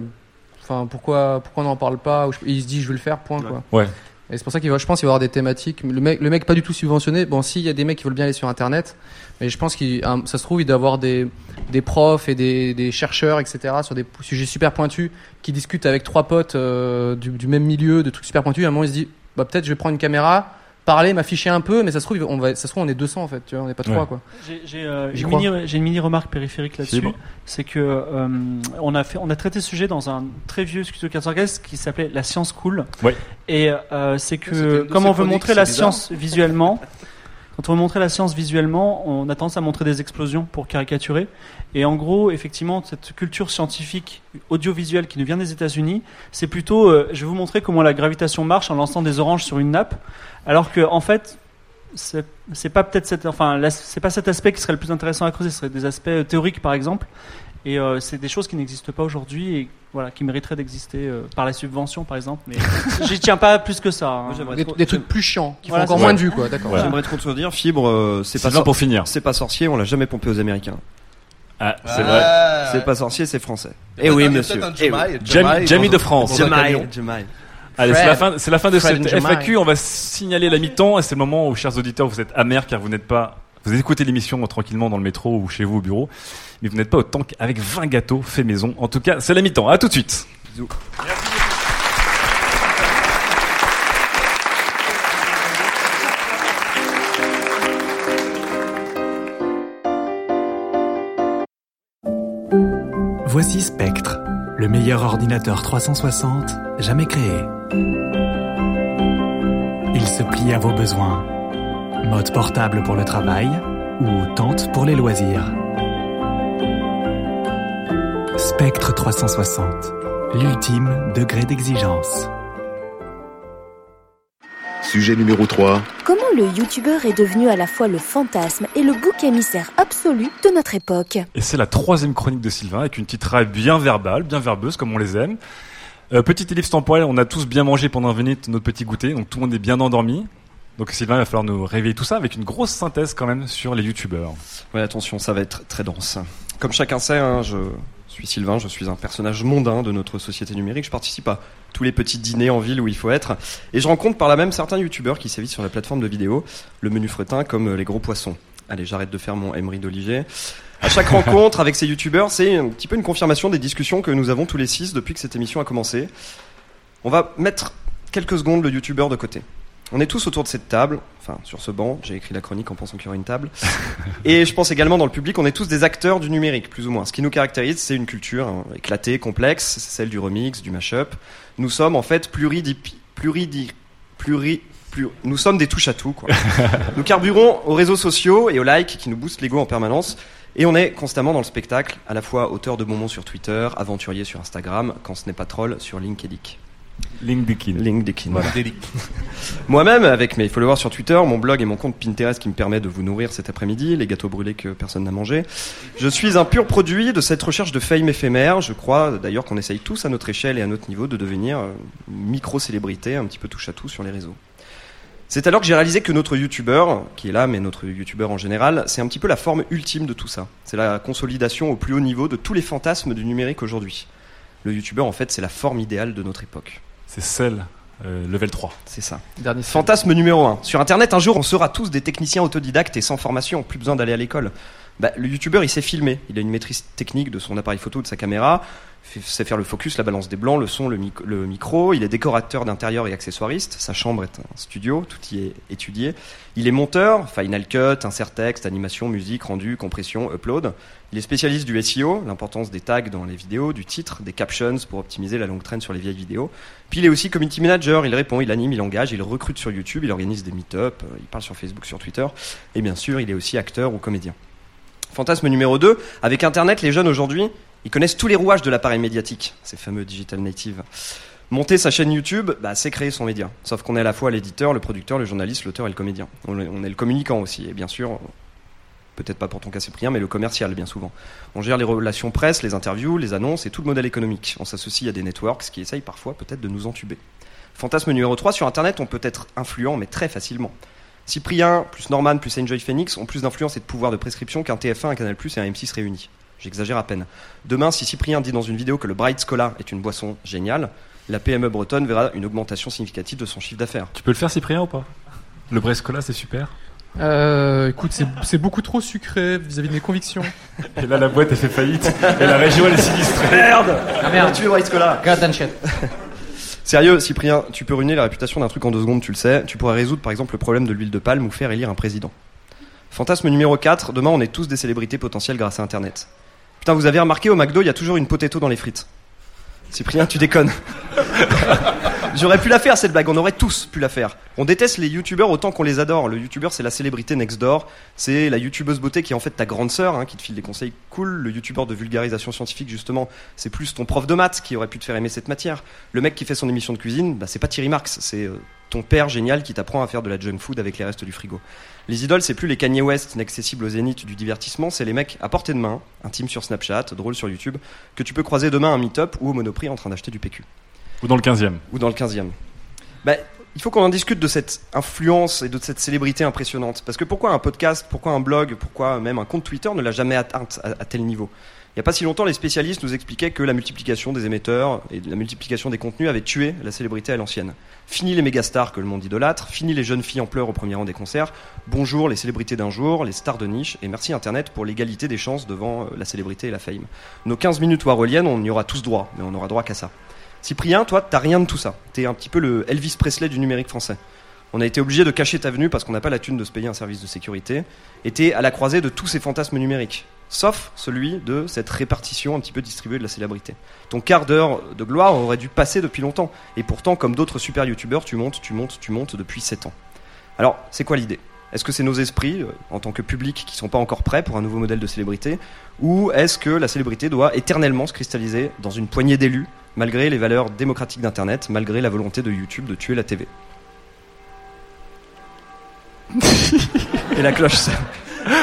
enfin, pourquoi, pourquoi on n'en parle pas, ou je- il se dit, je vais le faire, point, quoi. Ouais. Et c'est pour ça qu'il va, je pense qu'il va y avoir des thématiques. Le mec, le mec pas du tout subventionné. Bon, si, il y a des mecs qui veulent bien aller sur Internet, mais je pense qu'il, ça se trouve, il doit avoir des, des profs et des, des chercheurs, etc., sur des sujets super pointus, qui discutent avec trois potes euh, du, du même milieu, de trucs super pointus. À un moment, il se dit, bah peut-être je vais prendre une caméra, parler, m'afficher un peu, mais ça se trouve, on va, ça se trouve, on est 200 en fait, tu vois, on n'est pas trois, Ouais. quoi. J'ai euh, une j'ai une mini remarque périphérique là-dessus. C'est que euh, on a fait, on a traité ce sujet dans un très vieux studio 415 qui s'appelait La science cool. Ouais. Et euh, c'est que comme on veut montrer la bizarre. science visuellement, quand on veut montrer la science visuellement, on a tendance à montrer des explosions pour caricaturer. Et en gros, effectivement, cette culture scientifique audiovisuelle qui nous vient des États-Unis, c'est plutôt, euh, je vais vous montrer comment la gravitation marche en lançant des oranges sur une nappe, alors que en fait, c'est pas peut-être cet, enfin, c'est pas cet aspect qui serait le plus intéressant à creuser. Ce serait des aspects euh, théoriques, par exemple. Et euh, c'est des choses qui n'existent pas aujourd'hui et voilà, qui mériteraient d'exister euh, par la subvention, par exemple. Mais j'y tiens pas plus que ça. hein. Moi, Des, trop- des trucs plus chiants, qui Voilà, font encore moins de vues, quoi, d'accord. Ouais. J'aimerais trop te dire, Fibre, euh, c'est pas, Sylvain, pour finir. c'est pas sorcier, on l'a jamais pompé aux Américains. Ah, c'est vrai. C'est pas sorcier, c'est français. Eh oui, monsieur. Eh oui. Jamie, Jamie de France. Jemai. Allez, c'est la fin, c'est la fin de Fred cette. FAQ. On va signaler la mi-temps et c'est le moment où, chers auditeurs, vous êtes amers car vous n'êtes pas Vous écoutez l'émission tranquillement dans le métro ou chez vous au bureau, mais vous n'êtes pas au tank avec 20 gâteaux faits maison. En tout cas, c'est la mi-temps. À tout de suite. Bisous. Voici Spectre, le meilleur ordinateur 360 jamais créé. Il se plie à vos besoins. Mode portable pour le travail ou tente pour les loisirs. Spectre 360, l'ultime degré d'exigence. Sujet numéro 3. Comment le youtubeur est devenu à la fois le fantasme et le bouc émissaire absolu de notre époque? Et c'est la troisième chronique de Sylvain avec une titraille bien verbale, bien verbeuse comme on les aime. Euh, petite ellipse temporelle, on a tous bien mangé pendant 20 minutes notre petit goûter, donc tout le monde est bien endormi. Donc Sylvain, il va falloir nous réveiller tout ça avec une grosse synthèse quand même sur les youtubeurs. Ouais, attention, ça va être très dense. Comme chacun sait, hein, je suis Sylvain, je suis un personnage mondain de notre société numérique. Je participe à tous les petits dîners en ville où il faut être. Et je rencontre par là même certains youtubeurs qui sévissent sur la plateforme de vidéo, le menu fretin comme les gros poissons. Allez, j'arrête de faire mon Emery d'Olivier. À chaque rencontre avec ces youtubeurs, c'est un petit peu une confirmation des discussions que nous avons tous les six depuis que cette émission a commencé. On va mettre quelques secondes le youtubeur de côté. On est tous autour de cette table, enfin sur ce banc, j'ai écrit la chronique en pensant qu'il y aurait une table. Et je pense également dans le public, on est tous des acteurs du numérique, plus ou moins. Ce qui nous caractérise, c'est une culture hein, éclatée, complexe, c'est celle du remix, du mashup. Nous sommes en fait pluridi, pluridi, pluri, plus, nous sommes des touches à tout. Quoi. nous carburons aux réseaux sociaux et aux likes qui nous boostent l'ego en permanence. Et on est constamment dans le spectacle, à la fois auteur de bonbons sur Twitter, aventurier sur Instagram, quand ce n'est pas troll sur LinkedIn. LinkedIn. LinkedIn. Voilà. Moi-même, avec mes followers sur Twitter, mon blog et mon compte Pinterest qui me permet de vous nourrir cet après-midi, les gâteaux brûlés que personne n'a mangé, je suis un pur produit de cette recherche de fame éphémère. Je crois d'ailleurs qu'on essaye tous à notre échelle et à notre niveau de devenir euh, micro-célébrité, un petit peu touche à tout sur les réseaux. C'est alors que j'ai réalisé que notre youtubeur, qui est là, mais notre youtubeur en général, c'est un petit peu la forme ultime de tout ça. C'est la consolidation au plus haut niveau de tous les fantasmes du numérique aujourd'hui. Le youtubeur, en fait, c'est la forme idéale de notre époque. C'est celle, euh, level 3. C'est ça. Dernier Fantasme numéro 1. Sur Internet, un jour, on sera tous des techniciens autodidactes et sans formation, plus besoin d'aller à l'école. Bah, le youtubeur, il sait filmer. Il a une maîtrise technique de son appareil photo, de sa caméra. Sait faire le focus, la balance des blancs, le son, le micro. Il est décorateur d'intérieur et accessoiriste. Sa chambre est un studio, tout y est étudié. Il est monteur, Final Cut, insert texte, animation, musique, rendu, compression, upload. Il est spécialiste du SEO, l'importance des tags dans les vidéos, du titre, des captions pour optimiser la longue traîne sur les vieilles vidéos. Puis il est aussi community manager, il répond, il anime, il engage, il recrute sur YouTube, il organise des meet-up, euh, il parle sur Facebook, sur Twitter. Et bien sûr, il est aussi acteur ou comédien. Fantasme numéro 2, avec Internet, les jeunes aujourd'hui, ils connaissent tous les rouages de l'appareil médiatique, ces fameux digital native. Monter sa chaîne YouTube, bah, c'est créer son média. Sauf qu'on est à la fois l'éditeur, le producteur, le journaliste, l'auteur et le comédien. On est, on est le communicant aussi, et bien sûr, peut-être pas pour ton cas Cyprien, mais le commercial bien souvent. On gère les relations presse, les interviews, les annonces et tout le modèle économique. On s'associe à des networks qui essayent parfois peut-être de nous entuber. Fantasme numéro 3, sur Internet, on peut être influent, mais très facilement. Cyprien, plus Norman, plus Enjoy Phoenix ont plus d'influence et de pouvoir de prescription qu'un TF1, un Canal+, et un M6 réunis. J'exagère à peine. Demain, si Cyprien dit dans une vidéo que le Bright Scholar est une boisson géniale, la PME bretonne verra une augmentation significative de son chiffre d'affaires. Tu peux le faire, Cyprien, ou pas? Le Brescola, c'est super. Euh, écoute, c'est- beaucoup trop sucré vis-à-vis de mes convictions. Et là, la boîte, elle fait faillite. Et la région, elle est sinistrée. Merde Ah, merde. Tu es Bright shit. Sérieux, Cyprien, tu peux ruiner la réputation d'un truc en deux secondes, tu le sais. Tu pourrais résoudre par exemple le problème de l'huile de palme ou faire élire un président. Fantasme numéro 4, demain on est tous des célébrités potentielles grâce à Internet. Putain, vous avez remarqué au McDo, il y a toujours une potato dans les frites. Cyprien, tu déconnes. J'aurais pu la faire cette blague, on aurait tous pu la faire. On déteste les youtubeurs autant qu'on les adore. Le youtubeur c'est la célébrité next door, c'est la youtubeuse beauté qui est en fait ta grande sœur, hein, qui te file des conseils cool. Le youtubeur de vulgarisation scientifique justement, c'est plus ton prof de maths qui aurait pu te faire aimer cette matière. Le mec qui fait son émission de cuisine, bah, c'est pas Thierry Marx, c'est euh, ton père génial qui t'apprend à faire de la junk food avec les restes du frigo. Les idoles, c'est plus les Kanye West inaccessibles au zénith du divertissement, c'est les mecs à portée de main, intimes sur Snapchat, drôles sur YouTube, que tu peux croiser demain à un meet-up ou au Monoprix en train d'acheter du PQ. Ou dans le 15e. Ou dans le 15e. Bah, il faut qu'on en discute de cette influence et de cette célébrité impressionnante. Parce que pourquoi un podcast, pourquoi un blog, pourquoi même un compte Twitter ne l'a jamais atteinte à, à tel niveau? Il n'y a pas si longtemps, les spécialistes nous expliquaient que la multiplication des émetteurs et la multiplication des contenus avait tué la célébrité à l'ancienne. Fini les mégastars que le monde idolâtre, fini les jeunes filles en pleurs au premier rang des concerts, bonjour les célébrités d'un jour, les stars de niche, et merci Internet pour l'égalité des chances devant euh, la célébrité et la fame. Nos 15 minutes waroliennes, on y aura tous droit, mais on n'aura droit qu'à ça. Cyprien, toi, t'as rien de tout ça. T'es un petit peu le Elvis Presley du numérique français. On a été obligé de cacher ta venue parce qu'on n'a pas la thune de se payer un service de sécurité. Et t'es à la croisée de tous ces fantasmes numériques. Sauf celui de cette répartition un petit peu distribuée de la célébrité. Ton quart d'heure de gloire aurait dû passer depuis longtemps. Et pourtant, comme d'autres super youtubeurs, tu montes, tu montes, tu montes depuis 7 ans. Alors, c'est quoi l'idée? Est-ce que c'est nos esprits, euh, en tant que public, qui sont pas encore prêts pour un nouveau modèle de célébrité? Ou est-ce que la célébrité doit éternellement se cristalliser dans une poignée d'élus, malgré les valeurs démocratiques d'Internet, malgré la volonté de YouTube de tuer la TV Et la cloche sonne.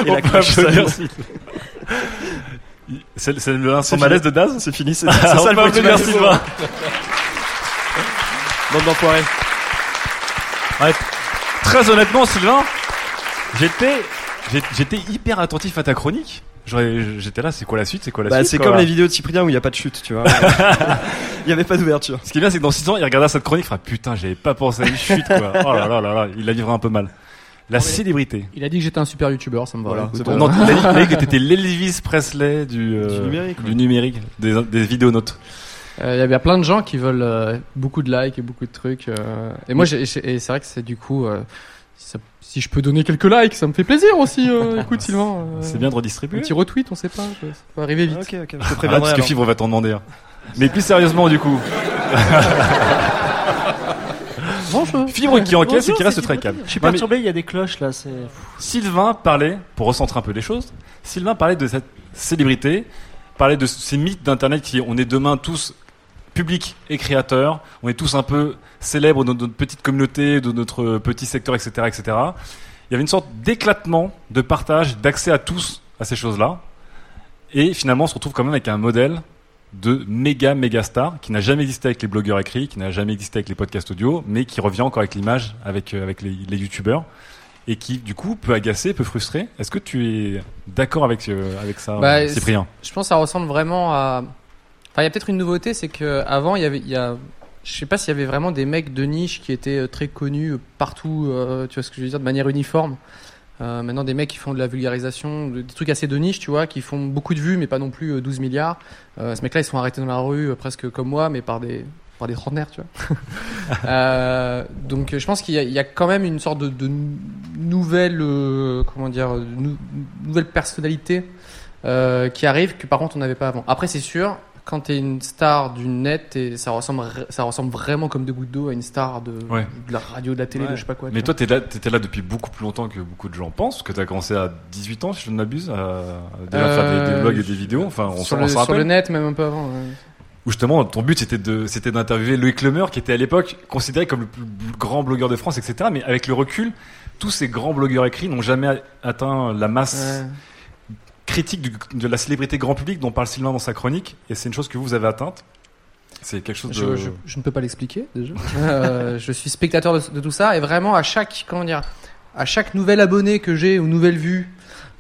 Et On la cloche applaudir, sonne. C'est C'est malaise de Daz C'est fini, c'est Ah, c'est on ça le applaudir malaise. Sylvain. Bande d'enfoirés. Ouais, très honnêtement, Sylvain, j'étais, hyper attentif à ta chronique. J'étais là, c'est quoi la suite, c'est quoi la Bah, suite c'est comme les vidéos de Cyprien où il n'y a pas de chute, tu vois. Il n'y avait pas d'ouverture. Ce qui est bien, c'est que dans 6 ans, il regardera cette chronique, il fera putain, j'avais pas pensé à une chute, quoi. Oh là là là là, il la vivra un peu mal. La célébrité. Il a dit que j'étais un super youtubeur, ça me va. Voilà, écoute, c'est euh, bon. Non, il a dit- que t'étais l'Elvis Presley du, euh, Du numérique, du numérique, des, des vidéonautes. Euh, Il y a bien plein de gens qui veulent euh, beaucoup de likes et beaucoup de trucs. euh, et moi, c'est vrai que c'est du coup, euh, si, ça- si je peux donner quelques likes, ça me fait plaisir aussi. euh, écoute, Sylvain. euh, C'est bien de redistribuer. Un petit retweet, on sait pas, ça peut arriver vite. Ok, ok, je te préviendrai. parce que. Fibre va t'en demander. hein. Mais plus sérieusement, du coup. Bonjour. Fibre qui encaisse et qui reste très calme. Je suis perturbé, il y a des cloches là. C'est. Sylvain parlait, pour recentrer un peu les choses, Sylvain parlait de cette célébrité, parlait de ces mythes d'Internet qui, on est demain tous publics et créateurs, on est tous un peu célèbres dans notre petite communauté, de notre petit secteur, etc., etc. Il y avait une sorte d'éclatement, de partage, d'accès à tous à ces choses-là. Et finalement, on se retrouve quand même avec un modèle de méga méga star qui n'a jamais existé avec les blogueurs écrits, qui n'a jamais existé avec les podcasts audio, mais qui revient encore avec l'image, avec, euh, avec les, les youtubeurs, et qui du coup peut agacer, peut frustrer. Est-ce que tu es d'accord avec, euh, avec ça, Bah, euh, Cyprien Je pense que ça ressemble vraiment à. Enfin, il y a peut-être une nouveauté, c'est que avant, il y avait, il y a, je sais pas s'il y avait vraiment des mecs de niche qui étaient très connus partout. euh, tu vois ce que je veux dire, de manière uniforme. Euh, maintenant, des mecs qui font de la vulgarisation, de- des trucs assez de niche, tu vois, qui font beaucoup de vues, mais pas non plus euh, 12 milliards. Euh, ce mec-là, ils sont arrêtés dans la rue, euh, presque comme moi, mais par des par des trentenaires, tu vois. Euh, donc, je pense qu'il y, y a quand même une sorte de, de nou- nouvelle, euh, comment dire, nou- nouvelle personnalité euh, qui arrive que par contre on n'avait pas avant. Après, c'est sûr, quand t'es une star du net, et ça ressemble, ça ressemble vraiment comme deux gouttes d'eau à une star de, Ouais. de la radio, de la télé, de je sais pas quoi. Mais toi, t'es là, t'étais là depuis beaucoup plus longtemps que beaucoup de gens pensent, que t'as commencé à 18 ans, si je ne m'abuse, à déjà faire des, des Euh, vlogs et des vidéos. Enfin, on sur s'en on le, s'en sur rappelle. le net, même un peu avant. ouais. Où justement, ton but c'était de, c'était d'interviewer Loïc Lemeur, qui était à l'époque considéré comme le plus grand blogueur de France, etc. Mais avec le recul, tous ces grands blogueurs écrits n'ont jamais atteint la masse Ouais. Critique du- de la célébrité grand public dont parle Sylvain dans sa chronique. Et c'est une chose que vous avez atteinte. C'est quelque chose Je, de. je- je ne peux pas l'expliquer déjà. Euh, je suis spectateur de, de tout ça et vraiment à chaque comment dire, à chaque nouvel abonné que j'ai ou nouvelle vue,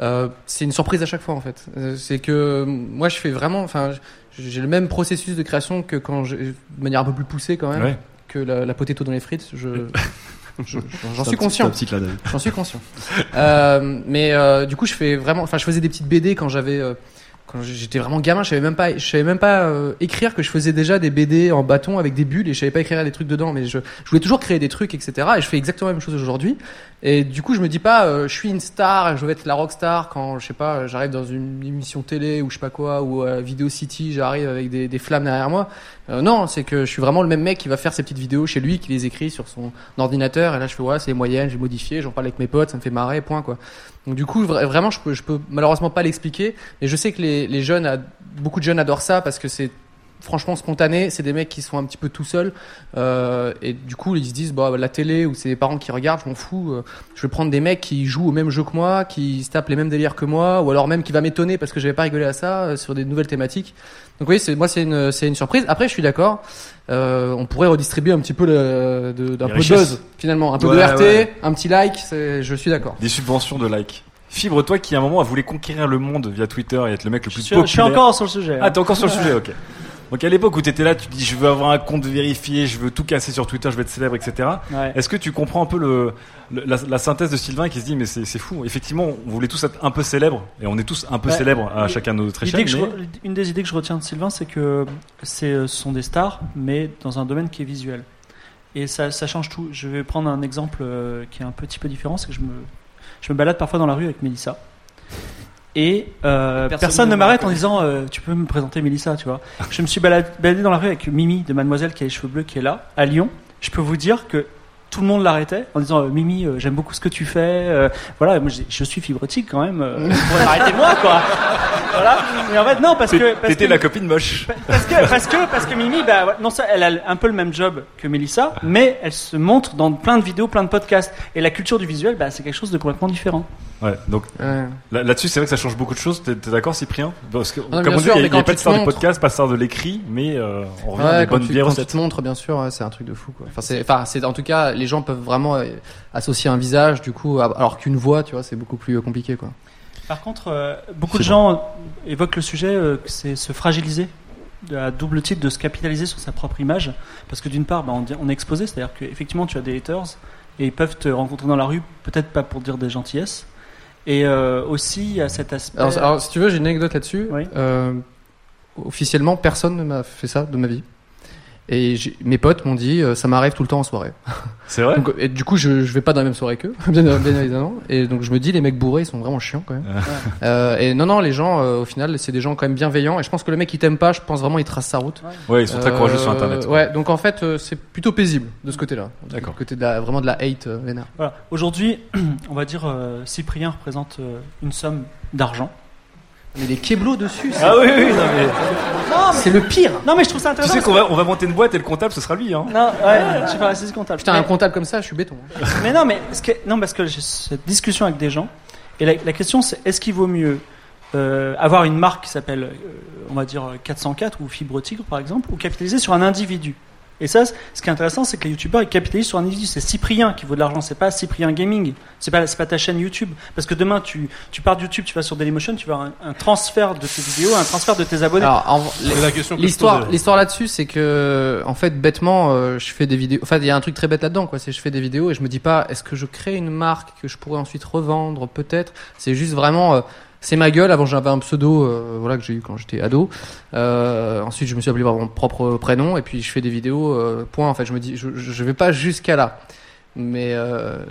euh, c'est une surprise à chaque fois en fait. Euh, c'est que moi je fais vraiment, enfin j'ai le même processus de création que quand j'ai de manière un peu plus poussée quand même Ouais. que la, la potato dans les frites. Je- j'en suis conscient. J'en suis conscient. Euh, mais euh, du coup, je fais vraiment. Enfin, je faisais des petites BD quand j'avais. Quand j'étais vraiment gamin, je savais même pas, je savais même pas euh, écrire que je faisais déjà des BD en bâton avec des bulles et je savais pas écrire des trucs dedans. Mais je, je voulais toujours créer des trucs, etc. Et je fais exactement la même chose aujourd'hui. Et du coup, je me dis pas, euh, je suis une star, je vais être la rockstar quand je sais pas, j'arrive dans une émission télé ou je sais pas quoi ou à Video City, j'arrive avec des, des flammes derrière moi. Euh, non, c'est que je suis vraiment le même mec qui va faire ses petites vidéos chez lui, qui les écrit sur son ordinateur. Et là, je fais ouais, c'est les moyennes, j'ai modifié, j'en parle avec mes potes, ça me fait marrer, point quoi. Donc du coup, vra- vraiment, je peux, je malheureusement pas l'expliquer, mais je sais que les, les jeunes, beaucoup de jeunes adorent ça parce que c'est franchement spontané. C'est des mecs qui sont un petit peu tout seuls euh, et du coup, ils se disent bah la télé ou c'est les parents qui regardent, je m'en fous. euh, je vais prendre des mecs qui jouent au même jeu que moi, qui se tapent les mêmes délires que moi, ou alors même qui va m'étonner parce que j'avais pas rigolé à ça euh, sur des nouvelles thématiques. Donc oui, c'est moi c'est une c'est une surprise. Après, je suis d'accord. Euh, on pourrait redistribuer un petit peu le, de- d'un Les peu de richesses. buzz finalement, un peu Ouais, de RT, ouais. un petit like. c'est- Je suis d'accord. Des subventions de likes. Fibre, toi qui à un moment a voulu conquérir le monde via Twitter et être le mec le plus suis- populaire. je suis encore sur le sujet, Ah, hein. t'es encore sur le sujet, ok. Donc à l'époque où t'étais là, tu dis je veux avoir un compte vérifié, je veux tout casser sur Twitter, je veux être célèbre, etc. Ouais. Est-ce que tu comprends un peu le, le- la, la synthèse de Sylvain qui se dit mais c'est fou. Effectivement, on voulait tous être un peu célèbres et on est tous un peu célèbres à chacun de notre échelle. mais- une des idées que je retiens de Sylvain, c'est que euh, ce sont des stars, mais dans un domaine qui est visuel. Et ça, ça change tout. Je vais prendre un exemple euh, qui est un petit peu différent, c'est que je me, je me balade parfois dans la rue avec Mélissa. Et euh, Personne personne, ne m'arrête en disant euh, Tu peux me présenter Mélissa, tu vois. Je me suis balad- baladé dans la rue avec Mimi de Mademoiselle qui a les cheveux bleus qui est là, à Lyon. Je peux vous dire que tout le monde l'arrêtait en disant euh, Mimi, euh, j'aime beaucoup ce que tu fais. euh, voilà, moi je, je suis fibrotique quand même. euh, vous pourrez m'arrêter moi, quoi. Voilà. Mais en fait, non, parce que. parce T'étais que- la copine moche. parce que, parce que, parce que Mimi, bah, non, ça, elle a un peu le même job que Mélissa, mais elle se montre dans plein de vidéos, plein de podcasts. Et la culture du visuel, bah, c'est quelque chose de complètement différent. Ouais, donc Ouais. là- là-dessus, c'est vrai que ça change beaucoup de choses. T'es t'es d'accord, Cyprien? Parce que, Ah non, comme on dit, il y a, y pas de star du podcast, pas de star de l'écrit, mais euh, on revient à des quand bonnes tu, quand tu recettes. te montres, bien sûr, ouais, c'est un truc de fou. Quoi. Enfin, c'est, enfin, en tout cas, les gens peuvent vraiment euh, associer un visage, du coup, à- alors qu'une voix, tu vois, c'est beaucoup plus euh, compliqué, quoi. Par contre, euh, beaucoup de C'est gens évoquent le sujet, euh, que c'est se fragiliser, à double titre de se capitaliser sur sa propre image. Parce que d'une part, bah, on, est exposé, c'est-à-dire qu'effectivement, tu as des haters et ils peuvent te rencontrer dans la rue, peut-être pas pour dire des gentillesses. Et euh, aussi, il y a cet aspect. Alors, alors, si tu veux, j'ai une anecdote là-dessus. Euh, officiellement, personne ne m'a fait ça de ma vie. Et mes potes m'ont dit, euh, ça m'arrive tout le temps en soirée. C'est vrai Donc, Et du coup, je, je vais pas dans la même soirée qu'eux, bien, bien évidemment. Et donc, je me dis, les mecs bourrés, ils sont vraiment chiants quand même. Euh, et non, non, les gens, euh, au final, c'est des gens quand même bienveillants. Et je pense que le mec qui t'aime pas, je pense vraiment, il trace sa route. Ouais, ils sont très courageux sur Internet. Ouais, donc en fait, euh, c'est plutôt paisible de ce côté-là. D'accord. Du côté de la, vraiment de la hate euh, vénère. Voilà. Aujourd'hui, on va dire, euh, Cyprien représente euh, une somme d'argent. Mais les keblos dessus, c'est- Ah oui, oui, non mais. C'est le pire. Non, mais je trouve ça Tu intéressant. sais parce qu'on va, on va monter une boîte et le comptable, ce sera lui, hein. Non, ouais, je suis pas assise comptable. Putain, Mais- un comptable comme ça, je suis béton. hein. mais non, mais ce que- non, parce que j'ai cette discussion avec des gens, et la, la question c'est est-ce qu'il vaut mieux euh, avoir une marque qui s'appelle, euh, on va dire 404 ou Fibre Tigre par exemple, ou capitaliser sur un individu? Et ça, ce qui est intéressant, c'est que les youtubeurs ils capitalisent sur un individu. C'est Cyprien qui vaut de l'argent, c'est pas Cyprien Gaming, c'est pas, c'est pas ta chaîne YouTube. Parce que demain, tu, tu pars de YouTube, tu vas sur Dailymotion, tu vas avoir un, un transfert de tes vidéos, un transfert de tes abonnés. L'histoire, l'histoire là-dessus, c'est que, en fait, bêtement, euh, je fais des vidéos. Enfin, il y a un truc très bête là-dedans, quoi. C'est que je fais des vidéos et je me dis pas, est-ce que je crée une marque que je pourrais ensuite revendre, peut-être? C'est juste vraiment, euh, c'est ma gueule. Avant, j'avais un pseudo, euh, voilà, que j'ai eu quand j'étais ado. Euh, ensuite, je me suis appelé par mon propre prénom et puis je fais des vidéos. euh, point. En fait, je me dis, je, je vais pas jusqu'à là. Mais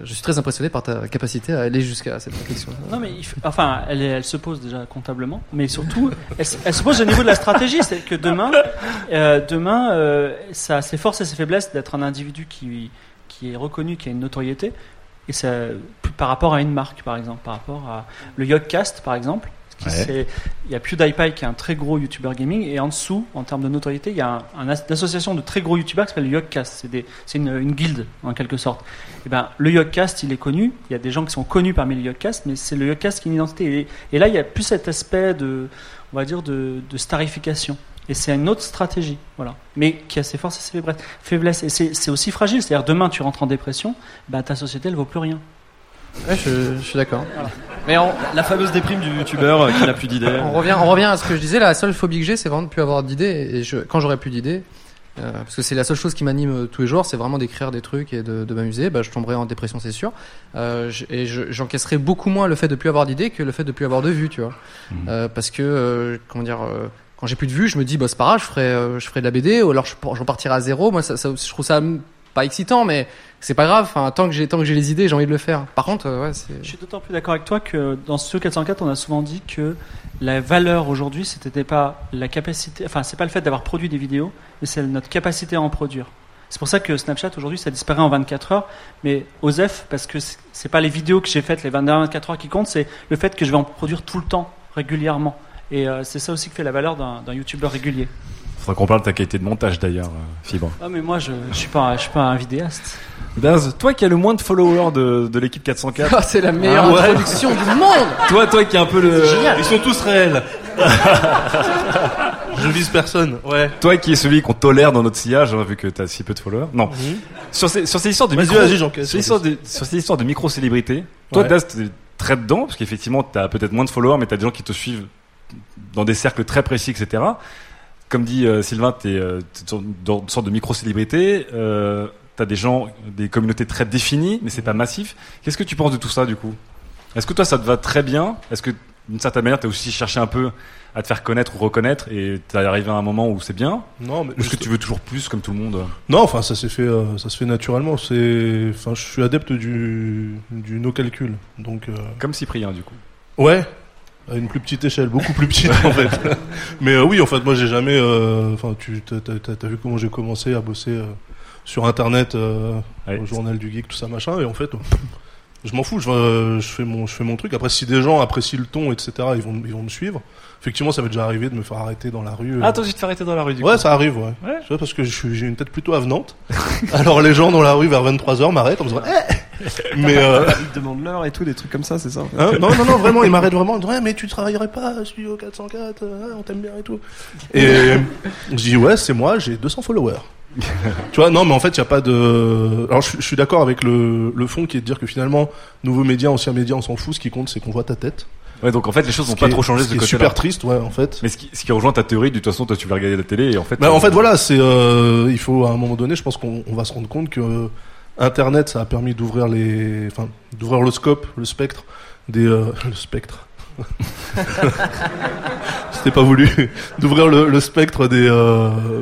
je suis très impressionné par ta capacité à aller jusqu'à cette réflexion. Non, mais enfin, elle, se pose déjà comptablement, mais surtout, elle, se- pose au niveau de la stratégie. C'est que demain, demain, ça ses forces et ses faiblesses d'être un individu qui, qui est reconnu, qui a une notoriété, et ça, par rapport à une marque, par exemple, par rapport à le Yogcast, par exemple. Ouais. Il y a PewDiePie qui est un très gros YouTuber gaming, et en dessous, en termes de notoriété, il y a un, un as- une association de très gros YouTubers qui s'appelle le Yogcast. C'est une, une guilde, en quelque sorte. Et ben, le Yogcast, il est connu. Il y a des gens qui sont connus parmi le Yogcast, mais c'est le Yogcast qui est une identité. Et, et là, il y a plus cet aspect de, on va dire, de, de starification. Et c'est une autre stratégie, voilà. Mais qui a ses forces et ses faiblesses. Et c'est aussi fragile. C'est-à-dire, demain, tu rentres en dépression, bah, ta société, elle vaut plus rien. Ouais, je, je suis d'accord. Mais on- la fameuse déprime du youtubeur euh, qui n'a plus d'idées. On revient, on revient à ce que je disais. La seule phobie que j'ai, c'est vraiment de plus avoir d'idées. Et je, quand j'aurai plus d'idées, euh, parce que c'est la seule chose qui m'anime euh, tous les jours, c'est vraiment d'écrire des trucs et de, de m'amuser. Bah, je tomberai en dépression, c'est sûr. Euh, je- et je- j'encaisserai beaucoup moins le fait de plus avoir d'idées que le fait de plus avoir de vues, tu vois. Euh, parce que, euh, comment dire. Quand j'ai plus de vues, je me dis, bah, c'est pas grave, je ferai, euh, je ferai de la BD, ou alors je, j'en partirai à zéro. Moi, ça, ça- je trouve ça pas excitant, mais c'est pas grave. Enfin, tant que j'ai, tant que j'ai les idées, j'ai envie de le faire. Par contre, euh, ouais. Je suis d'autant plus d'accord avec toi que dans ce 404, on a souvent dit que la valeur aujourd'hui, c'était pas la capacité, enfin, c'est pas le fait d'avoir produit des vidéos, mais c'est notre capacité à en produire. C'est pour ça que Snapchat aujourd'hui, ça disparaît en 24 heures, mais OSEF, parce que c'est pas les vidéos que j'ai faites les 24 heures qui comptent, c'est le fait que je vais en produire tout le temps, régulièrement. Et euh, c'est ça aussi qui fait la valeur d'un youtubeur régulier. Faudra qu'on parle de ta qualité de montage d'ailleurs, euh, Fibre. Ah, mais moi, je, je suis pas, je suis pas un vidéaste. Daz, toi qui as le moins de followers de, de l'équipe 404. Ah, c'est la meilleure Ah ouais. introduction du monde Toi, toi qui es un peu le. C'est génial. Ils sont tous réels. Je vise personne, ouais. Toi qui es celui qu'on tolère dans notre sillage, hein, vu que t'as si peu de followers. Non. Mhm. Sur ces, sur ces histoires de Vas-y, micro, vas-y, j'encaisse, sur, ces histoires de, sur ces histoires de micro-célébrités, toi, Ouais. Daz, t'es très dedans, parce qu'effectivement, tu as peut-être moins de followers, mais tu as des gens qui te suivent dans des cercles très précis, etc. Comme dit euh, Sylvain, tu es, dans une sorte de micro-célébrité. Euh, tu as des gens, des communautés très définies, mais c'est pas massif. Qu'est-ce que tu penses de tout ça, du coup? Est-ce que toi, ça te va très bien? Est-ce que, d'une certaine manière, tu as aussi cherché un peu à te faire connaître ou reconnaître et tu arrivé à un moment où c'est bien? Non, mais Ou est-ce que tu veux toujours plus, comme tout le monde? Non, enfin ça s'est fait, euh, ça se fait naturellement. C'est, enfin, je suis adepte du, du no calcul. Donc. euh, Comme Cyprien, du coup. Ouais, à une plus petite échelle, beaucoup plus petite en fait. Mais euh, oui, en fait, moi j'ai jamais. euh, Enfin, tu t'as, vu comment j'ai commencé à bosser euh, sur Internet, au journal du geek, tout ça machin, et en fait. Je m'en fous, je, je fais mon, je fais mon truc. Après, si des gens apprécient le ton, etc., ils vont, ils vont me suivre. Effectivement, ça m'est déjà arrivé de me faire arrêter dans la rue. euh. Ah, toi aussi, te faire arrêter dans la rue, du Ouais, coup. ça arrive, ouais. Ouais. Tu vois, parce que j'ai une tête plutôt avenante. Alors les gens dans la rue vers 23h m'arrêtent en me disant, Eh mais euh... Ils te demandent l'heure et tout, des trucs comme ça, c'est ça Hein non, non, non, vraiment, ils m'arrêtent vraiment. Ils me disent, ouais, mais tu travaillerais pas Studio 404, euh, on t'aime bien et tout. Et je dis, ouais, c'est moi, j'ai 200 followers. tu vois, non, mais en fait, il n'y a pas de. Alors, je, je suis d'accord avec le, le fond qui est de dire que finalement, nouveaux médias, anciens médias, on s'en fout. Ce qui compte, c'est qu'on voit ta tête. Ouais, donc en fait, les choses n'ont pas est- trop changé de ce côté-là. super triste, ouais, en fait. Mais ce qui, ce qui rejoint ta théorie, de toute façon, toi, tu vas regarder la télé et en fait. Bah, euh, en fait, voilà, c'est euh, il faut à un moment donné, je pense qu'on on va se rendre compte que euh, Internet, ça a permis d'ouvrir les, enfin, d'ouvrir le scope, le spectre des, euh, le spectre. C'était pas voulu. D'ouvrir le, le spectre des. Euh...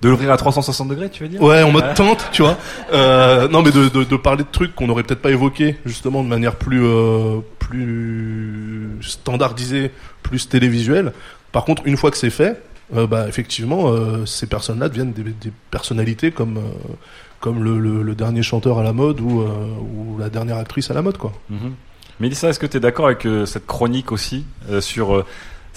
De l'ouvrir à 360 degrés, tu veux dire? Ouais, en mode tente, tu vois. Euh, non, mais de, de, de parler de trucs qu'on n'aurait peut-être pas évoqués, justement, de manière plus, euh, plus standardisée, plus télévisuelle. Par contre, une fois que c'est fait, euh, bah, effectivement, euh, ces personnes-là deviennent des, des personnalités comme, euh, comme le, le, le dernier chanteur à la mode ou, euh, ou la dernière actrice à la mode, quoi. Mhm. Mélissa, est-ce que tu es d'accord avec euh, cette chronique aussi euh, sur euh,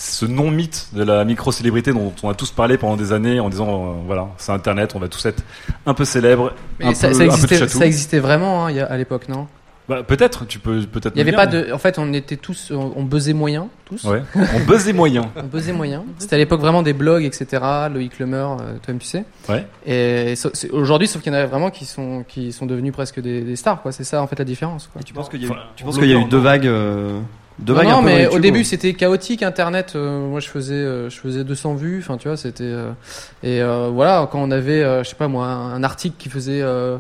ce non-mythe de la micro-célébrité dont on a tous parlé pendant des années en disant euh, voilà, c'est Internet, on va tous être un peu célèbres, Mais ça, peu, ça un peu existait, ça vraiment hein, à l'époque, non? Bah, peut-être, tu peux peut-être. Il y avait dire, pas mais- de. En fait, on était tous, on, on buzzait moyen, tous. Ouais. On buzzait moyen. on buzzait moyen. C'était à l'époque vraiment des blogs, etc. Loïc Lemer, euh, toi-même tu sais. Ouais. Et aujourd'hui, sauf qu'il y en a vraiment qui sont qui sont devenus presque des, des stars, quoi. C'est ça en fait la différence. Quoi. tu penses qu'il y a eu, tu penses qu'il y a eu deux vagues, euh, deux non, mais YouTube, au début c'était chaotique Internet. euh, moi je faisais euh, je faisais 200 vues. Enfin tu vois c'était euh, et euh, voilà quand on avait euh, je sais pas moi un article qui faisait euh,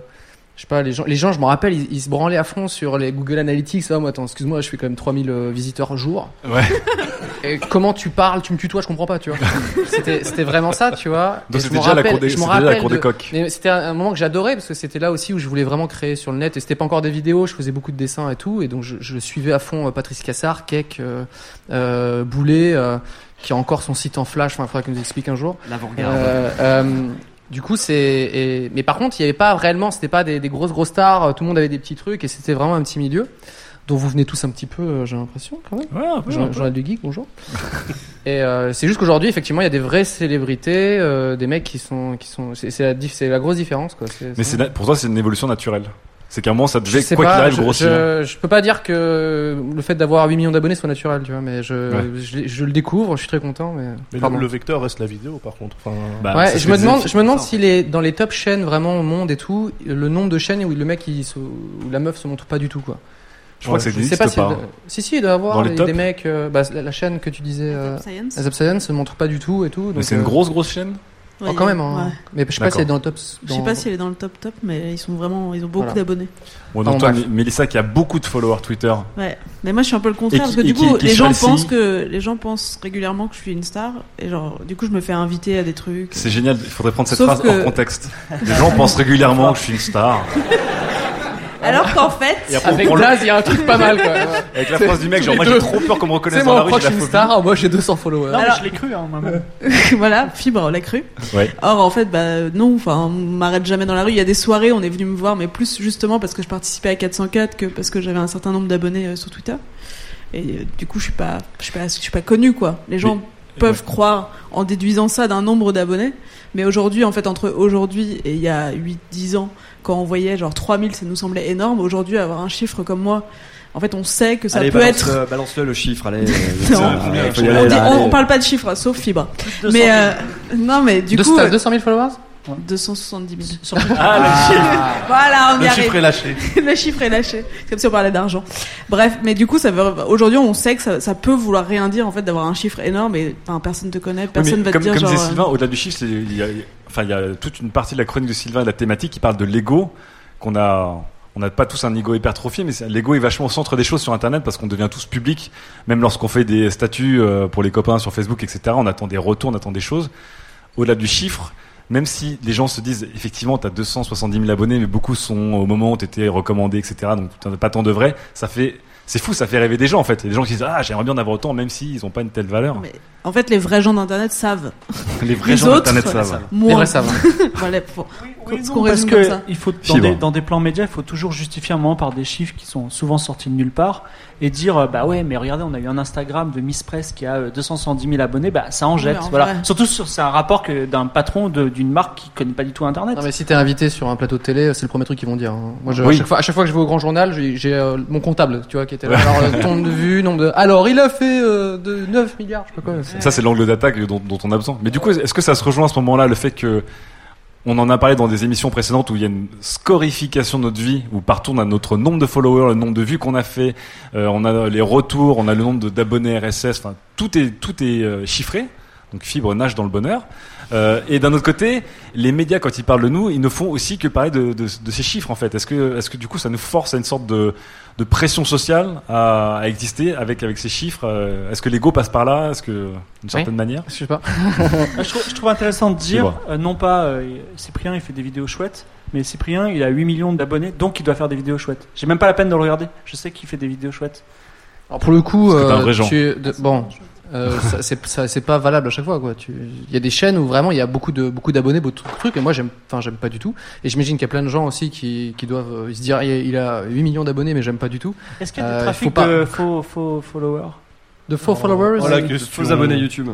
je sais pas les gens les gens je me rappelle ils, ils se branlaient à fond sur les Google Analytics. Ah moi attends excuse-moi je fais quand même 3000 euh, visiteurs jour. Ouais. Et comment tu parles, tu me tutoies, je comprends pas, tu vois. C'était, c'était vraiment ça, tu vois. Donc c'était déjà la rappelle- cour des- je déjà la cour des de-. Mais c'était un, moment que j'adorais parce que c'était là aussi où je voulais vraiment créer sur le net et c'était pas encore des vidéos, je faisais beaucoup de dessins et tout et donc je, je suivais à fond euh, Patrice Cassard, Keck, euh, euh, Boulet, euh, qui a encore son site en flash. Enfin, il faudra qu'il nous explique un jour. L'avant-garde. Euh, euh, du coup, c'est. et- Mais par contre, il y avait pas réellement, c'était pas des, des grosses grosses stars. Tout le monde avait des petits trucs et c'était vraiment un petit milieu dont vous venez tous un petit peu, euh, j'ai l'impression quand même. Ouais, un peu, Jour- un peu. Journal du geek, bonjour. et euh, c'est juste qu'aujourd'hui, effectivement, il y a des vraies célébrités, euh, des mecs qui sont, qui sont. C'est la, grosse différence, quoi. Mais c'est pour toi, c'est une évolution naturelle. C'est qu'à un moment, ça devait, quoi qu'il arrive, je, grossir. je, je peux pas dire que le fait d'avoir 8 millions d'abonnés soit naturel, tu vois, mais je, Ouais. je, l'ai- je le découvre, je suis très content, mais. Mais le, Pardon. le vecteur reste la vidéo, par contre. Enfin, Bah, ouais, je me demande, je me demande si les, dans les top chaînes vraiment au monde et tout, le nombre de chaînes où le mec il se- où la meuf se montre pas du tout quoi. Je crois que ça n'existe pas. si- pas. Si si, il doit y avoir Dans les des, mecs. euh, bah, la, la chaîne que tu disais. euh, Science. Science se montre pas du tout et tout. Mais c'est une euh, grosse, grosse chaîne oh, Ouais, quand même. ouais. hein. Mais je sais pas si elle est dans le top. Je sais dans- pas si elle est dans le top top, mais ils sont vraiment, ils ont beaucoup Voilà. d'abonnés. Bon, donc toi, bref. Mélissa, qui a beaucoup de followers Twitter. Ouais, mais moi je suis un peu le contraire qui- parce que du qui- coup qui les gens pensent que les gens pensent régulièrement que je suis une star et genre du coup je me fais inviter à des trucs. C'est génial, il faudrait prendre cette Sauf phrase que- hors contexte. Les gens pensent régulièrement que je suis une star. Alors qu'en fait, Et après, on Avec prend le- Blaze, il y a un truc pas mal quoi. Avec la phrase du mec, genre moi deux. j'ai trop peur qu'on me reconnaisse dans moi, la on rue, croit j'ai que je la suis une phobie. star, moi j'ai 200 followers. Non, mais Alors- je l'ai cru, hein, moi-même. voilà, fibre, on l'a cru. Ouais. Or en fait bah non, enfin on m'arrête jamais dans la rue. Il y a des soirées, on est venu me voir, mais plus justement parce que je participais à 404 que parce que j'avais un certain nombre d'abonnés euh, sur Twitter. Et euh, du coup je suis pas, je suis pas, je suis pas connu quoi. Les gens Peuvent croire en déduisant ça d'un nombre d'abonnés. Mais aujourd'hui, en fait, entre aujourd'hui et il y a 8-10 ans, quand on voyait genre 3000, ça nous semblait énorme. Aujourd'hui, avoir un chiffre comme moi, en fait, on sait que ça allez, peut balance être. Le, balance-le le chiffre, allez. Non. on, dit- parle pas de chiffres, sauf fibre. 200 Mais 000. euh, non, mais du Deux- coup, t'as euh, 200 000 followers? 270 000. Ah, le chiffre. Voilà, on Le y chiffre arrive. est lâché. le chiffre est lâché. C'est Comme si on parlait d'argent. Bref, mais du coup, ça veut, aujourd'hui, on sait que ça, ça peut vouloir rien dire, en fait, d'avoir un chiffre énorme et, enfin, personne te connaît, Oui, personne mais va comme, te dire comme genre. disait euh, Sylvain, au-delà du chiffre, il y, a, enfin, il y a toute une partie de la chronique de Sylvain et de la thématique qui parle de l'ego, qu'on a, on n'a pas tous un ego hypertrophié, mais l'ego est vachement au centre des choses sur Internet parce qu'on devient tous publics, même lorsqu'on fait des statuts euh, pour les copains sur Facebook, etc. On attend des retours, on attend des choses. Au-delà du chiffre, même si les gens se disent effectivement tu as 270 000 abonnés, mais beaucoup sont au moment où tu étais recommandé, etc. Donc tu n'en as pas tant de vrai. Ça fait, c'est fou, ça fait rêver des gens en fait. Il y a des gens qui disent ah j'aimerais bien en avoir autant, même s'ils n'ont pas une telle valeur. En fait, les vrais gens d'Internet savent. Les vrais gens d'Internet savent. Moins. Les vrais savent. voilà, Oui, non, qu'on parce que comme ça. il faut dans Fibre. des, dans des plans médias, il faut toujours justifier un moment par des chiffres qui sont souvent sortis de nulle part et dire euh, bah ouais mais regardez on a eu un Instagram de Miss Press qui a euh, 270 000 abonnés bah ça en jette en voilà vrai. surtout sur c'est un rapport que d'un patron de- d'une marque qui connaît pas du tout Internet. Non mais si t'es invité sur un plateau de télé, c'est le premier truc qu'ils vont dire. hein. Moi, je, Oui. à, chaque fois, à chaque fois que je vais au grand journal, j'ai euh, mon comptable, tu vois, qui était là. Alors, euh, nombre de vues, nombre de. Alors, il a fait euh, de 9 milliards, je sais pas quoi. Ça, c'est l'angle d'attaque dont, dont on a besoin. Mais du coup, est-ce que ça se rejoint à ce moment-là, le fait que on en a parlé dans des émissions précédentes où il y a une scorification de notre vie, où partout on a notre nombre de followers, le nombre de vues qu'on a fait, euh, on a les retours, on a le nombre d'abonnés RSS, enfin tout est tout est euh, chiffré. Donc Fibre nage dans le bonheur. Euh, et d'un autre côté, les médias quand ils parlent de nous, ils ne font aussi que parler de, de, de ces chiffres en fait. Est-ce que est-ce que du coup ça nous force à une sorte de, de pression sociale à, à exister avec avec ces chiffres euh, Est-ce que l'ego passe par là Est-ce que d'une certaine manière Je sais pas. Je, trouve, je trouve intéressant de dire, euh, non pas euh, Cyprien il fait des vidéos chouettes, mais Cyprien il a 8 millions d'abonnés, donc il doit faire des vidéos chouettes. J'ai même pas la peine de le regarder, je sais qu'il fait des vidéos chouettes. Alors pour le coup, euh, vrai genre. tu- de- bon, euh, c'est pas valable à chaque fois quoi. Il y a des chaînes où vraiment il y a beaucoup de beaucoup d'abonnés, beaucoup de trucs, et moi j'aime, enfin j'aime pas du tout. Et j'imagine qu'il y a plein de gens aussi qui, qui doivent euh, se dire il a 8 millions d'abonnés, mais j'aime pas du tout. Est-ce qu'il y a Euh, des faut trafics pas- de faux, faux followers? De faux followers? Voilà, Oui. de faux abonnés YouTube.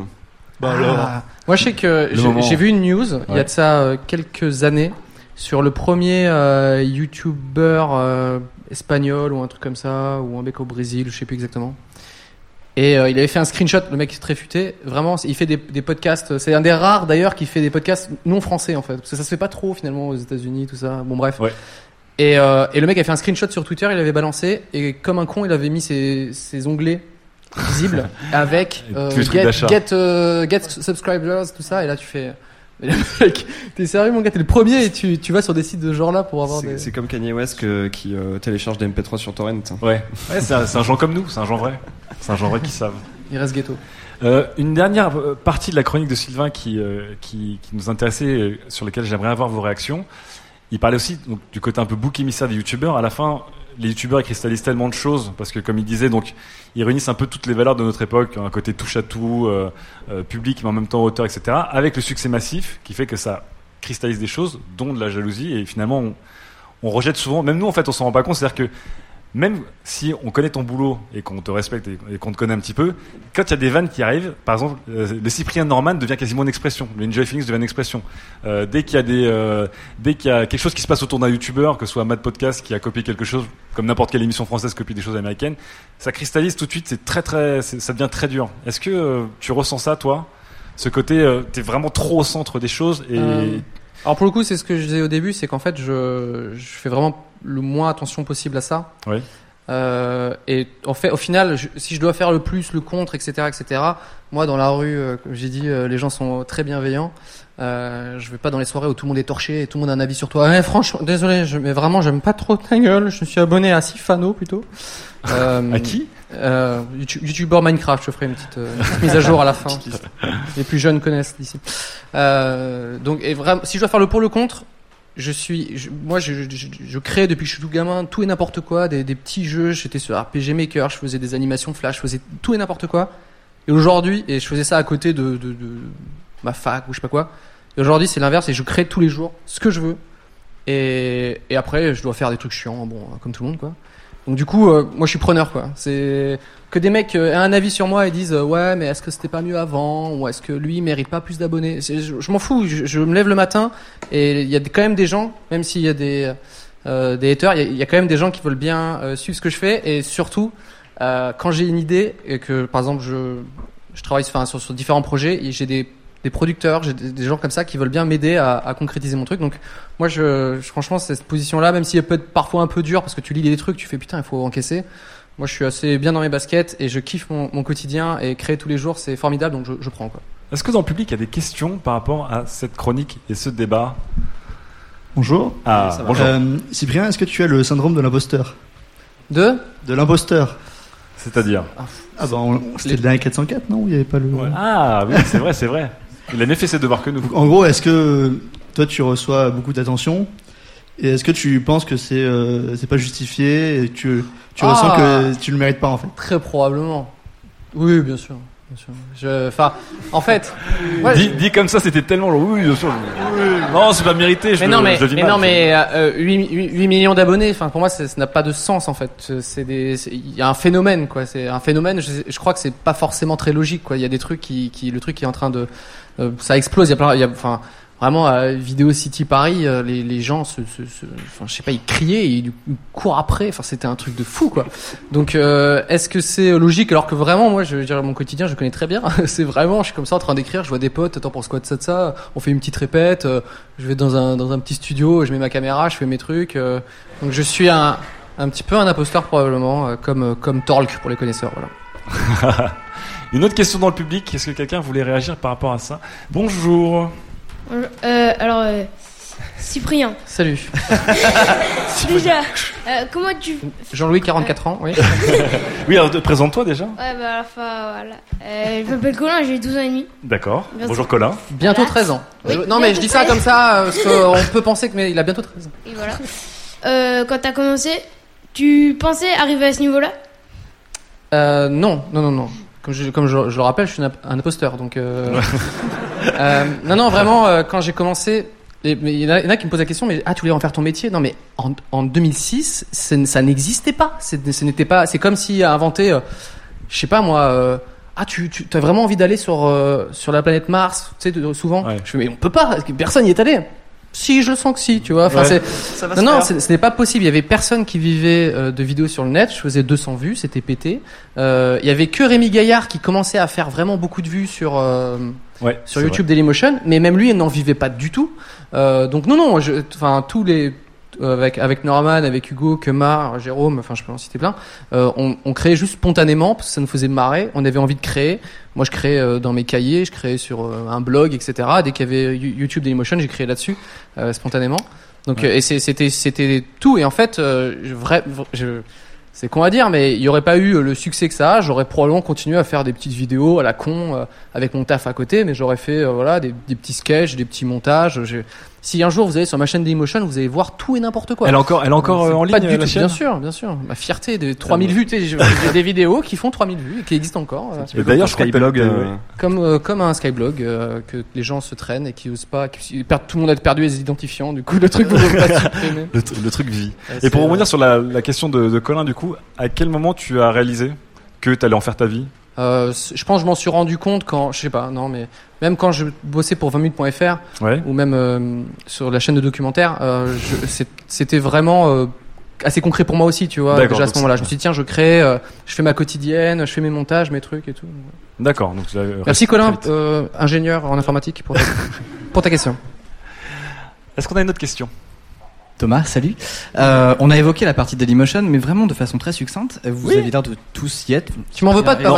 Bah alors. Moi, je sais que j'ai vu une news il y a de ça euh, quelques années sur le premier euh, YouTuber euh, espagnol ou un truc comme ça, ou un mec au Brésil, je sais plus exactement. Et euh, il avait fait un screenshot, le mec est très futé. Vraiment, il fait des, des podcasts. C'est un des rares d'ailleurs qui fait des podcasts non français en fait, parce que ça se fait pas trop finalement aux États-Unis, tout ça. Bon bref. Et, euh, et le mec a fait un screenshot sur Twitter, il l'avait balancé, et comme un con, il avait mis ses, ses onglets visibles avec euh, get, get subscribers, tout ça, et là tu fais. Mais le mec, t'es sérieux mon gars, t'es le premier et tu, tu vas sur des sites de ce genre là pour avoir C'est des. c'est comme Kanye West que- qui euh, télécharge des MP3 sur Torrent. Ouais, ouais c'est un, c'est un genre comme nous, c'est un genre vrai. C'est un genre vrai qui savent. Il reste ghetto. Euh, une dernière euh, partie de la chronique de Sylvain qui, euh, qui, qui nous intéressait, euh, sur laquelle j'aimerais avoir vos réactions. Il parlait aussi donc, du côté un peu bouc émissaire des youtubeurs. À la fin, les youtubeurs cristallisent tellement de choses parce que, comme il disait, donc ils réunissent un peu toutes les valeurs de notre époque, un côté touche à tout, euh, euh, public mais en même temps auteur, etc. Avec le succès massif qui fait que ça cristallise des choses, dont de la jalousie. Et finalement, on, on rejette souvent. Même nous, en fait, on s'en rend pas compte. C'est-à-dire que même si on connaît ton boulot et qu'on te respecte et, qu'on te connaît un petit peu, quand il y a des vannes qui arrivent, par exemple, euh, le Cyprien Norman devient quasiment une expression, le Enjoy Phoenix devient une expression. Euh, dès qu'il y a des, euh, dès qu'il y a quelque chose qui se passe autour d'un youtubeur, que ce soit Mad Podcast qui a copié quelque chose, comme n'importe quelle émission française copie des choses américaines, ça cristallise tout de suite, c'est très très, ça devient très dur. Est-ce que tu ressens ça, toi? Ce côté, t'es vraiment trop au centre des choses et alors pour le coup, c'est ce que je disais au début, c'est qu'en fait, je, je fais vraiment le moins attention possible à ça. Euh, et en fait, au final, je- si je dois faire le plus, le contre, etc., etc. Moi, dans la rue, euh, comme j'ai dit, euh, les gens sont très bienveillants. Je vais pas dans les soirées où tout le monde est torché et tout le monde a un avis sur toi. Ouais, franchement, désolé, je, mais vraiment, j'aime pas trop ta gueule. Je me suis abonné à Sifano plutôt. À qui? euh, YouTube- YouTuber Minecraft. Je ferai une petite, une petite mise à jour à la fin. Les plus jeunes connaissent d'ici. Donc, et vraiment, si je dois faire le pour le contre, je suis, je- moi, je, je, je crée depuis que je suis tout gamin tout et n'importe quoi, des, des petits jeux. J'étais sur RPG Maker, je faisais des animations Flash, je faisais tout et n'importe quoi. Et aujourd'hui, et je faisais ça à côté de, de, de ma fac ou je sais pas quoi. Et aujourd'hui, c'est l'inverse, et je crée tous les jours ce que je veux. Et, et après, je dois faire des trucs chiants, bon, comme tout le monde, quoi. Donc du coup, euh, moi, je suis preneur, quoi. C'est que des mecs euh, aient un avis sur moi et disent euh, ouais, mais est-ce que c'était pas mieux avant, ou est-ce que lui mérite pas plus d'abonnés? Je, m'en fous. Je, me lève le matin et il y a quand même des gens, même s'il y a des euh, des haters, il y, a- quand même des gens qui veulent bien suivre ce que je fais et surtout quand j'ai une idée et que par exemple je je travaille sur, sur différents projets et j'ai des, des producteurs, j'ai des, des gens comme ça qui veulent bien m'aider à, à concrétiser mon truc. Donc moi, je, je- franchement, cette position-là, même si elle peut être parfois un peu dure parce que tu lis des trucs, tu fais putain, il faut encaisser. Moi, je suis assez bien dans mes baskets et je kiffe mon, mon quotidien et créer tous les jours, c'est formidable, donc je, je prends quoi. Est-ce que dans le public, il y a des questions par rapport à cette chronique et ce débat? Bonjour. Ah, bonjour. Euh, Cyprien, est-ce que tu as le syndrome de l'imposteur? De? De l'imposteur. C'est-à-dire? Ah bah c'était le dernier 404, non? Il n'y avait pas le. Ah oui, c'est vrai, c'est vrai. Il a mieux fait ses devoirs que nous. En gros, est-ce que toi tu reçois beaucoup d'attention? Et est-ce que tu penses que c'est euh, c'est pas justifié et que tu tu Ah. ressens que tu le mérites pas en fait? Très probablement. Oui, bien sûr. Bien sûr. Je, enfin, en fait. ouais, dit, dit comme ça, c'était tellement long. Oui, bien sûr. Non, c'est pas mérité. Je mais non, mais, je mais mal. non, mais euh, 8, 8 millions d'abonnés. Enfin, pour moi, ça n'a pas de sens en fait. C'est des, c'est- il y a un phénomène quoi. C'est un phénomène. Je, je crois que c'est pas forcément très logique quoi. Il y a des trucs qui, qui le truc qui est en train de, euh, ça explose. Il y a plein, il y a, enfin, vraiment à Vidéo City Paris, euh, les, les gens se, se, se- enfin, je sais pas, ils criaient, ils courent après. Enfin, c'était un truc de fou quoi. Donc, euh, est-ce que c'est logique? Alors que vraiment, moi, je veux dire, mon quotidien, je connais très bien. c'est vraiment, je suis comme ça en train d'écrire. Je vois des potes. Attends, pour de ça de ça On fait une petite répète. euh, je vais dans un dans un petit studio. Je mets ma caméra. Je fais mes trucs. euh, donc, je suis un un petit peu un imposteur probablement, comme comme Torque pour les connaisseurs. Voilà. Une autre question dans le public. Est-ce que quelqu'un voulait réagir par rapport à ça? Bonjour. Euh, alors, euh, Cyprien. Salut. Déjà, euh, comment tu. Jean-Louis, 44 ans. Oui. Oui, alors présente-toi déjà. Ouais, bah, enfin, voilà. Euh, je m'appelle Colin, j'ai 12 ans et demi. D'accord. Merci. Bonjour Colin. Bientôt 13 ans. Oui, Je- non mais je bientôt dis ça 13. comme ça euh, parce qu'on peut penser que mais il a bientôt 13 ans. Et voilà. Euh, quand t'as commencé, tu pensais arriver à ce niveau-là? Euh, non, non, non, non. Comme je, comme je, je le rappelle, je suis un, imposteur, donc. Euh, euh, non, non, vraiment, euh, quand j'ai commencé, il y, en a- il y en a qui me posent la question, mais ah, tu voulais en faire ton métier? Non, mais en, en 2006, ce- ça n'existait pas. C'est- Ce n'était pas. C'est comme si à inventer, euh, je sais pas moi. ah, tu, tu as vraiment envie d'aller sur sur la planète Mars Tu sais, souvent? Je fais, mais on peut pas. parce que Personne n'y est allé. Si, je le sens que si, tu vois. Enfin, Ouais. c'est- Ça va non, non, ce n'est pas possible. Il y avait personne qui vivait euh, de vidéos sur le net. Je faisais 200 vues, c'était pété. Euh, il y avait que Rémi Gaillard qui commençait à faire vraiment beaucoup de vues sur euh, Ouais, sur YouTube Dailymotion, mais même lui, il n'en vivait pas du tout. Euh, donc non, non, enfin tous les avec avec Norman, avec Hugo, Kemar, Jérôme, enfin je peux en citer plein. euh, on, on créait juste spontanément parce que ça nous faisait marrer. On avait envie de créer. Moi, je créais euh, dans mes cahiers, je créais sur euh, un blog, etc. Dès qu'il y avait You- YouTube Dailymotion, j'ai créé là-dessus euh, spontanément. Donc Ouais. euh, et c'était c'était tout. Et en fait, euh, vrai, je, c'est con à dire, mais il n'y aurait pas eu le succès que ça a. J'aurais probablement continué à faire des petites vidéos à la con euh, avec mon taf à côté, mais j'aurais fait euh, voilà des, des petits sketchs, des petits montages. J'ai- Si un jour vous allez sur ma chaîne Dailymotion, vous allez voir tout et n'importe quoi. Elle est encore- elle est encore, euh, en pas ligne, du la tout- chaîne Bien sûr, bien sûr. Ma fierté de 3000 vues. tu sais, j'ai des vidéos qui font 3000 vues et qui existent encore. euh. Et d'ailleurs, je crois que Skyblog, euh, Comme, euh, comme un Skyblog euh, que les gens se traînent et qui osent pas, qui, perdent- tout le monde a perdu les identifiants, du coup le truc vous pas supprimer. le, tr- le truc vit. Et pour euh, rebondir sur la, la question de, de Colin, du coup, à quel moment tu as réalisé que tu allais en faire ta vie? Euh, je pense que je m'en suis rendu compte quand, je sais pas, non, mais même quand je bossais pour 20minutes.fr Ouais. ou même euh, sur la chaîne de documentaire, euh, c'était vraiment euh, assez concret pour moi aussi, tu vois. D'accord, Déjà à ce moment-là, je me suis dit tiens, je crée, euh, je fais ma quotidienne, je fais mes montages, mes trucs et tout. D'accord. Donc, Merci Colin, euh, ingénieur en informatique pour ta, pour ta question. Est-ce qu'on a une autre question? Thomas, salut. Euh, on a évoqué la partie Dailymotion, mais vraiment de façon très succincte. Vous Oui. avez l'air de tous y être. Tu m'en veux pas de Alors-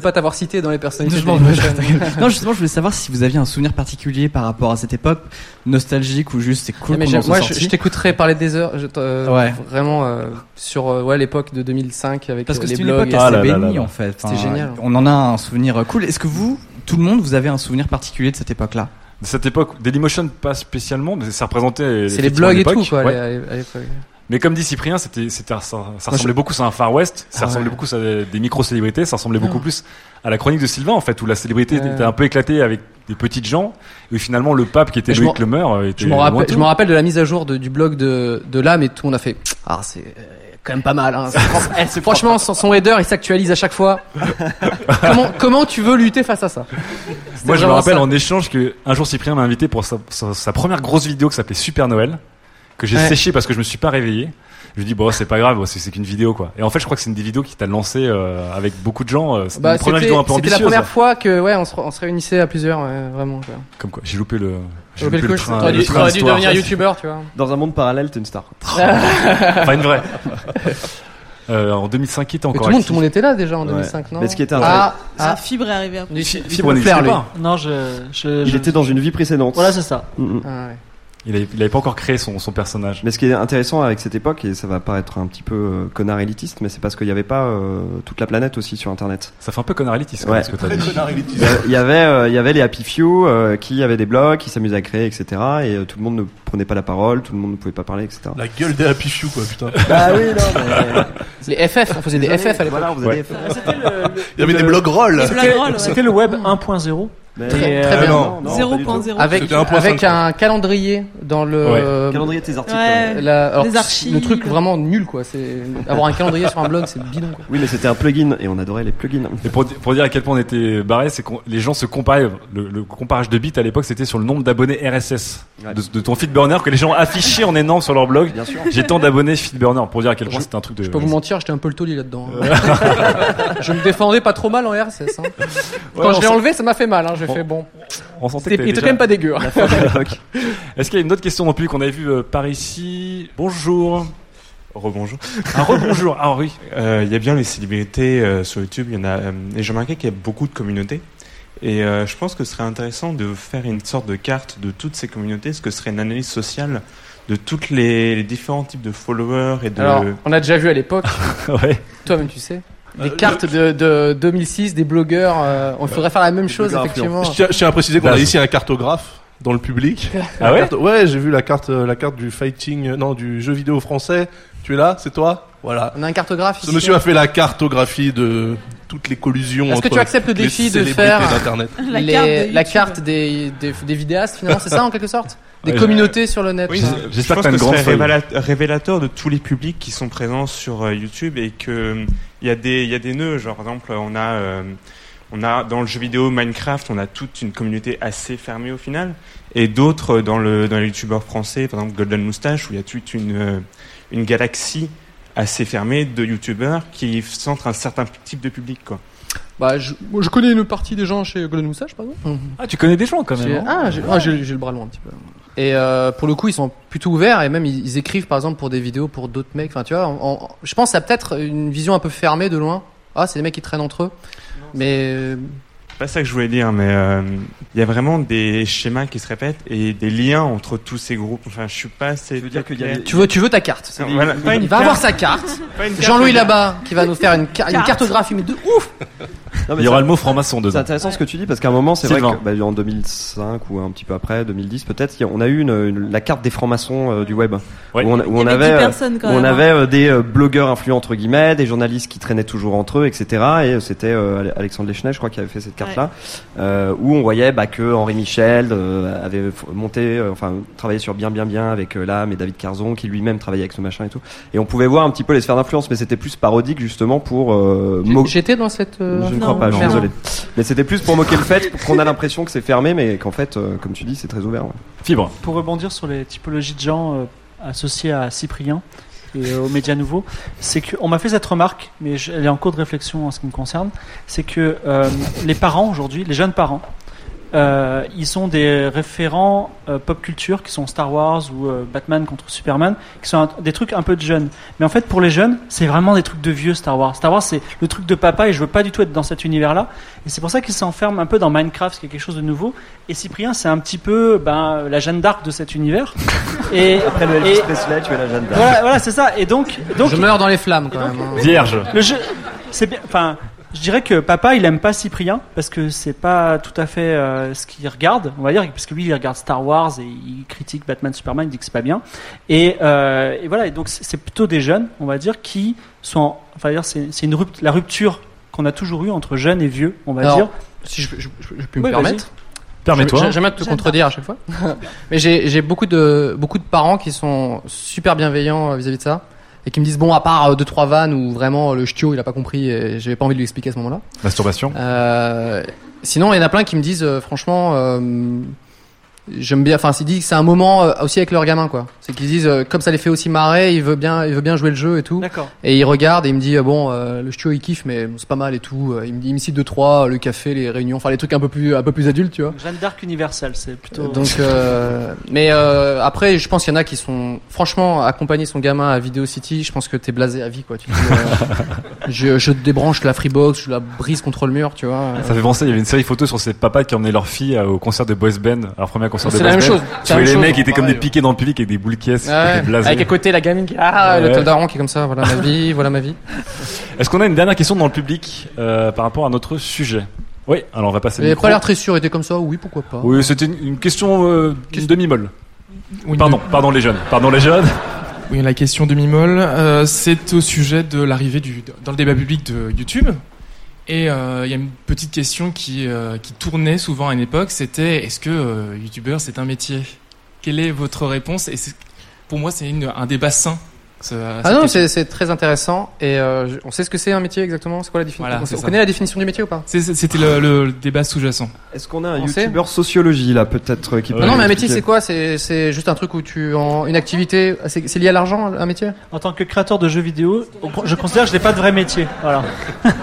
pas, t'avoir cité dans les de pas. non, justement, je voulais savoir si vous aviez un souvenir particulier par rapport à cette époque, nostalgique ou juste c'est cool Ah, mais moi, je, t'écouterais parler des heures. Je, euh, Ouais. Vraiment euh, sur euh, ouais l'époque de 2005 avec Parce euh, que les c'est une blogs. époque et- assez bénie en fait. C'était Enfin, génial. On en a un souvenir cool. Est-ce que vous, tout le monde, vous avez un souvenir particulier de cette époque-là? De cette époque, Dailymotion pas spécialement, mais ça représentait. C'est les blogs et tout quoi. ouais. à l'é- à l'époque. Mais comme dit Cyprien, c'était, ça, ça ressemblait beaucoup à un Far West, ça Ah ressemblait ouais. beaucoup à des, des micro-célébrités, ça ressemblait beaucoup Ah. plus à la chronique de Sylvain, en fait, où la célébrité était un peu éclatée avec des petites gens, et finalement le pape qui était Loïc m'en- Lemeur euh, était Je me rappelle, de la mise à jour de- du blog de, de l'âme et tout. On a fait. Ah, c'est quand même pas mal. Hein. C'est- Franchement, son, son header, il s'actualise à chaque fois. comment, comment tu veux lutter face à ça Moi, je me rappelle ça. en échange que un jour Cyprien m'a invité pour sa, sa- sa première grosse vidéo qui s'appelait Super Noël. que j'ai Ouais. séché parce que je me suis pas réveillé. Je me dis bon c'est pas grave, bon, c'est c'est qu'une vidéo quoi. Et en fait je crois que c'est une des vidéos qui t'a lancé euh, avec beaucoup de gens. euh, C'était Bah, une première c'était vidéo un peu c'était la première fois que ouais, on se, on se réunissait à plusieurs, ouais, vraiment. Quoi. Comme quoi, j'ai loupé le. J'ai Loupé loupé le train. t'aurais dû- train devenir youtubeur, tu vois. Dans un monde parallèle, t'es une star. Enfin une vraie. Euh, en 2005, qui était Mais encore tout le monde, actif. tout le monde était là déjà en Ouais. 2005, non Mais ce qui était ah, Ah, ah, Fibre est arrivé après. Fibre n'existait pas. Non, je. je- Il je- était dans une vie précédente. Voilà, c'est ça. Mm, ah, ouais. Il avait, il avait pas encore créé son, son personnage. Mais ce qui est intéressant avec cette époque, et ça va paraître un petit peu euh, connard élitiste, mais c'est parce qu'il n'y avait pas euh, toute la planète aussi sur Internet. Ça fait un peu connard élitiste, Ouais. ce que t'as dit. Connard élitiste. Il y avait, euh, il y avait les Happy Few euh, qui avaient des blogs, qui s'amusaient à créer, etc. Et euh, tout le monde ne prenait pas la parole, tout le monde ne pouvait pas parler, etc. La gueule des Happy Few, quoi, putain. Bah oui, non, mais... Les FF, on faisait des FF à l'époque. Voilà, on faisait Ouais. des FF. C'était le- le- Il y avait le- des blogs rolls. C'était le web 1.0. Mais- Très, très euh, bien. non, non, pas du tout. 0.0. Avec, C'était 1.5, avec un calendrier dans le. Ouais. euh, Calendrier de tes articles. Ouais. ouais. la- alors, Les archives. Le truc vraiment nul, quoi. C'est avoir un calendrier sur un blog, c'est bidon. Quoi. Oui, mais c'était un plugin et on adorait les plugins. Et pour, pour dire à quel point on était barré, c'est que les gens se comparaient. Le, le comparage de bits à l'époque, c'était sur le nombre d'abonnés RSS Ouais. de, de ton feedburner que les gens affichaient en énorme sur leur blog. Bien sûr. J'ai tant d'abonnés feedburner pour dire à quel point c'était un truc de. Je peux vous mentir, j'étais un peu le taulier là-dedans. hein. je me défendais pas trop mal en RSS. Hein. Quand je l'ai enlevé, ça m'a fait mal. Hein. J'ai Bon. fait bon. On sentait C'était- que Il était déjà- quand même pas dégueu. hein. Est-ce qu'il y a une autre question non plus qu'on avait vu euh, par ici Bonjour. Rebonjour. Ah, rebonjour. Ah oui. Euh, Il y a bien les célébrités euh, sur YouTube, il y en a, euh, et j'ai remarqué qu'il y a beaucoup de communautés. Et euh, je pense que ce serait intéressant de faire une sorte de carte de toutes ces communautés, ce que serait une analyse sociale de toutes les, les différents types de followers et de. Alors, on a déjà vu à l'époque, ouais. toi-même tu sais, des Euh, cartes de, de 2006, des blogueurs. euh, on faudrait faire la même chose effectivement. Je tiens, je tiens à préciser qu'on a Là, ici un cartographe dans le public. Ah ouais carte- Ouais, j'ai vu la carte, euh, la carte du fighting, euh, non, du jeu vidéo français. Tu es là, c'est toi? Voilà. On a un cartographe Ce ici. monsieur a fait la cartographie de toutes les collusions Est-ce que entre tu acceptes le défi de faire. La les- carte de la YouTube. carte des, des, des vidéastes finalement, c'est ça en quelque sorte? Des Ouais, communautés sur le net. Oui, je J'espère que pense t'as une ce grande serait feuille. révéla- révélateur de tous les publics qui sont présents sur euh, YouTube et que euh, il y a des il y a des nœuds. Genre par exemple, on a euh, on a dans le jeu vidéo Minecraft, on a toute une communauté assez fermée au final, et d'autres euh, dans le dans les youtubeurs français, par exemple Golden Moustache, où il y a toute une une galaxie assez fermée de youtubeurs qui centrent un certain type de public quoi. Bah, je, moi, je connais une partie des gens chez Golden Moustache, par exemple. Ah, tu connais des gens quand même. hein Ah, j'ai ah, j'ai- j'ai le bras long un petit peu. Et euh, pour le coup, ils sont plutôt ouverts et même ils, ils écrivent par exemple pour des vidéos pour d'autres mecs. Enfin, tu vois, en- en- je pense à peut-être une vision un peu fermée de loin. Ah, c'est des mecs qui traînent entre eux. Mais pas ça que je voulais dire, mais euh, il y a vraiment des schémas qui se répètent et des liens entre tous ces groupes. Enfin, je suis pas assez. veux dire qu'il y a des- tu veux, tu veux ta carte. Non, voilà, pas une il va avoir carte. sa carte. Carte, Jean-Louis là-bas qui va nous faire une, ca- une Carte. cartographie mais de ouf. Non, mais Il y aura le mot franc-maçon C'est dedans. intéressant ce que tu dis parce qu'à un moment, c'est vrai que bah, en 2005 ou un petit peu après, 2010 peut-être, on a eu une, une- la carte des francs-maçons euh, du web Ouais. où on, où avait avait, 10 euh, où on hein. avait euh, des euh, blogueurs influents entre guillemets, des journalistes qui traînaient toujours entre eux, etc. Et c'était euh, Alexandre Lechenet, je crois, qui avait fait cette carte-là, euh, où on voyait bah, que Henri Michel euh, avait monté, euh, enfin travaillé sur bien bien bien avec euh, l'âme et David Carzon, qui lui-même travaillait avec ce machin et tout. Et on pouvait voir un petit peu les sphères d'influence, mais c'était plus parodique justement pour euh, J'étais dans cette. euh, je ne Non, crois pas, je suis désolé. Mais c'était plus pour moquer le fait qu'on a l'impression que c'est fermé, mais qu'en fait, euh, comme tu dis, c'est très ouvert. ouais. Fibre. Pour rebondir sur les typologies de gens euh, associés à Cyprien et euh, aux médias nouveaux, c'est que on m'a fait cette remarque, mais elle est en cours de réflexion en ce qui me concerne, c'est que euh, les parents aujourd'hui, les jeunes parents, euh, ils ont des référents euh, pop culture qui sont Star Wars ou euh, Batman contre Superman, qui sont un- des trucs un peu de jeunes. Mais en fait, pour les jeunes, c'est vraiment des trucs de vieux Star Wars. Star Wars, c'est le truc de papa et je veux pas du tout être dans cet univers-là. Et c'est pour ça qu'ils s'enferment un peu dans Minecraft, qui est quelque chose de nouveau. Et Cyprien, c'est un petit peu ben, la Jeanne d'Arc de cet univers. Et Après le et- Elvis Presley, tu es la Jeanne d'Arc. voilà, voilà, c'est ça. Et donc, donc Je meurs dans les flammes quand même. hein. Vierge. le jeu, c'est bien. Enfin, je dirais que papa, il aime pas Cyprien parce que c'est pas tout à fait euh, ce qu'il regarde, on va dire, parce que lui, il regarde Star Wars et il critique Batman, Superman, il dit que c'est pas bien. Et, euh, et voilà. Et donc, c'est plutôt des jeunes, on va dire, qui sont. en- Enfin, dire, c'est une rupt- la rupture qu'on a toujours eu entre jeunes et vieux, on va Alors, dire. Si je, je, je- je peux me permettre. Permets-toi. J'ai- J'aime bien te contredire à chaque fois. Mais j'ai beaucoup de, beaucoup de parents qui sont super bienveillants vis-à-vis de ça. Et qui me disent, bon, à part euh, deux, trois vannes où vraiment euh, le ch'tio il a pas compris et j'avais pas envie de lui expliquer à ce moment-là. Masturbation. Euh, sinon, il y en a plein qui me disent, euh, franchement, euh, j'aime bien. Enfin, ils disent que c'est un moment euh, aussi avec leurs gamins, quoi. C'est qu'ils disent euh, comme ça les fait aussi marrer, il veut bien, il veut bien jouer le jeu et tout. D'accord. Et il regarde et il me dit euh, bon, euh, le studio il kiffe, mais bon, c'est pas mal et tout. Il me dit, il me cite deux trois, le café, les réunions, enfin les trucs un peu plus, un peu plus adultes, tu vois. Jeanne d'Arc universelle, c'est plutôt. Donc, euh, mais euh, après, je pense qu'il y en a qui sont, franchement, accompagner son gamin à Video City, je pense que t'es blasé à vie, quoi. Tu dis, euh, je, je débranche la Freebox, je la brise contre le mur, tu vois. Ça fait penser, il y avait une série photo sur ces papas qui emmenaient leur fille au concert de boys band, leur premier concert de C'est la même chose, c'est Tu vois même les chose. mecs qui étaient comme des Pareil. piquets dans le public avec des boules caisses, Ouais. qui étaient blasés. Avec à côté la gamine qui, ah, Ouais. le daron qui est comme ça, voilà ma vie, voilà ma vie. Est-ce qu'on a une dernière question dans le public euh, par rapport à notre sujet? Oui, alors on va passer Il le avait micro. pas l'air très sûr, il était comme ça, oui, pourquoi pas. Oui, c'était une, une question euh, d'une demi-molle. Oui, pardon, pardon les jeunes, pardon les jeunes. Oui, la question demi-molle, euh, c'est au sujet de l'arrivée du dans le débat public de YouTube. Et euh, il y a une petite question qui, euh, qui tournait souvent à une époque, c'était est-ce que euh, YouTubeur c'est un métier? Quelle est votre réponse? Et pour moi, c'est un débat sain. Ce- Ah non, c'est c'est très intéressant et euh, on sait ce que c'est un métier exactement? C'est quoi la définition? Voilà, On, on ça. connaît la définition du métier ou pas? C'était le, le débat sous-jacent. Est-ce qu'on a un On sait youtubeur sociologie là peut-être qui peut Non, non, mais un métier c'est quoi? C'est c'est juste un truc où tu en une activité. C'est c'est lié à l'argent un métier? En tant que créateur de jeux vidéo, je considère que je n'ai pas de vrai métier. Voilà.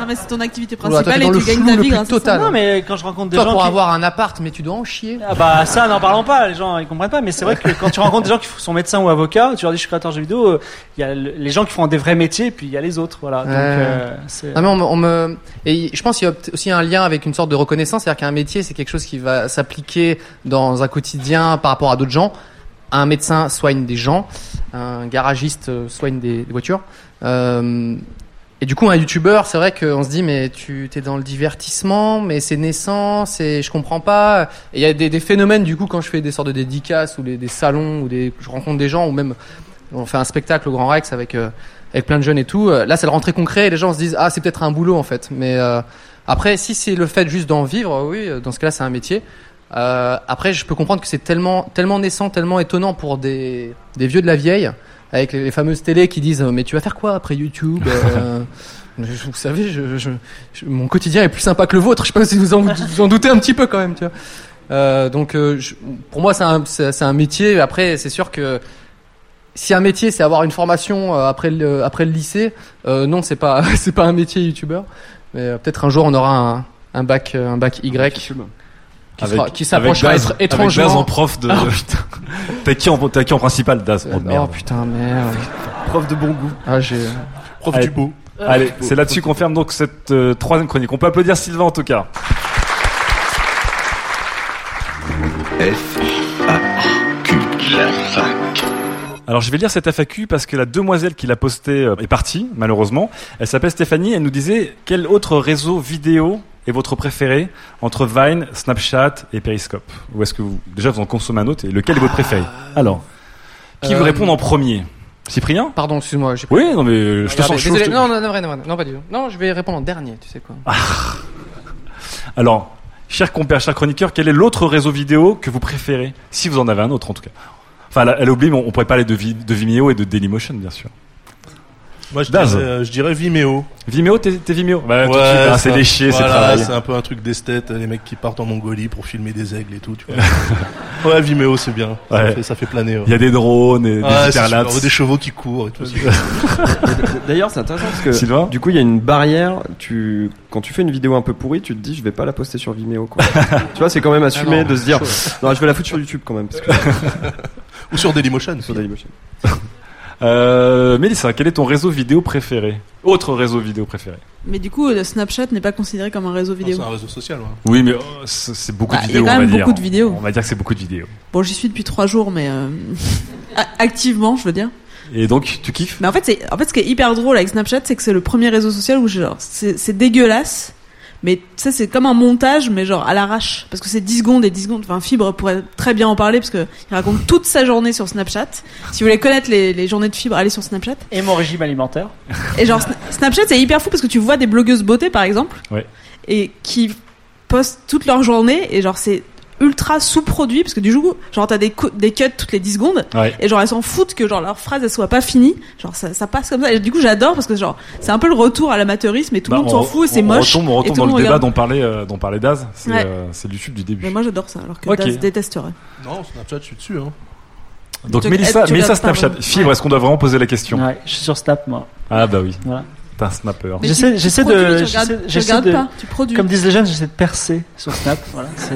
Ah, mais c'est ton activité principale et tu gagnes ta vie grâce à total. ça. Non, mais quand je rencontre des Toi, gens pour qui... avoir un appart, mais tu dois en chier. Ah bah ça n'en parlons pas, les gens ils comprennent pas, mais c'est vrai que quand tu rencontres des gens qui sont médecins ou avocats, tu leur dis je suis créateur de jeux vidéo, euh, il y a le- les gens qui font des vrais métiers et puis il y a les autres, voilà. Donc, euh, c'est- Non, mais on, me- on me et je pense qu'il y a aussi un lien avec une sorte de reconnaissance, c'est-à-dire qu'un métier c'est quelque chose qui va s'appliquer dans un quotidien par rapport à d'autres gens. Un médecin soigne des gens, un garagiste euh, soigne des, des voitures. Euh, et du coup, un youtubeur, c'est vrai qu'on se dit, mais tu t'es dans le divertissement, mais c'est naissant, c'est, je comprends pas. Et il y a des, des phénomènes, du coup, quand je fais des sortes de dédicaces ou des, des salons ou des, je rencontre des gens ou même on fait un spectacle au Grand Rex avec euh, avec plein de jeunes et tout. euh, Là, c'est le rentrée concret et les gens se disent ah c'est peut-être un boulot en fait. Mais euh, après, si c'est le fait juste d'en vivre, oui, dans ce cas-là, c'est un métier. Euh, après, je peux comprendre que c'est tellement tellement naissant, tellement étonnant pour des des vieux de la vieille avec les, fameuses télés qui disent mais tu vas faire quoi après YouTube euh, Vous savez, je, je- je- mon quotidien est plus sympa que le vôtre. Je sais pas si vous en, vous en doutez un petit peu quand même, tu vois. Euh, donc, pour moi, c'est un, un métier. Après, c'est sûr que si un métier c'est avoir une formation euh, après le après le lycée, euh, non, c'est pas c'est pas un métier youtubeur. Mais euh, peut-être un jour on aura un, un bac un bac Y qui, sera- qui s'approchera avec Daz- être avec étrangement. Daz en prof de. Ah, T'as qui en t'as qui en principal Daz? Oh Oh merde. putain merde. Prof de bon goût. Ah j'ai. Prof Allez. du beau. Allez, c'est là-dessus qu'on ferme donc cette euh, troisième chronique. On peut applaudir Sylvain en tout cas. Alors je vais lire cette FAQ parce que la demoiselle qui l'a postée euh, est partie, malheureusement. Elle s'appelle Stéphanie, elle nous disait quel autre réseau vidéo est votre préféré entre Vine, Snapchat et Periscope? Ou est-ce que vous déjà vous en consommez un autre et lequel est votre préféré? Alors, qui veut Euh, répondre en premier? Cyprien? Pardon, excuse-moi. j'ai- Oui, non mais euh, je te sens chaud. te- Non, non, non, non, non, non, pas du tout. Non, je vais répondre en dernier, tu sais quoi. Alors, cher compère, cher chroniqueur, quel est l'autre réseau vidéo que vous préférez? Si vous en avez un autre, en tout cas. Enfin, elle, oublié, mais on, on pourrait parler de, Vi- de Vimeo et de Dailymotion, bien sûr. Moi, je Daz. dirais, euh, je dirais Vimeo. Vimeo, t'es t'es Vimeo bah, tout de Ouais, suite, hein, c'est ça- léché, c'est travaillé. C'est un peu un truc d'esthète, les mecs qui partent en Mongolie pour filmer des aigles et tout, tu vois. ouais, Vimeo, c'est bien. Ça, fait, ça fait planer. ouais. Il y a des drones et Ouais, des c'est hyperlapses. super, des chevaux qui courent et tout. c'est- D'ailleurs, c'est intéressant parce que Sylvain du coup, il y a une barrière. Tu, quand tu fais une vidéo un peu pourrie, tu te dis, je vais pas la poster sur Vimeo. Quoi. tu vois, c'est quand même assumé Ah non, de se dire, non, je vais la foutre sur YouTube quand même. Parce que... Ou sur Dailymotion. sur Dailymotion. Euh, Mélissa, quel est ton réseau vidéo préféré? Autre réseau vidéo préféré Mais du coup, le Snapchat n'est pas considéré comme un réseau vidéo. C'est un réseau social, ouais. Oui, mais oh, c'est beaucoup Bah, de il y a vidéos, quand on va même dire. beaucoup de vidéos. On va dire que c'est beaucoup de vidéos. Bon, j'y suis depuis trois jours, mais euh, activement, je veux dire. Et donc, tu kiffes? Mais en fait, c'est, en fait, ce qui est hyper drôle avec Snapchat, c'est que c'est le premier réseau social où genre, c'est, c'est dégueulasse. Mais sais, c'est comme un montage, mais genre à l'arrache. Parce que c'est 10 secondes et 10 secondes. Enfin, Fibre pourrait très bien en parler parce que il raconte toute sa journée sur Snapchat. Si vous voulez connaître les, les journées de Fibre, allez sur Snapchat. Et mon régime alimentaire. Et genre, Sna- Snapchat, c'est hyper fou parce que tu vois des blogueuses beauté, par exemple, Ouais. et qui postent toute leur journée, et genre, c'est ultra sous-produit parce que du coup, genre t'as des, cuts toutes les 10 secondes Ouais. et genre elles s'en foutent que genre leur phrase elle soit pas finie. Genre ça, ça passe comme ça. Et du coup, j'adore parce que genre c'est un peu le retour à l'amateurisme et tout le Bah, monde on- s'en fout et c'est moche. retombe, on et retombe dans le monde débat regarde. dont parlait, euh, dont parlait Daz. C'est Ouais. euh, c'est le YouTube du début. Mais moi j'adore ça alors que Ok. Daz détesterait. Non, Snapchat, je suis dessus. Hein. Donc Mélissa, Mélissa Snapchat. vraiment. Fibre, est-ce qu'on doit vraiment poser la question Ouais, je suis sur Snap, moi. Ah bah oui. Voilà. Un snapper. J'essaie, de, tu regardes- j'essaie- de- pas, tu produis. Comme disent les jeunes, j'essaie de percer sur Snap. Voilà, c'est,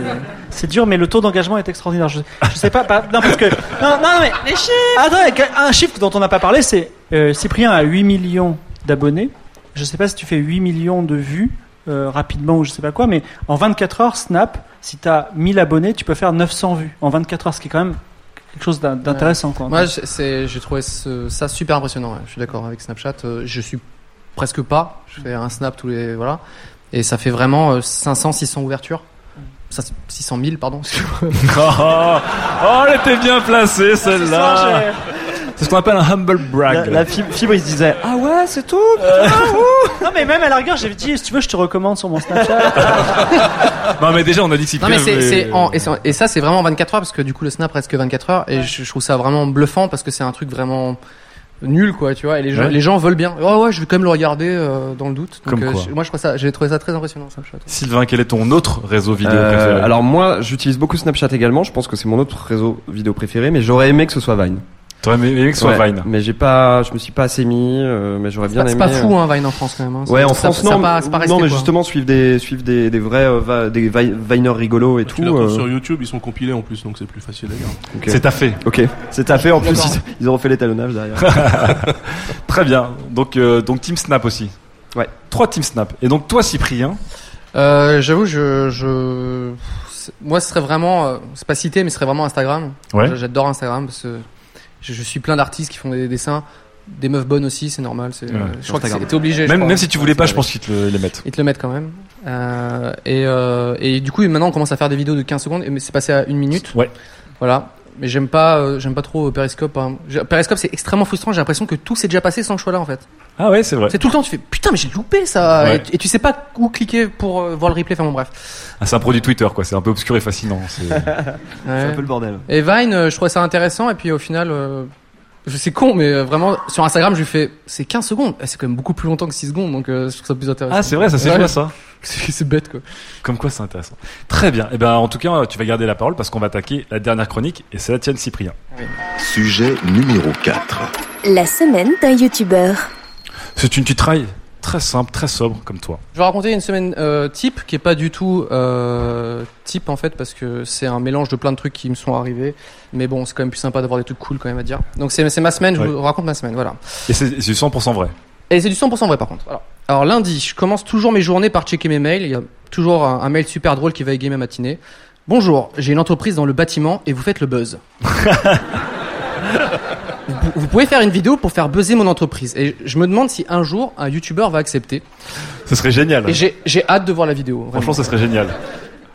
c'est dur, mais le taux d'engagement est extraordinaire. Je, je sais pas, pas- non parce que, non, non, mais les chiffres. Attends, un chiffre dont on n'a pas parlé, c'est euh, Cyprien a 8 millions d'abonnés. Je sais pas si tu fais 8 millions de vues euh, rapidement ou je sais pas quoi, mais en 24 heures, Snap, si tu as 1000 abonnés, tu peux faire 900 vues en 24 heures, ce qui est quand même quelque chose d'in- d'intéressant. quoi. Moi, j'ai trouvé ce- ça super impressionnant. ouais. Je suis d'accord avec Snapchat. Euh, Je suis presque pas. Je fais un snap tous les voilà, et ça fait vraiment euh, 500, 600 ouvertures. Ça, 600 000, pardon. oh, oh, elle était bien placée celle-là. C'est ce qu'on appelle un humble brag. La, la fibre, fibre, il se disait Ah ouais, c'est tout Euh. Non, mais même à la rigueur, j'avais dit Si tu veux, je te recommande sur mon Snapchat. Non mais déjà on a dit que Non mais c'est, voulait- c'est en- et, c'est- et ça c'est vraiment 24 heures parce que du coup le snap reste que 24 heures et je, je trouve ça vraiment bluffant parce que c'est un truc vraiment nul quoi tu vois et les gens, Ouais. les gens veulent bien oh ouais je vais quand même le regarder euh, dans le doute donc Comme euh, quoi. moi je trouve ça j'ai trouvé ça très impressionnant Snapchat Sylvain, quel est ton autre réseau vidéo Euh, préféré? alors moi, j'utilise beaucoup Snapchat également. Je pense que c'est mon autre réseau vidéo préféré, mais j'aurais aimé que ce soit Vine. T'aurais aimé que ce soit Ouais, Vine. Mais j'ai pas, je me suis pas assez mis, euh, mais j'aurais c'est bien pas, c'est aimé. pas fou euh, hein Vine en France quand même hein. Ouais, en France ça non, pas- c'est pas resté, non, mais quoi. justement suivre des suivre des, des vrais euh, va- des vi- viners rigolos et Tu tout. euh, sur YouTube, ils sont compilés en plus, donc c'est plus facile à lire. ok. C'est à fait. Ok, c'est à fait. En plus, ils, ils auront fait l'étalonnage derrière. Très bien. Donc euh, donc Team Snap aussi. Ouais. Trois Team Snap. Et donc toi Cyprien. Euh, j'avoue je, je moi ce serait vraiment euh, c'est pas cité mais ce serait vraiment Instagram Ouais. J'a- j'adore Instagram parce que je, je suis plein d'artistes qui font des dessins des meufs bonnes aussi c'est normal c'est Ouais, je crois que t'es obligé Même si tu voulais pas, je pense qu'ils te le- les mettent. Ils te le mettent quand même. Euh, et, euh, et du coup, maintenant, on commence à faire des vidéos de 15 secondes, mais c'est passé à une minute. Ouais. Voilà. Mais j'aime pas, euh, j'aime pas trop euh, Periscope. hein. J'ai- Periscope, c'est extrêmement frustrant. J'ai l'impression que tout s'est déjà passé sans que je sois là, en fait. Ah ouais, c'est vrai. C'est tout le temps, tu fais putain, mais j'ai loupé ça. Ouais. Et, tu- et tu sais pas où cliquer pour euh, voir le replay. Enfin bon, bref. Ah, c'est un produit Twitter quoi. C'est un peu obscur et fascinant. C'est- C'est un peu le bordel. Et Vine, euh, je trouvais ça intéressant. Et puis au final, euh, c'est con, mais euh, vraiment, sur Instagram, je lui fais c'est 15 secondes. Eh, C'est quand même beaucoup plus longtemps que 6 secondes, donc euh, je trouve ça plus intéressant. Ah c'est vrai, ça c'est Ouais. joué ça? C'est bête, quoi. Comme quoi c'est intéressant. Très bien. Et ben en tout cas, tu vas garder la parole parce qu'on va attaquer la dernière chronique et c'est la tienne Cyprien. Sujet numéro 4. La semaine d'un youtubeur. C'est une petite très simple, très sobre comme toi. Je vais raconter une semaine euh, type qui est pas du tout euh, type en fait parce que c'est un mélange de plein de trucs qui me sont arrivés. Mais bon, c'est quand même plus sympa d'avoir des trucs cool quand même à dire. Donc c'est ma semaine, je Ouais. vous raconte ma semaine, voilà. Et c'est c'est 100% vrai. Et c'est du 100% vrai par contre. Alors lundi, je commence toujours mes journées par checker mes mails. Il y a toujours un, un mail super drôle qui va égayer ma matinée. Bonjour, j'ai une entreprise dans le bâtiment et vous faites le buzz. vous, pou- vous pouvez faire une vidéo pour faire buzzer mon entreprise. Et je me demande si un jour un youtubeur va accepter. Ce serait génial. Et j'ai j'ai hâte de voir la vidéo. vraiment. Franchement, ça serait génial.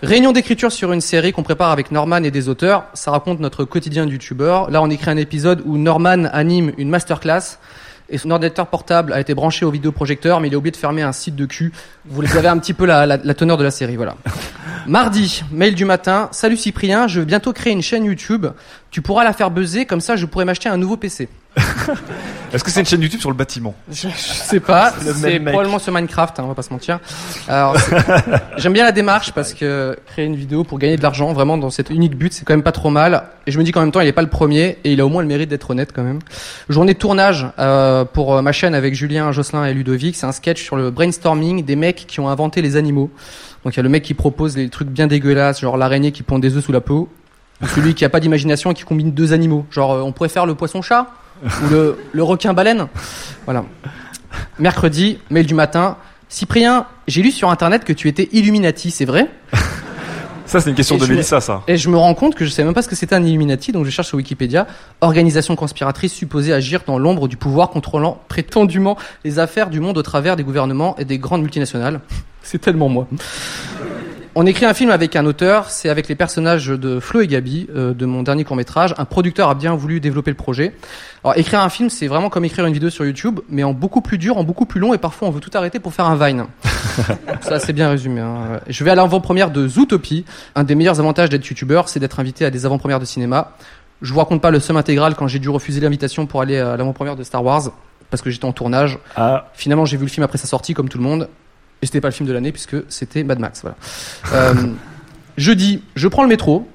Réunion d'écriture sur une série qu'on prépare avec Norman et des auteurs. Ça raconte notre quotidien de youtubeur. Là, on écrit un épisode où Norman anime une masterclass et son ordinateur portable a été branché au vidéoprojecteur, mais il a oublié de fermer un site de cul. Vous avez un petit peu la, la, la teneur de la série, voilà. Mardi, mail du matin. Salut Cyprien, je vais bientôt créer une chaîne YouTube. Tu pourras la faire buzzer, comme ça je pourrai m'acheter un nouveau PC. Est-ce que c'est une chaîne YouTube sur le bâtiment? Je, je sais pas, C'est probablement sur Minecraft, hein, on va pas se mentir. J'aime bien la démarche parce que créer une vidéo pour gagner de l'argent, vraiment dans cet unique but, c'est quand même pas trop mal. Et je me dis qu'en même temps, il est pas le premier et il a au moins le mérite d'être honnête quand même. Journée de tournage euh, pour euh, ma chaîne avec Julien, Jocelyn et Ludovic. C'est un sketch sur le brainstorming des mecs qui ont inventé les animaux. Donc il y a le mec qui propose des trucs bien dégueulasses, genre l'araignée qui pond des œufs sous la peau. Celui qui a pas d'imagination et qui combine deux animaux. Genre, euh, on pourrait faire le poisson-chat ou le, le requin-baleine. Voilà. Mercredi, mail du matin. Cyprien, j'ai lu sur internet que tu étais Illuminati, c'est vrai? Ça, c'est une question Et de me- Mélissa, ça. Et je me rends compte que je savais même pas ce que c'était un Illuminati, donc je cherche sur Wikipédia. Organisation conspiratrice supposée agir dans l'ombre du pouvoir contrôlant prétendument les affaires du monde au travers des gouvernements et des grandes multinationales. C'est tellement moi. On écrit un film avec un auteur, c'est avec les personnages de Flo et Gabi, euh, de mon dernier court métrage. Un producteur a bien voulu développer le projet. Alors écrire un film, c'est vraiment comme écrire une vidéo sur YouTube, mais en beaucoup plus dur, en beaucoup plus long, et parfois on veut tout arrêter pour faire un Vine. Ça, c'est bien résumé. hein. Je vais à l'avant-première de Zootopie. Un des meilleurs avantages d'être youtubeur, c'est d'être invité à des avant-premières de cinéma. Je vous raconte pas le somme intégral quand j'ai dû refuser l'invitation pour aller à l'avant-première de Star Wars, parce que j'étais en tournage. Finalement, j'ai vu le film après sa sortie, comme tout le monde. Et c'était pas le film de l'année, puisque c'était Mad Max. Voilà. Euh, jeudi, je prends le métro.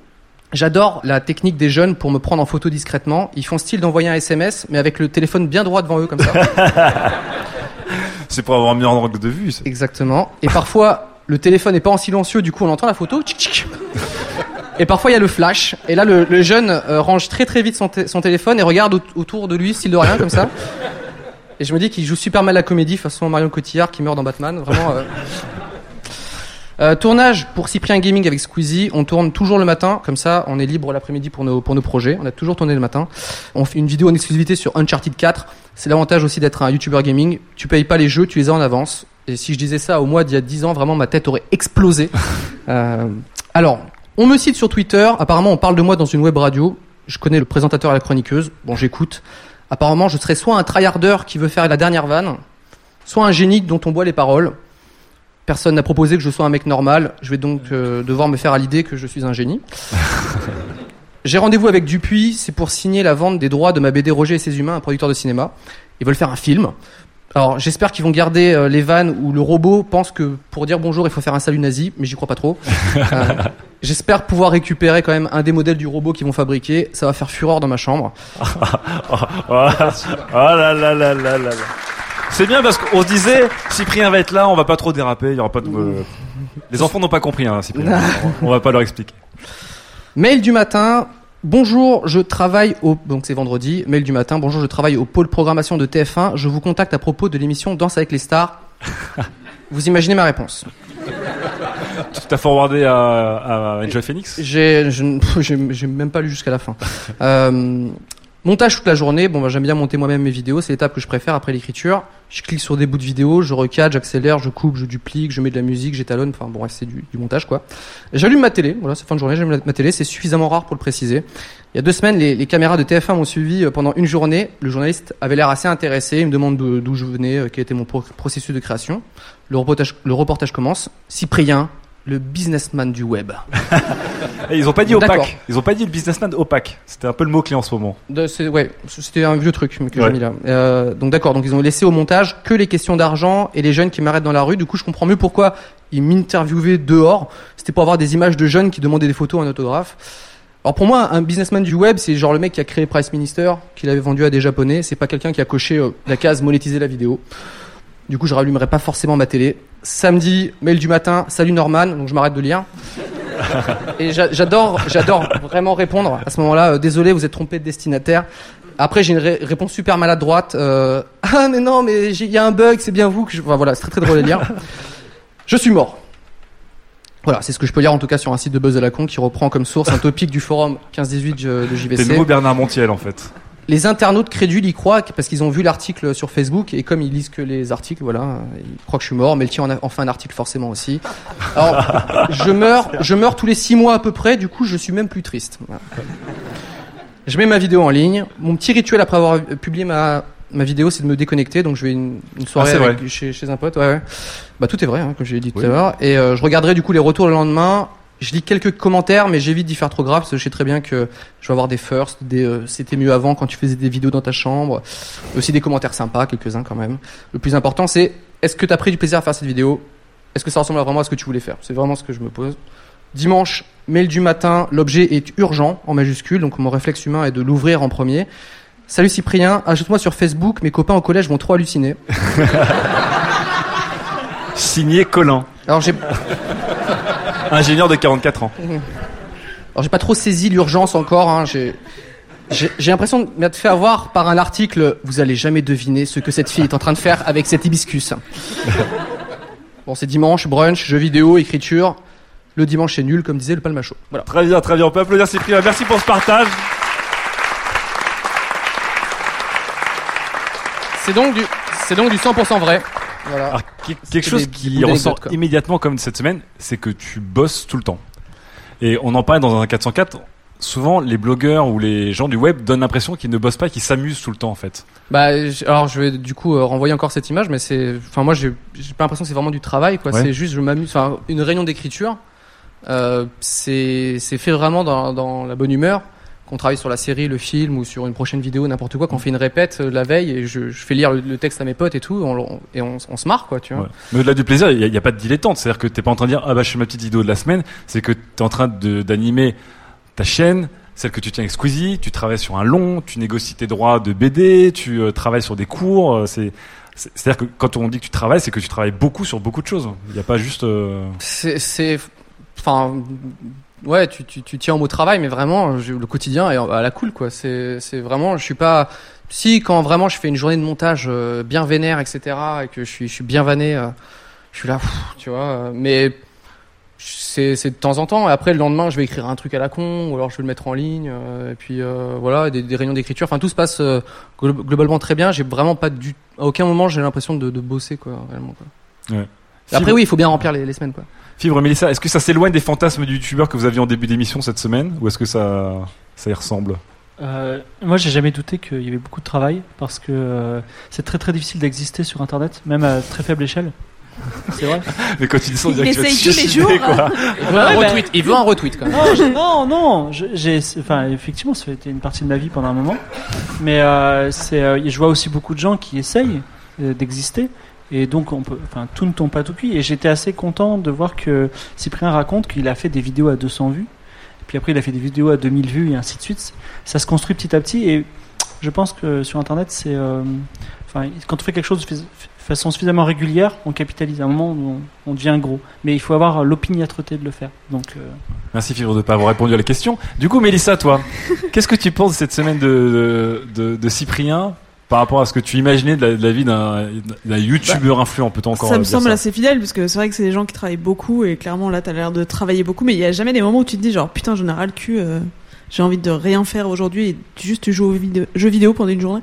J'adore la technique des jeunes pour me prendre en photo discrètement. Ils font style d'envoyer un SMS, mais avec le téléphone bien droit devant eux, comme ça. C'est pour avoir un meilleur angle de vue. ça. Exactement. Et parfois, le téléphone n'est pas en silencieux, du coup, on entend la photo. Tchic, tchic. Et parfois, il y a le flash. Et là, le, le jeune euh, range très très vite son, té- son téléphone et regarde au- autour de lui, style de rien, comme ça. Et je me dis qu'il joue super mal la comédie, façon Marion Cotillard qui meurt dans Batman. Vraiment. euh. Euh, tournage pour Cyprien Gaming avec Squeezie. On tourne toujours le matin, comme ça, on est libre l'après-midi pour nos, pour nos projets. On a toujours tourné le matin. On fait une vidéo en exclusivité sur Uncharted 4. C'est l'avantage aussi d'être un YouTuber gaming. Tu payes pas les jeux, tu les as en avance. Et si je disais ça au mois d'il y a 10 ans, vraiment ma tête aurait explosé. Euh, alors, on me cite sur Twitter. Apparemment, on parle de moi dans une web radio. Je connais le présentateur et la chroniqueuse. Bon, j'écoute. Apparemment, je serais soit un tryharder qui veut faire la dernière vanne, soit un génie dont on boit les paroles. Personne n'a proposé que je sois un mec normal. Je vais donc euh, devoir me faire à l'idée que je suis un génie. J'ai rendez-vous avec Dupuis, c'est pour signer la vente des droits de ma BD Roger et ses humains, un producteur de cinéma. Ils veulent faire un film. Alors j'espère qu'ils vont garder euh, les vannes où le robot pense que pour dire bonjour il faut faire un salut nazi, mais j'y crois pas trop. Euh, j'espère pouvoir récupérer quand même un des modèles du robot qu'ils vont fabriquer. Ça va faire fureur dans ma chambre. oh, oh là là là là là là. C'est bien parce qu'on se disait, Cyprien va être là, on va pas trop déraper, il y aura pas de. euh, Les enfants n'ont pas compris, hein, Cyprien. on va pas leur expliquer. Mail du matin. Bonjour, je travaille au donc c'est vendredi. Mail du matin. Bonjour, je travaille au pôle programmation de TF1. Je vous contacte à propos de l'émission Danse avec les stars. Vous imaginez ma réponse Tu t'as forwardé à, à Enjoy Phoenix? J'ai je n- j'ai j'ai même pas lu jusqu'à la fin. Euh, montage toute la journée. Bon, bah, j'aime bien monter moi-même mes vidéos. C'est l'étape que je préfère après l'écriture. Je clique sur des bouts de vidéo, je recadre, j'accélère, je coupe, je duplique, je mets de la musique, j'étalonne. Enfin bon, c'est du, montage quoi. J'allume ma télé. Voilà, c'est fin de journée. J'allume ma télé. C'est suffisamment rare pour le préciser. Il y a deux semaines, les, caméras de TF1 m'ont suivi euh, pendant une journée. Le journaliste avait l'air assez intéressé. Il me demande d'où je venais, euh, quel était mon pro- processus de création. Le reportage commence. Cyprien, le businessman du web. Et ils ont pas dit opaque. Ils ont pas dit le businessman opaque. C'était un peu le mot clé en ce moment. Ouais, c'était un vieux truc que Ouais. j'ai mis là. Euh, donc d'accord, donc ils ont laissé au montage que les questions d'argent et les jeunes qui m'arrêtent dans la rue. Du coup, je comprends mieux pourquoi ils m'interviewaient dehors. C'était pour avoir des images de jeunes qui demandaient des photos en autographe. Alors pour moi, un businessman du web, c'est genre le mec qui a créé Price Minister, qui l'avait vendu à des japonais. C'est pas quelqu'un qui a coché euh, la case monétiser la vidéo. Du coup, je rallumerai pas forcément ma télé. Samedi, mail du matin, salut Norman, donc je m'arrête de lire. Et j'a- j'adore, j'adore vraiment répondre à ce moment-là. euh, désolé, vous êtes trompé de destinataire. Après, j'ai une ré- réponse super maladroite. Euh, ah mais non, mais il y a un bug, c'est bien vous que je. Enfin, voilà, c'est très très drôle à lire. Je suis mort. Voilà, c'est ce que je peux lire en tout cas sur un site de Buzz à la con qui reprend comme source un topic du forum 15-18 de T'es JVC. le nouveau Bernard Montiel en fait. Les internautes crédules y croient parce qu'ils ont vu l'article sur Facebook et comme ils lisent que les articles, voilà, ils croient que je suis mort. Tien en a en fait un article forcément aussi. Alors, je meurs, je meurs tous les six mois à peu près. Du coup, je suis même plus triste. Voilà. Je mets ma vidéo en ligne. Mon petit rituel après avoir publié ma ma vidéo, c'est de me déconnecter. Donc, je vais une, une soirée Ah, avec- chez, chez un pote. Ouais, ouais. Bah, tout est vrai, hein, comme j'ai dit tout à l'heure. Et euh, je regarderai du coup les retours le lendemain. Je lis quelques commentaires, mais j'évite d'y faire trop grave parce que je sais très bien que je vais avoir des firsts, des euh, c'était mieux avant quand tu faisais des vidéos dans ta chambre, aussi des commentaires sympas, quelques-uns quand même. Le plus important, c'est est-ce que tu as pris du plaisir à faire cette vidéo? Est-ce que ça ressemble vraiment à ce que tu voulais faire? C'est vraiment ce que je me pose. Dimanche, mail du matin, l'objet est urgent en majuscule, donc mon réflexe humain est de l'ouvrir en premier. Salut Cyprien, ajoute-moi sur Facebook, mes copains au collège vont trop halluciner. Signé Colin. Alors j'ai Ingénieur de 44 ans. Alors j'ai pas trop saisi l'urgence encore. Hein. J'ai j'ai j'ai l'impression de m'être fait avoir par un article. Vous allez jamais deviner ce que cette fille est en train de faire avec cet hibiscus. bon, c'est dimanche, brunch, jeux vidéo, écriture. Le dimanche c'est nul, comme disait le Palmacho. Voilà. Très bien, très bien. On peut applaudir Cyprien. Merci pour ce partage. C'est donc du c'est donc du 100% vrai. Voilà. Alors, quelque chose des- qui ressort immédiatement comme cette semaine, c'est que tu bosses tout le temps. Et on en parlait dans un 404. Souvent, les blogueurs ou les gens du web donnent l'impression qu'ils ne bossent pas, qu'ils s'amusent tout le temps en fait. Bah, alors je vais du coup euh, renvoyer encore cette image, mais c'est, enfin moi j'ai, pas l'impression que c'est vraiment du travail, quoi. Ouais. C'est juste je m'amuse. Enfin, une réunion d'écriture, euh, c'est, c'est fait vraiment dans, dans la bonne humeur. Qu'on travaille sur la série, le film ou sur une prochaine vidéo, n'importe quoi, qu'on fait une répète euh, la veille et je, je fais lire le, le texte à mes potes et tout, on, et on, on se marre, quoi, tu vois. Ouais. Mais au-delà du plaisir, il n'y a, pas de dilettante. C'est-à-dire que t'es pas en train de dire ah bah je fais ma petite vidéo de la semaine. C'est que tu es en train d'animer ta chaîne, celle que tu tiens avec Squeezie. Tu travailles sur un long, tu négocies tes droits de BD, tu euh, travailles sur des cours. euh, c'est c'est- c'est-à-dire que quand on dit que tu travailles, c'est que tu travailles beaucoup sur beaucoup de choses. Il n'y a pas juste. c'est, enfin, ouais, tu, tu, tu tiens au mot travail, mais vraiment, je- le quotidien est à la cool, quoi. C'est, c'est vraiment, je suis pas, si quand vraiment je fais une journée de montage euh, bien vénère, etc., et que je suis, je suis bien vanné, euh, je suis là, pff, tu vois, euh, mais c'est, c'est de temps en temps. Et après, le lendemain, je vais écrire un truc à la con, ou alors je vais le mettre en ligne, euh, et puis voilà, des, des réunions d'écriture. Enfin, tout se passe glo- globalement très bien. J'ai vraiment pas du, à aucun moment j'ai l'impression de, de bosser, quoi, réellement, quoi. ouais. Après, oui, il faut bien remplir les, les semaines, quoi. Fibre Mélissa, est-ce que ça s'éloigne des fantasmes du youtubeur que vous aviez en début d'émission cette semaine ou est-ce que ça, ça y ressemble? Euh, moi, j'ai jamais douté qu'il y avait beaucoup de travail parce que euh, c'est très très difficile d'exister sur Internet, même à très faible échelle. C'est vrai. Mais quand tu dis ça, on Il essaye tous les jours. quoi. Il veut un bah- retweet. Il veut un retweet, quand même. Non, non, non. J'ai, enfin, effectivement, ça a été une partie de ma vie pendant un moment. Mais euh, c'est, euh, je vois aussi beaucoup de gens qui essayent euh, d'exister. Et donc, on peut, enfin, tout ne tombe pas tout cuit. Et j'étais assez content de voir que Cyprien raconte qu'il a fait des vidéos à 200 vues. Et puis après, il a fait des vidéos à 2000 vues et ainsi de suite. Ça se construit petit à petit. Et je pense que sur Internet, c'est, euh, enfin, quand on fait quelque chose de façon suffisamment régulière, on capitalise. À un moment, on, on devient gros. Mais il faut avoir l'opiniâtreté de le faire. Donc, euh, Merci Fibre de ne pas avoir répondu à la question. Du coup, Mélissa, toi, qu'est-ce que tu penses de cette semaine de, de, de Cyprien? Par rapport à ce que tu imaginais de la, de la vie d'un youtubeur influent Peut-on encore ça me dire semble ça assez fidèle parce que c'est vrai que c'est des gens qui travaillent beaucoup et clairement là t'as l'air de travailler beaucoup mais il y a jamais des moments où tu te dis genre putain j'en ai ras le cul euh, j'ai envie de rien faire aujourd'hui et tu- juste tu joues aux vidéo- jeux vidéo pendant une journée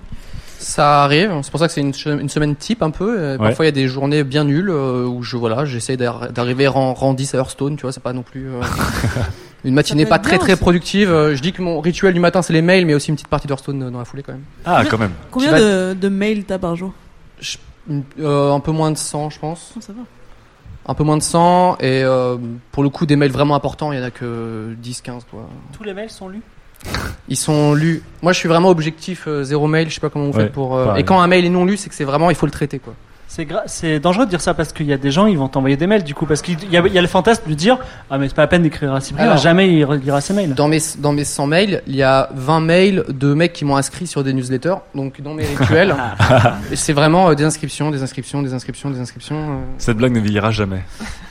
Ça arrive, c'est pour ça que c'est une, semaine type un peu. Ouais. Parfois il y a des journées bien nulles euh, où je voilà, j'essaie d'ar- d'arriver 10 à Hearthstone, tu vois, c'est pas non plus euh, une matinée pas très très productive. Euh, Je dis que mon rituel du matin c'est les mails, mais aussi une petite partie d'Hearthstone euh, dans la foulée quand même. Ah, quand même. combien de, de mails t'as par jour Euh, un peu moins de 100 je pense. Oh, ça va. Un peu moins de 100 et euh, pour le coup des mails vraiment importants il y en a que 10-15 quoi. tous les mails sont lus. Ils sont lus. Moi je suis vraiment objectif euh, zéro mail, je sais pas comment vous Ouais, faites pour... euh, pareil. et quand un mail est non lu c'est que c'est vraiment il faut le traiter quoi. C'est dangereux de dire ça parce qu'il y a des gens, ils vont t'envoyer des mails du coup, parce qu'il y a, il y a le fantasme de dire Ah, mais c'est pas la peine d'écrire à Cyprien, Alors, jamais il relira ses mails. Dans mes, dans mes 100 mails, il y a 20 mails de mecs qui m'ont inscrit sur des newsletters. Donc dans mes rituels, c'est vraiment euh, des inscriptions, des inscriptions, des inscriptions, des inscriptions. euh. Cette blague ne vieillira jamais.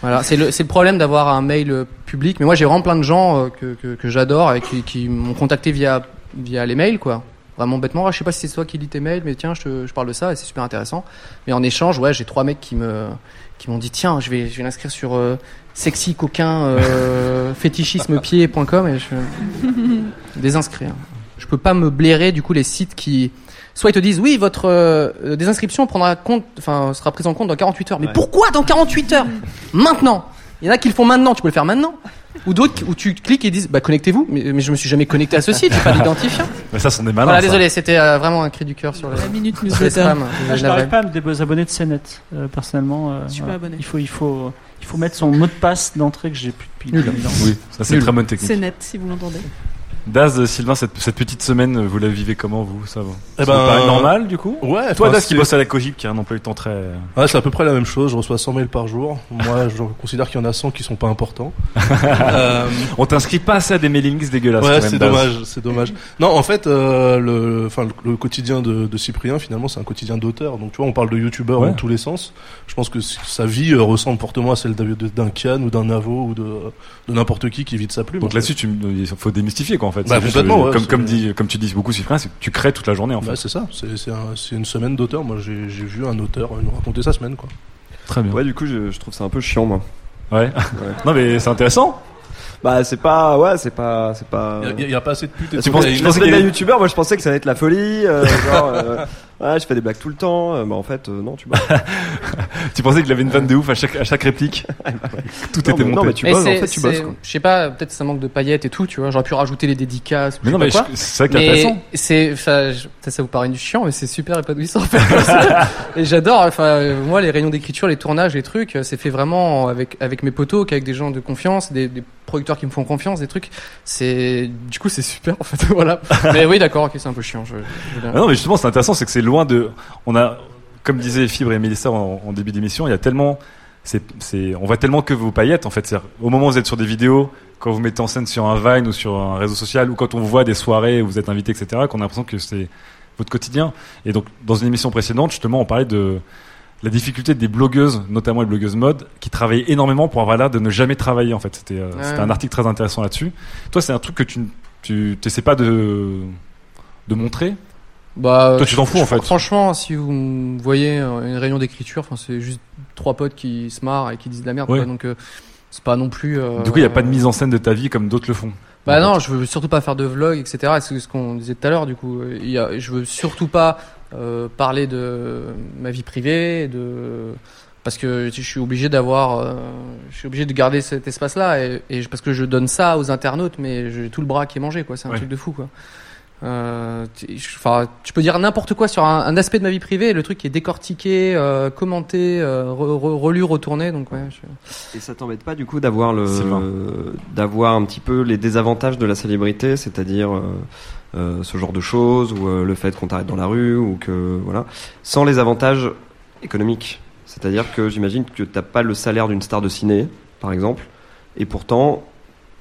Voilà, c'est le, c'est le problème d'avoir un mail euh, public. Mais moi, j'ai vraiment plein de gens euh, que, que, que j'adore et qui, qui m'ont contacté via, via les mails, quoi. Vraiment bêtement. Ah, Je sais pas si c'est toi qui lis tes mails, mais tiens, je, te, je parle de ça et c'est super intéressant. Mais en échange, ouais, j'ai trois mecs qui me, qui m'ont dit tiens, je vais, je vais l'inscrire sur euh, sexy coquin euh, fétichismepied.com et je désinscrire. Je peux pas me blairer du coup les sites qui soit ils te disent oui votre euh, désinscription prendra compte enfin sera prise en compte dans 48 heures. Mais pourquoi dans 48 heures? Maintenant. Il y en a qui le font maintenant, tu peux le faire maintenant. Ou d'autres où tu cliques et disent bah connectez-vous mais, mais je me suis jamais connecté à ce site, j'ai pas d'identifiant. Mais ça, sont des malins. Voilà, ça. désolé, c'était euh, vraiment un cri du cœur sur le La minute newsletter. spams. Ah, je n'arrive pas à me désabonner de CNET, euh, personnellement. euh, Je suis voilà. pas abonné. Il faut, il, faut, il faut mettre son mot de passe d'entrée que j'ai plus depuis Nul. 2000 ans. Oui, ça c'est une très bonne technique. c'est net si vous l'entendez Daz, Sylvain, cette, cette petite semaine, vous la vivez comment vous Ça va Eh ben, paraît normal du coup Ouais. Toi, Daz, qui bosse à la Cogip, qui a un emploi du temps très. Ouais, c'est à peu près la même chose. Je reçois 100 mails par jour. Moi, je considère qu'il y en a 100 qui sont pas importants. Euh, On t'inscrit pas assez à des mailing lists dégueulasses. Ouais, c'est dommage, c'est dommage. Non, en fait, euh, le, enfin, le, le quotidien de, de Cyprien, finalement, c'est un quotidien d'auteur. Donc, tu vois, on parle de youtubeur Ouais. dans tous les sens. Je pense que sa vie euh, ressemble fortement à celle d'un Kian ou d'un Navo ou de, de n'importe qui qui vit de sa plume. Donc là-dessus, il faut démystifier quoi en fait. Bah, juste, complètement, ouais, comme, c'est- comme, dit, comme tu dis beaucoup, Cyprien, c'est que tu crées toute la journée en fait. Ouais, c'est ça. C'est c'est un- c'est une semaine d'auteur. Moi, j'ai vu un auteur nous raconter sa semaine, quoi. Très bien. Ouais, du coup, je, je trouve ça un peu chiant, moi. Ouais. non, mais c'est intéressant. Bah, c'est pas, ouais, c'est pas, c'est pas. Il y y, a pas assez de putes. Tu penses, une- pensais il y youtubeur, moi je pensais que ça allait être la folie. euh, genre, euh, Ouais, je fais des blagues tout le temps. Euh, bah, en fait, euh, non, tu bosses. tu pensais qu'il avait une vanne de ouf à chaque, à chaque réplique Tout Non, était mais- monté. non, mais tu Mais bosses, en fait, tu bosses, quoi. Je sais pas, peut-être ça manque de paillettes et tout, tu vois. J'aurais pu rajouter les dédicaces. Mais non, mais je- c'est ça qui est intéressant. C'est, ça, je- peut-être ça vous paraît chiant, mais c'est super épanouissant. en fait. et j'adore. Enfin, euh, moi, les réunions d'écriture, les tournages, les trucs, euh, c'est fait vraiment avec avec mes potos, qu'avec des gens de confiance, des, des producteurs qui me font confiance, des trucs. C'est, du coup, c'est super en fait. Mais oui, d'accord, ok, c'est un peu chiant. Non, mais justement, c'est intéressant, c'est que c'est loin de. On a, comme disait Fibre et Mélissa en, début d'émission, il y a tellement. On voit tellement que vos paillettes, en fait. Au moment où vous êtes sur des vidéos, quand vous mettez en scène sur un Vine ou sur un réseau social, ou quand on voit des soirées où vous êtes invité, etc., qu'on a l'impression que c'est votre quotidien. Et donc, dans une émission précédente, justement, on parlait de la difficulté des blogueuses, notamment les blogueuses mode, qui travaillent énormément pour avoir l'air de ne jamais travailler, en fait. C'était, euh, Ouais. un article très intéressant là-dessus. Toi, c'est un truc que tu, tu, t'essaies pas de, de montrer? Bah, Toi, tu t'en fous, je- en fait. Franchement, si vous me voyez euh, une réunion d'écriture, enfin, c'est juste trois potes qui se marrent et qui disent de la merde. Ouais. quoi. donc, euh, c'est pas non plus. euh, Du coup, il n'y a pas de mise en scène de ta vie comme d'autres le font. Bah non, je veux surtout pas faire de vlog, etc. C'est ce qu'on disait tout à l'heure. Du coup, il y a, je veux surtout pas euh, parler de ma vie privée, de parce que je suis obligé d'avoir, euh, je suis obligé de garder cet espace-là et, parce que je donne ça aux internautes, mais j'ai tout le bras qui est mangé, quoi. C'est un Ouais. truc de fou, quoi. Euh, tu- je- Enfin, tu peux dire n'importe quoi sur un, un aspect de ma vie privée, et le truc qui est décortiqué, euh, commenté, euh, re- re- relu, retourné. Donc ouais. je- Et ça t'embête pas du coup d'avoir le d'avoir un petit peu les désavantages de la célébrité, c'est-à-dire euh, ce genre de choses ou euh, le fait qu'on t'arrête dans la rue ou que voilà, sans les avantages économiques. C'est-à-dire que j'imagine que t'as pas le salaire d'une star de ciné, par exemple, et pourtant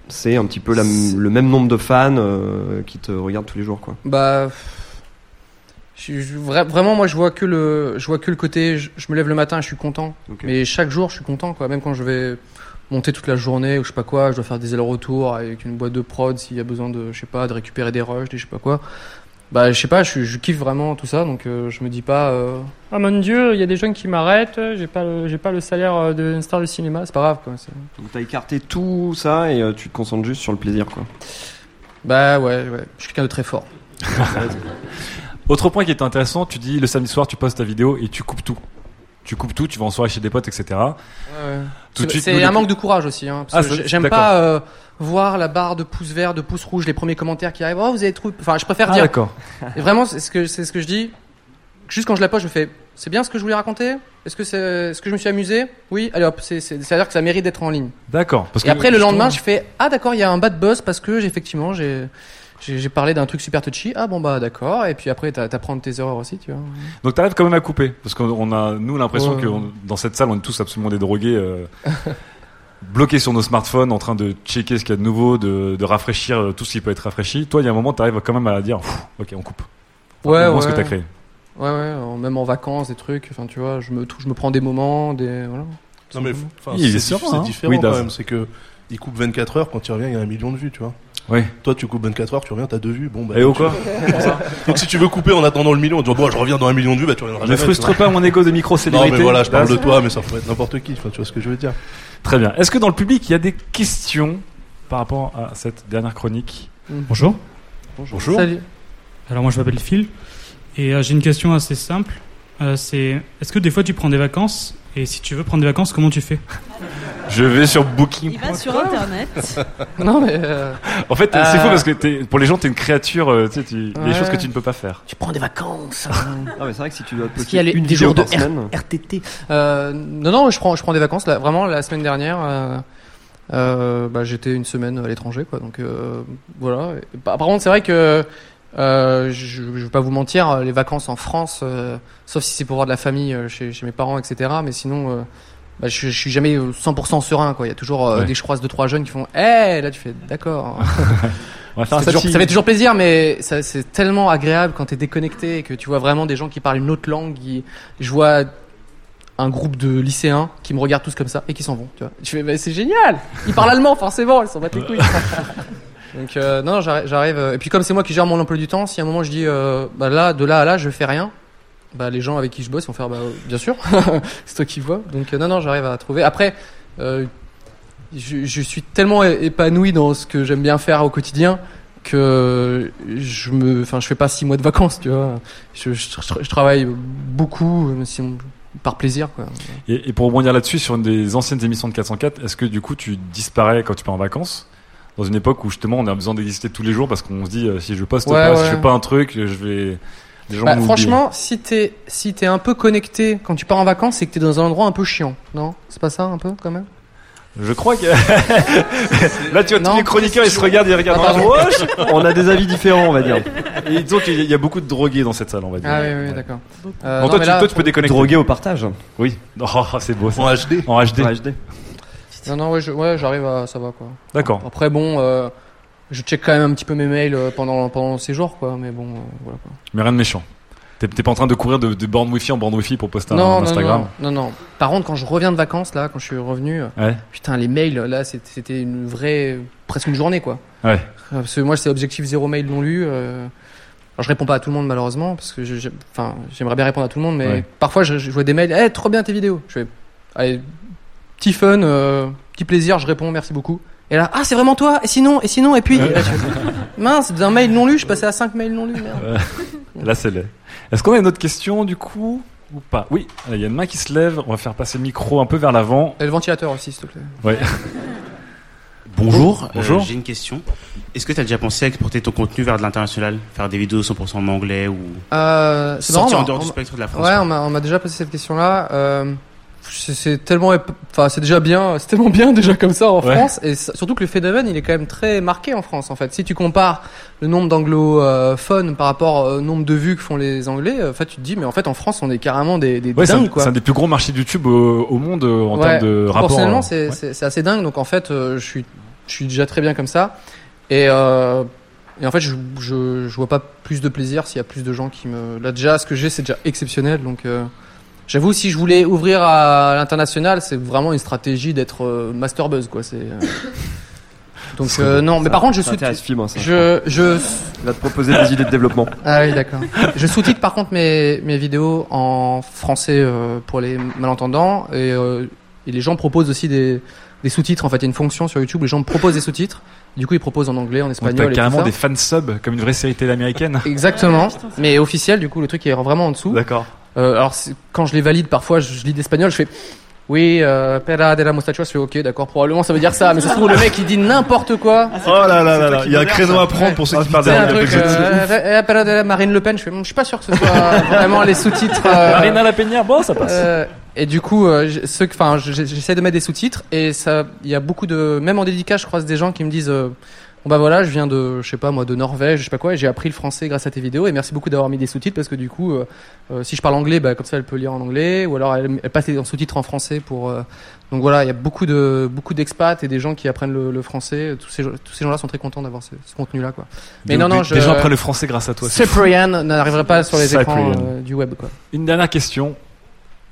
c'est un petit peu la- le même nombre de fans euh, qui te regardent tous les jours, quoi. Bah, je, je- vra- vraiment, moi, je vois que le, je vois que le côté, je, je me lève le matin, je suis content. Mais chaque jour, je suis content, quoi. Même quand je vais monter toute la journée ou je sais pas quoi, je dois faire des allers-retours avec une boîte de prod s'il y a besoin de, je sais pas, de récupérer des rushs, des je sais pas quoi. Bah, je sais pas, je, je kiffe vraiment tout ça, donc euh, je me dis pas, euh, ah mon dieu, il y a des jeunes qui m'arrêtent, j'ai pas, le- j'ai pas le salaire euh, d'une star de cinéma, c'est pas grave, quoi. c'est- Donc t'as écarté tout ça et euh, tu te concentres juste sur le plaisir, quoi. Bah ouais, ouais, je suis quelqu'un de très fort. Autre point qui est intéressant, tu dis le samedi soir, tu postes ta vidéo et tu coupes tout. Tu coupes tout, tu vas en soirée chez des potes, etc. Ouais, ouais. Tout de C'est- suite, C'est nous, un les- manque de courage aussi. Hein, parce Ah, que c'est- j'ai- J'aime d'accord. pas euh, voir la barre de pouce vert, de pouce rouge, les premiers commentaires qui arrivent. Oh, vous avez trouvé. Enfin, je préfère Ah, dire. d'accord. Et vraiment, c'est ce que c'est ce que je dis. Juste quand je la poste, je fais. C'est bien ce que je voulais raconter? Est-ce que c'est, est-ce que je me suis amusé? Oui. Allez hop. C'est, c'est, c'est à dire que ça mérite d'être en ligne. D'accord. Parce Et que après, le lendemain, je fais ah d'accord, il y a un bad buzz parce que j'ai- effectivement j'ai j'ai parlé d'un truc super touchy. Ah bon bah d'accord. Et puis après, t'a- t'apprends de tes erreurs aussi, tu vois. Donc t'arrives quand même à couper, parce qu'on a nous l'impression Ouais. que on- dans cette salle on est tous absolument des drogués, euh, bloqués sur nos smartphones, en train de checker ce qu'il y a de nouveau, de, de rafraîchir euh, tout ce qui peut être rafraîchi. Toi, il y a un moment, t'arrives quand même à dire, ok, on coupe. Ouais, on ouais. ce que t'as créé. Ouais, ouais, même en vacances, des trucs. Enfin, tu vois, je me, je me prends des moments, des voilà. Non mais enfin, Il est c'est hein. différent Oui, quand même. C'est que il coupe 24 heures quand il revient, il y a un million de vues, tu vois. Oui. Toi, tu coupes 24 heures, tu reviens, t'as deux vues. Bon, bah. Et au tu- quoi Donc si tu veux couper en attendant le million, en disant bon, je reviens dans un million de vues, bah tu reviendras Ne jamais, frustre tu vois. pas mon ego de micro-célébrité. Non mais voilà, je parle de toi, mais ça pourrait être n'importe qui. Enfin, tu vois ce que je veux dire. Très bien. Est-ce que dans le public, il y a des questions par rapport à cette dernière chronique Bonjour. Bonjour. Salut. Alors moi je m'appelle Phil et euh, j'ai une question assez simple. Euh, c'est est-ce que des fois tu prends des vacances et si tu veux prendre des vacances comment tu fais Je vais sur Booking. Il va sur internet. non mais. euh, En fait, c'est euh, fou parce que t'es- pour les gens, t'es une créature. euh, tu sais, tu- il y a des Ouais. choses que tu ne peux pas faire. Tu prends des vacances. Ah mais c'est vrai que si tu dois Parce qu'il y a les, une des vidéo jours de par semaine. R- RTT. Euh, non, non, je prends, je prends des vacances. Là, vraiment, la semaine dernière, euh, euh, bah, j'étais une semaine à l'étranger, quoi. Donc euh, voilà. Et par par contre, c'est vrai que euh, je, je vais pas vous mentir, les vacances en France, euh, sauf si c'est pour voir de la famille euh, chez, chez mes parents, etc. Mais sinon. euh, bah, je, je suis jamais euh, 100% serein quoi. Il y a toujours euh, Ouais. des je croise deux trois jeunes qui font Eh là tu fais d'accord. Ça, fait toujours, sati- ça fait toujours plaisir, mais c'est tellement agréable quand t'es déconnecté et que tu vois vraiment des gens qui parlent une autre langue. qui- je vois un groupe de lycéens qui me regardent tous comme ça et qui s'en vont. Tu vois. Je fais, bah, c'est génial. Ils parlent allemand, forcément. Ils s'en battent les couilles. Donc euh, non, j'arrive. euh, Et puis comme c'est moi qui gère mon emploi du temps, si à un moment je dis, euh, bah là, de là à là, je fais rien. Bah, les gens avec qui je bosse vont faire bah, bien sûr, c'est toi qui vois. Donc non, non, j'arrive à trouver. Après, je, suis tellement épanoui dans ce que j'aime bien faire au quotidien que je me, enfin, je fais pas six mois de vacances, tu vois. Je, travaille beaucoup, si par plaisir, quoi. Et pour rebondir là-dessus, sur une des anciennes émissions de 404, est-ce que du coup tu disparais quand tu pars en vacances? Dans une époque où justement on a besoin d'exister tous les jours parce qu'on se dit euh, si je poste Ouais, pas, si je fais pas un truc, je vais. Les gens Bah, vont franchement, si t'es si t'es un peu connecté quand tu pars en vacances, c'est que t'es dans un endroit un peu chiant, non? C'est pas ça un peu quand même? Je crois que. Là, tu vois, tous les chroniqueurs ils se regardent, ils regardent Ah, gauche. On a des avis différents, on va dire. Et disons qu'il y a- il y a beaucoup de drogués dans cette salle, on va dire. Ah oui, d'accord. Euh, toi, tu, là, toi, tu peux déconnecter. Drogué au partage. Oui. Oh, c'est beau. Ça. En HD. En HD. En HD. Non, non, ouais, je- ouais, j'arrive à, ça va quoi. D'accord. Après, bon, euh, je check quand même un petit peu mes mails euh, pendant pendant ces jours, quoi. Mais bon, euh, voilà quoi. Mais rien de méchant. T'es t'es pas en train de courir de, de borne wifi en borne wifi pour poster un, non, un non, Instagram non, non, non. Par contre, quand je reviens de vacances, là, quand je suis revenu, euh, Ouais. putain, les mails, là, c'était c'était une vraie, presque une journée, quoi. Ouais. Euh, Parce que moi, c'est objectif zéro mail non lu. euh, Alors, je réponds pas à tout le monde, malheureusement, parce que je- je- enfin, j'aimerais bien répondre à tout le monde, mais Ouais. parfois, je, je vois des mails, eh, trop bien tes vidéos. Je fais, allez, petit fun, euh, petit plaisir, je réponds, merci beaucoup. Et là, ah, c'est vraiment toi, et sinon, et sinon, et puis, et là, mince, d'un mail non lu, je passais à 5 mails non lus, merde. Là, c'est laid. Est-ce qu'on a une autre question du coup ou pas? Oui, il y a une main qui se lève. On va faire passer le micro un peu vers l'avant. Et le ventilateur aussi, s'il te plaît. Ouais. Bonjour, Bonjour. Euh, j'ai une question. Est-ce que tu as déjà pensé à exporter ton contenu vers de l'international? Faire des vidéos 100% en anglais ou Euh, c'est sortir marrant, en dehors on du spectre de la France Ouais, on m'a, on m'a déjà posé cette question-là. Euh, c'est, tellement, enfin, c'est déjà bien, c'est tellement bien déjà comme ça en Ouais. France, et surtout que le phénomène, il est quand même très marqué en France, en fait. Si tu compares le nombre d'anglophones par rapport au nombre de vues que font les Anglais, euh, en fait, tu te dis, mais en fait, en France, on est carrément des, des Ouais, c'est un, dingues, quoi. c'est un des plus gros marchés de YouTube au, au monde euh, en Ouais, termes de rapport. Proportionnellement, euh, c'est, assez dingue. Donc en fait, euh, je suis, je suis déjà très bien comme ça. Et, euh, et en fait, je, je, je vois pas plus de plaisir s'il y a plus de gens qui me. Là déjà, ce que j'ai, c'est déjà exceptionnel. Donc euh, j'avoue, si je voulais ouvrir à l'international, c'est vraiment une stratégie d'être euh, master buzz, quoi. C'est. euh, Donc euh, non, mais par contre, je sous intéresse Fibre, ça, je, je, Il va te proposer des idées de développement. ah oui, d'accord. Je sous-titre par contre mes, mes vidéos en français euh, pour les malentendants et, euh, et les gens proposent aussi des, des sous-titres. En fait, il y a une fonction sur YouTube, les gens me proposent des sous-titres. Du coup, ils proposent en anglais, en Donc, espagnol t'as et tout carrément ça. des fan subs comme une vraie série télé américaine. Exactement, mais officiel. Du coup, le truc est vraiment en dessous. D'accord. Euh, alors quand je les valide, parfois je, je lis d'espagnol, je fais oui, euh, pera de la mustacho, je fais ok, d'accord, probablement ça veut dire ça, mais ça se trouve le mec il dit n'importe quoi. Oh là là là là, il y a un créneau à prendre pour ceux qui parlent C'est un d'Amérique truc, euh, eh, pera de la Marine Le Pen, je fais, je suis pas sûr que ce soit vraiment les sous-titres. euh, Marina La Peña, bon, ça passe. euh, et du coup, euh, ceux, enfin, j'essaie de mettre des sous-titres et ça, il y a beaucoup de, même en dédicace, je croise des gens qui me disent, euh, bah voilà, je viens de, je sais pas moi, de Norvège, je sais pas quoi, et j'ai appris le français grâce à tes vidéos et merci beaucoup d'avoir mis des sous-titres parce que du coup, euh, euh, si je parle anglais, bah comme ça elle peut lire en anglais ou alors elle, elle passe en sous-titres en français pour. euh, donc voilà, il y a beaucoup de, beaucoup d'expats et des gens qui apprennent le, le français. Tous ces, tous ces gens-là sont très contents d'avoir ce, ce contenu-là, quoi. Mais non, non, des- je. des gens apprennent le français grâce à toi. Cyprian n'arriverait pas sur les écrans euh, du web, quoi. Une dernière question.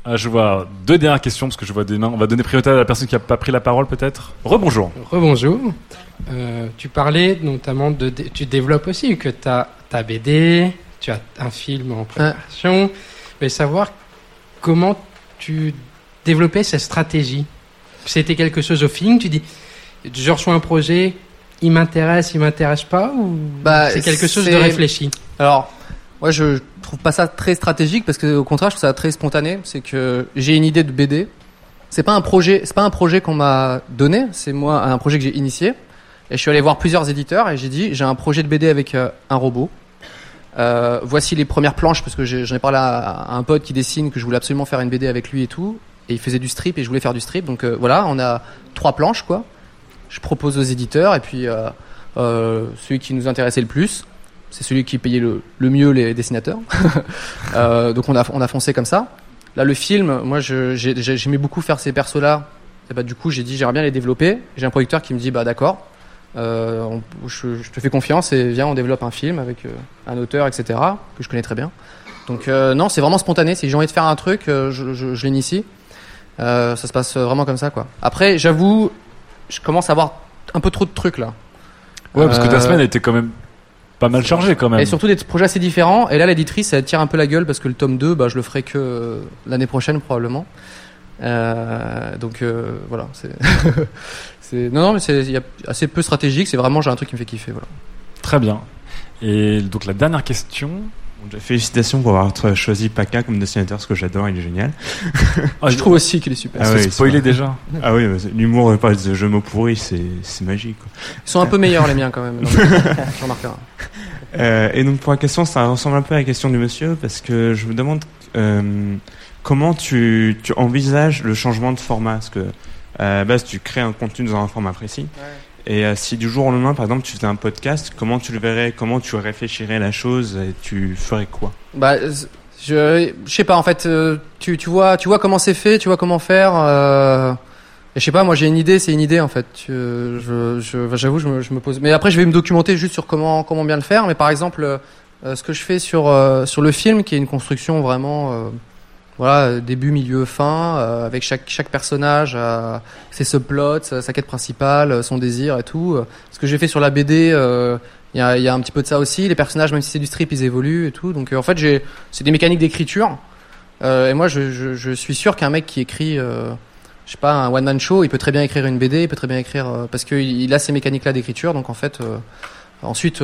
Ah, je vois deux dernières questions parce que je vois des mains. On va donner priorité à la personne qui a pas pris la parole peut-être. Rebonjour. Rebonjour. Euh, tu parlais notamment de. Tu développes aussi que tu as ta BD, tu as un film en préparation. Voulais savoir comment tu développais cette stratégie. C'était quelque chose au feeling Tu dis, je reçois un projet, il m'intéresse, il m'intéresse pas Ou Bah, c'est quelque chose de réfléchi? Alors, moi, je trouve pas ça très stratégique parce que, au contraire, je trouve ça très spontané. C'est que j'ai une idée de BD. C'est pas un projet, c'est pas un projet qu'on m'a donné. C'est moi un projet que j'ai initié. Et je suis allé voir plusieurs éditeurs et j'ai dit, j'ai un projet de BD avec euh, un robot. Euh, voici les premières planches parce que j'en ai parlé à, un pote qui dessine que je voulais absolument faire une BD avec lui et tout. Et il faisait du strip et je voulais faire du strip. Donc euh, voilà, on a trois planches quoi. Je propose aux éditeurs et puis celui qui nous intéressait le plus, c'est celui qui payait le, le mieux les dessinateurs. Donc on a, on a foncé comme ça. Là, le film, moi, j'aimais beaucoup faire ces persos-là. Et bah, du coup, j'ai dit, j'aimerais bien les développer. J'ai un producteur qui me dit, bah, d'accord, euh, on- je, je te fais confiance et viens, on développe un film avec euh, un auteur, etc., que je connais très bien. Donc, euh, non, c'est vraiment spontané. Si j'ai envie de faire un truc, je, je, je l'initie. Ça se passe vraiment comme ça, quoi. Après, j'avoue, je commence à avoir un peu trop de trucs là. Ouais, parce que ta semaine était quand même pas mal chargée quand même. et surtout des projets assez différents. Et là, l'éditrice, elle tire un peu la gueule parce que le tome 2, bah, je le ferai que l'année prochaine probablement. Euh, donc euh, voilà, c'est, non non mais c'est il y a assez peu stratégique. C'est vraiment j'ai un truc qui me fait kiffer voilà. Très bien. Et donc la dernière question. Félicitations pour avoir choisi Paca comme dessinateur, parce que j'adore, il est génial. Je trouve aussi qu'il est super. Ah C'est ouais, spoilé déjà. Ah oui, l'humour euh, par les jeux mots pourris, c'est magique. quoi. Ils sont un peu meilleurs les miens quand même. Tu remarqueras. Euh, et donc pour la question, ça ressemble un peu à la question du monsieur, parce que je me demande euh, comment tu, tu envisages le changement de format, parce que à la base tu crées un contenu dans un format précis. Et euh, si du jour au lendemain, par exemple, tu faisais un podcast, comment tu le verrais, comment tu réfléchirais la chose, et tu ferais quoi? Bah, je, je sais pas. En fait, euh, tu, tu vois, tu vois comment c'est fait, tu vois comment faire. Euh, et je sais pas. Moi, j'ai une idée. C'est une idée en fait. Tu- je, je, j'avoue, je me, je me pose. Mais après, je vais me documenter juste sur comment, comment bien le faire. Mais par exemple, euh, ce que je fais sur euh, sur le film, qui est une construction vraiment, euh, voilà, début, milieu, fin, euh, avec chaque chaque personnage, euh, ses subplots, sa, sa quête principale, euh, son désir et tout. Euh, Ce que j'ai fait sur la BD. il y a, un petit peu de ça aussi. Les personnages, même si c'est du strip, ils évoluent et tout. Donc en fait, j'ai, c'est des mécaniques d'écriture. Et moi, je, suis sûr qu'un mec qui écrit, je sais pas, un one man show, il peut très bien écrire une BD, il peut très bien écrire parce qu'il il a ces mécaniques-là d'écriture. Donc en fait, ensuite,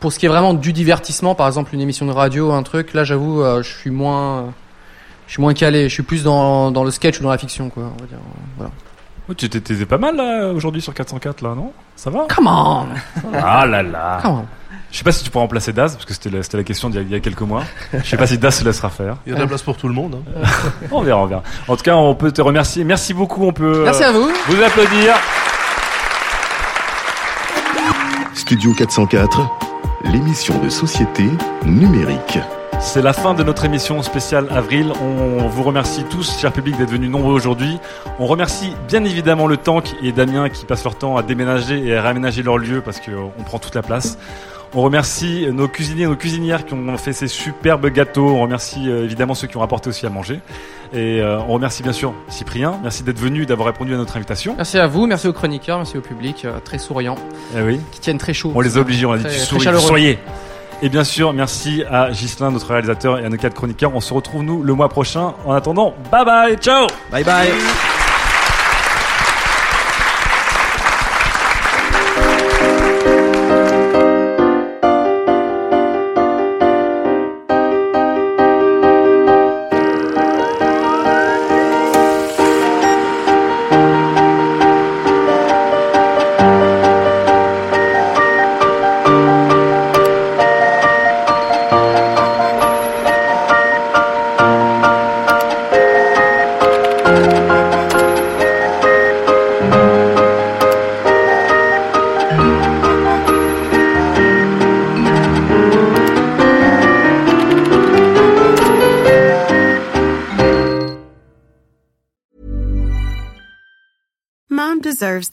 pour ce qui est vraiment du divertissement, par exemple une émission de radio, un truc, là, j'avoue, je suis moins, je suis moins calé. Je suis plus dans, dans le sketch ou dans la fiction, quoi. On va dire. Voilà. Oh, tu t'es t'es pas mal là aujourd'hui sur 404 là, non? Ça va? Come on Ah là là Come on. Je sais pas si tu pourras remplacer Daz, parce que c'était la, c'était la question d'il y, a- il y a quelques mois. Je sais pas si Daz se laissera faire. Il y a de la place pour tout le monde. hein. on verra, on verra. En tout cas, on peut te remercier. Merci beaucoup, on peut Merci euh, à vous. vous applaudir. Studio 404, l'émission de société numérique. C'est la fin de notre émission spéciale avril. On vous remercie tous, cher public, d'être venus nombreux aujourd'hui. On remercie bien évidemment le Tank et Damien qui passent leur temps à déménager et à réaménager leur lieu parce qu'on prend toute la place. On remercie nos cuisiniers et nos cuisinières qui ont fait ces superbes gâteaux. On remercie euh, évidemment ceux qui ont apporté aussi à manger. Et euh, on remercie bien sûr Cyprien. Merci d'être venu, d'avoir répondu à notre invitation. Merci à vous, merci aux chroniqueurs, merci au public, euh, très souriant, Eh oui. qui tiennent très chaud. On les a obligés, on a dit tu souris, chaleureux. Et bien sûr, merci à Gislain, notre réalisateur, et à nos quatre chroniqueurs. On se retrouve nous le mois prochain. En attendant, bye bye, ciao Bye bye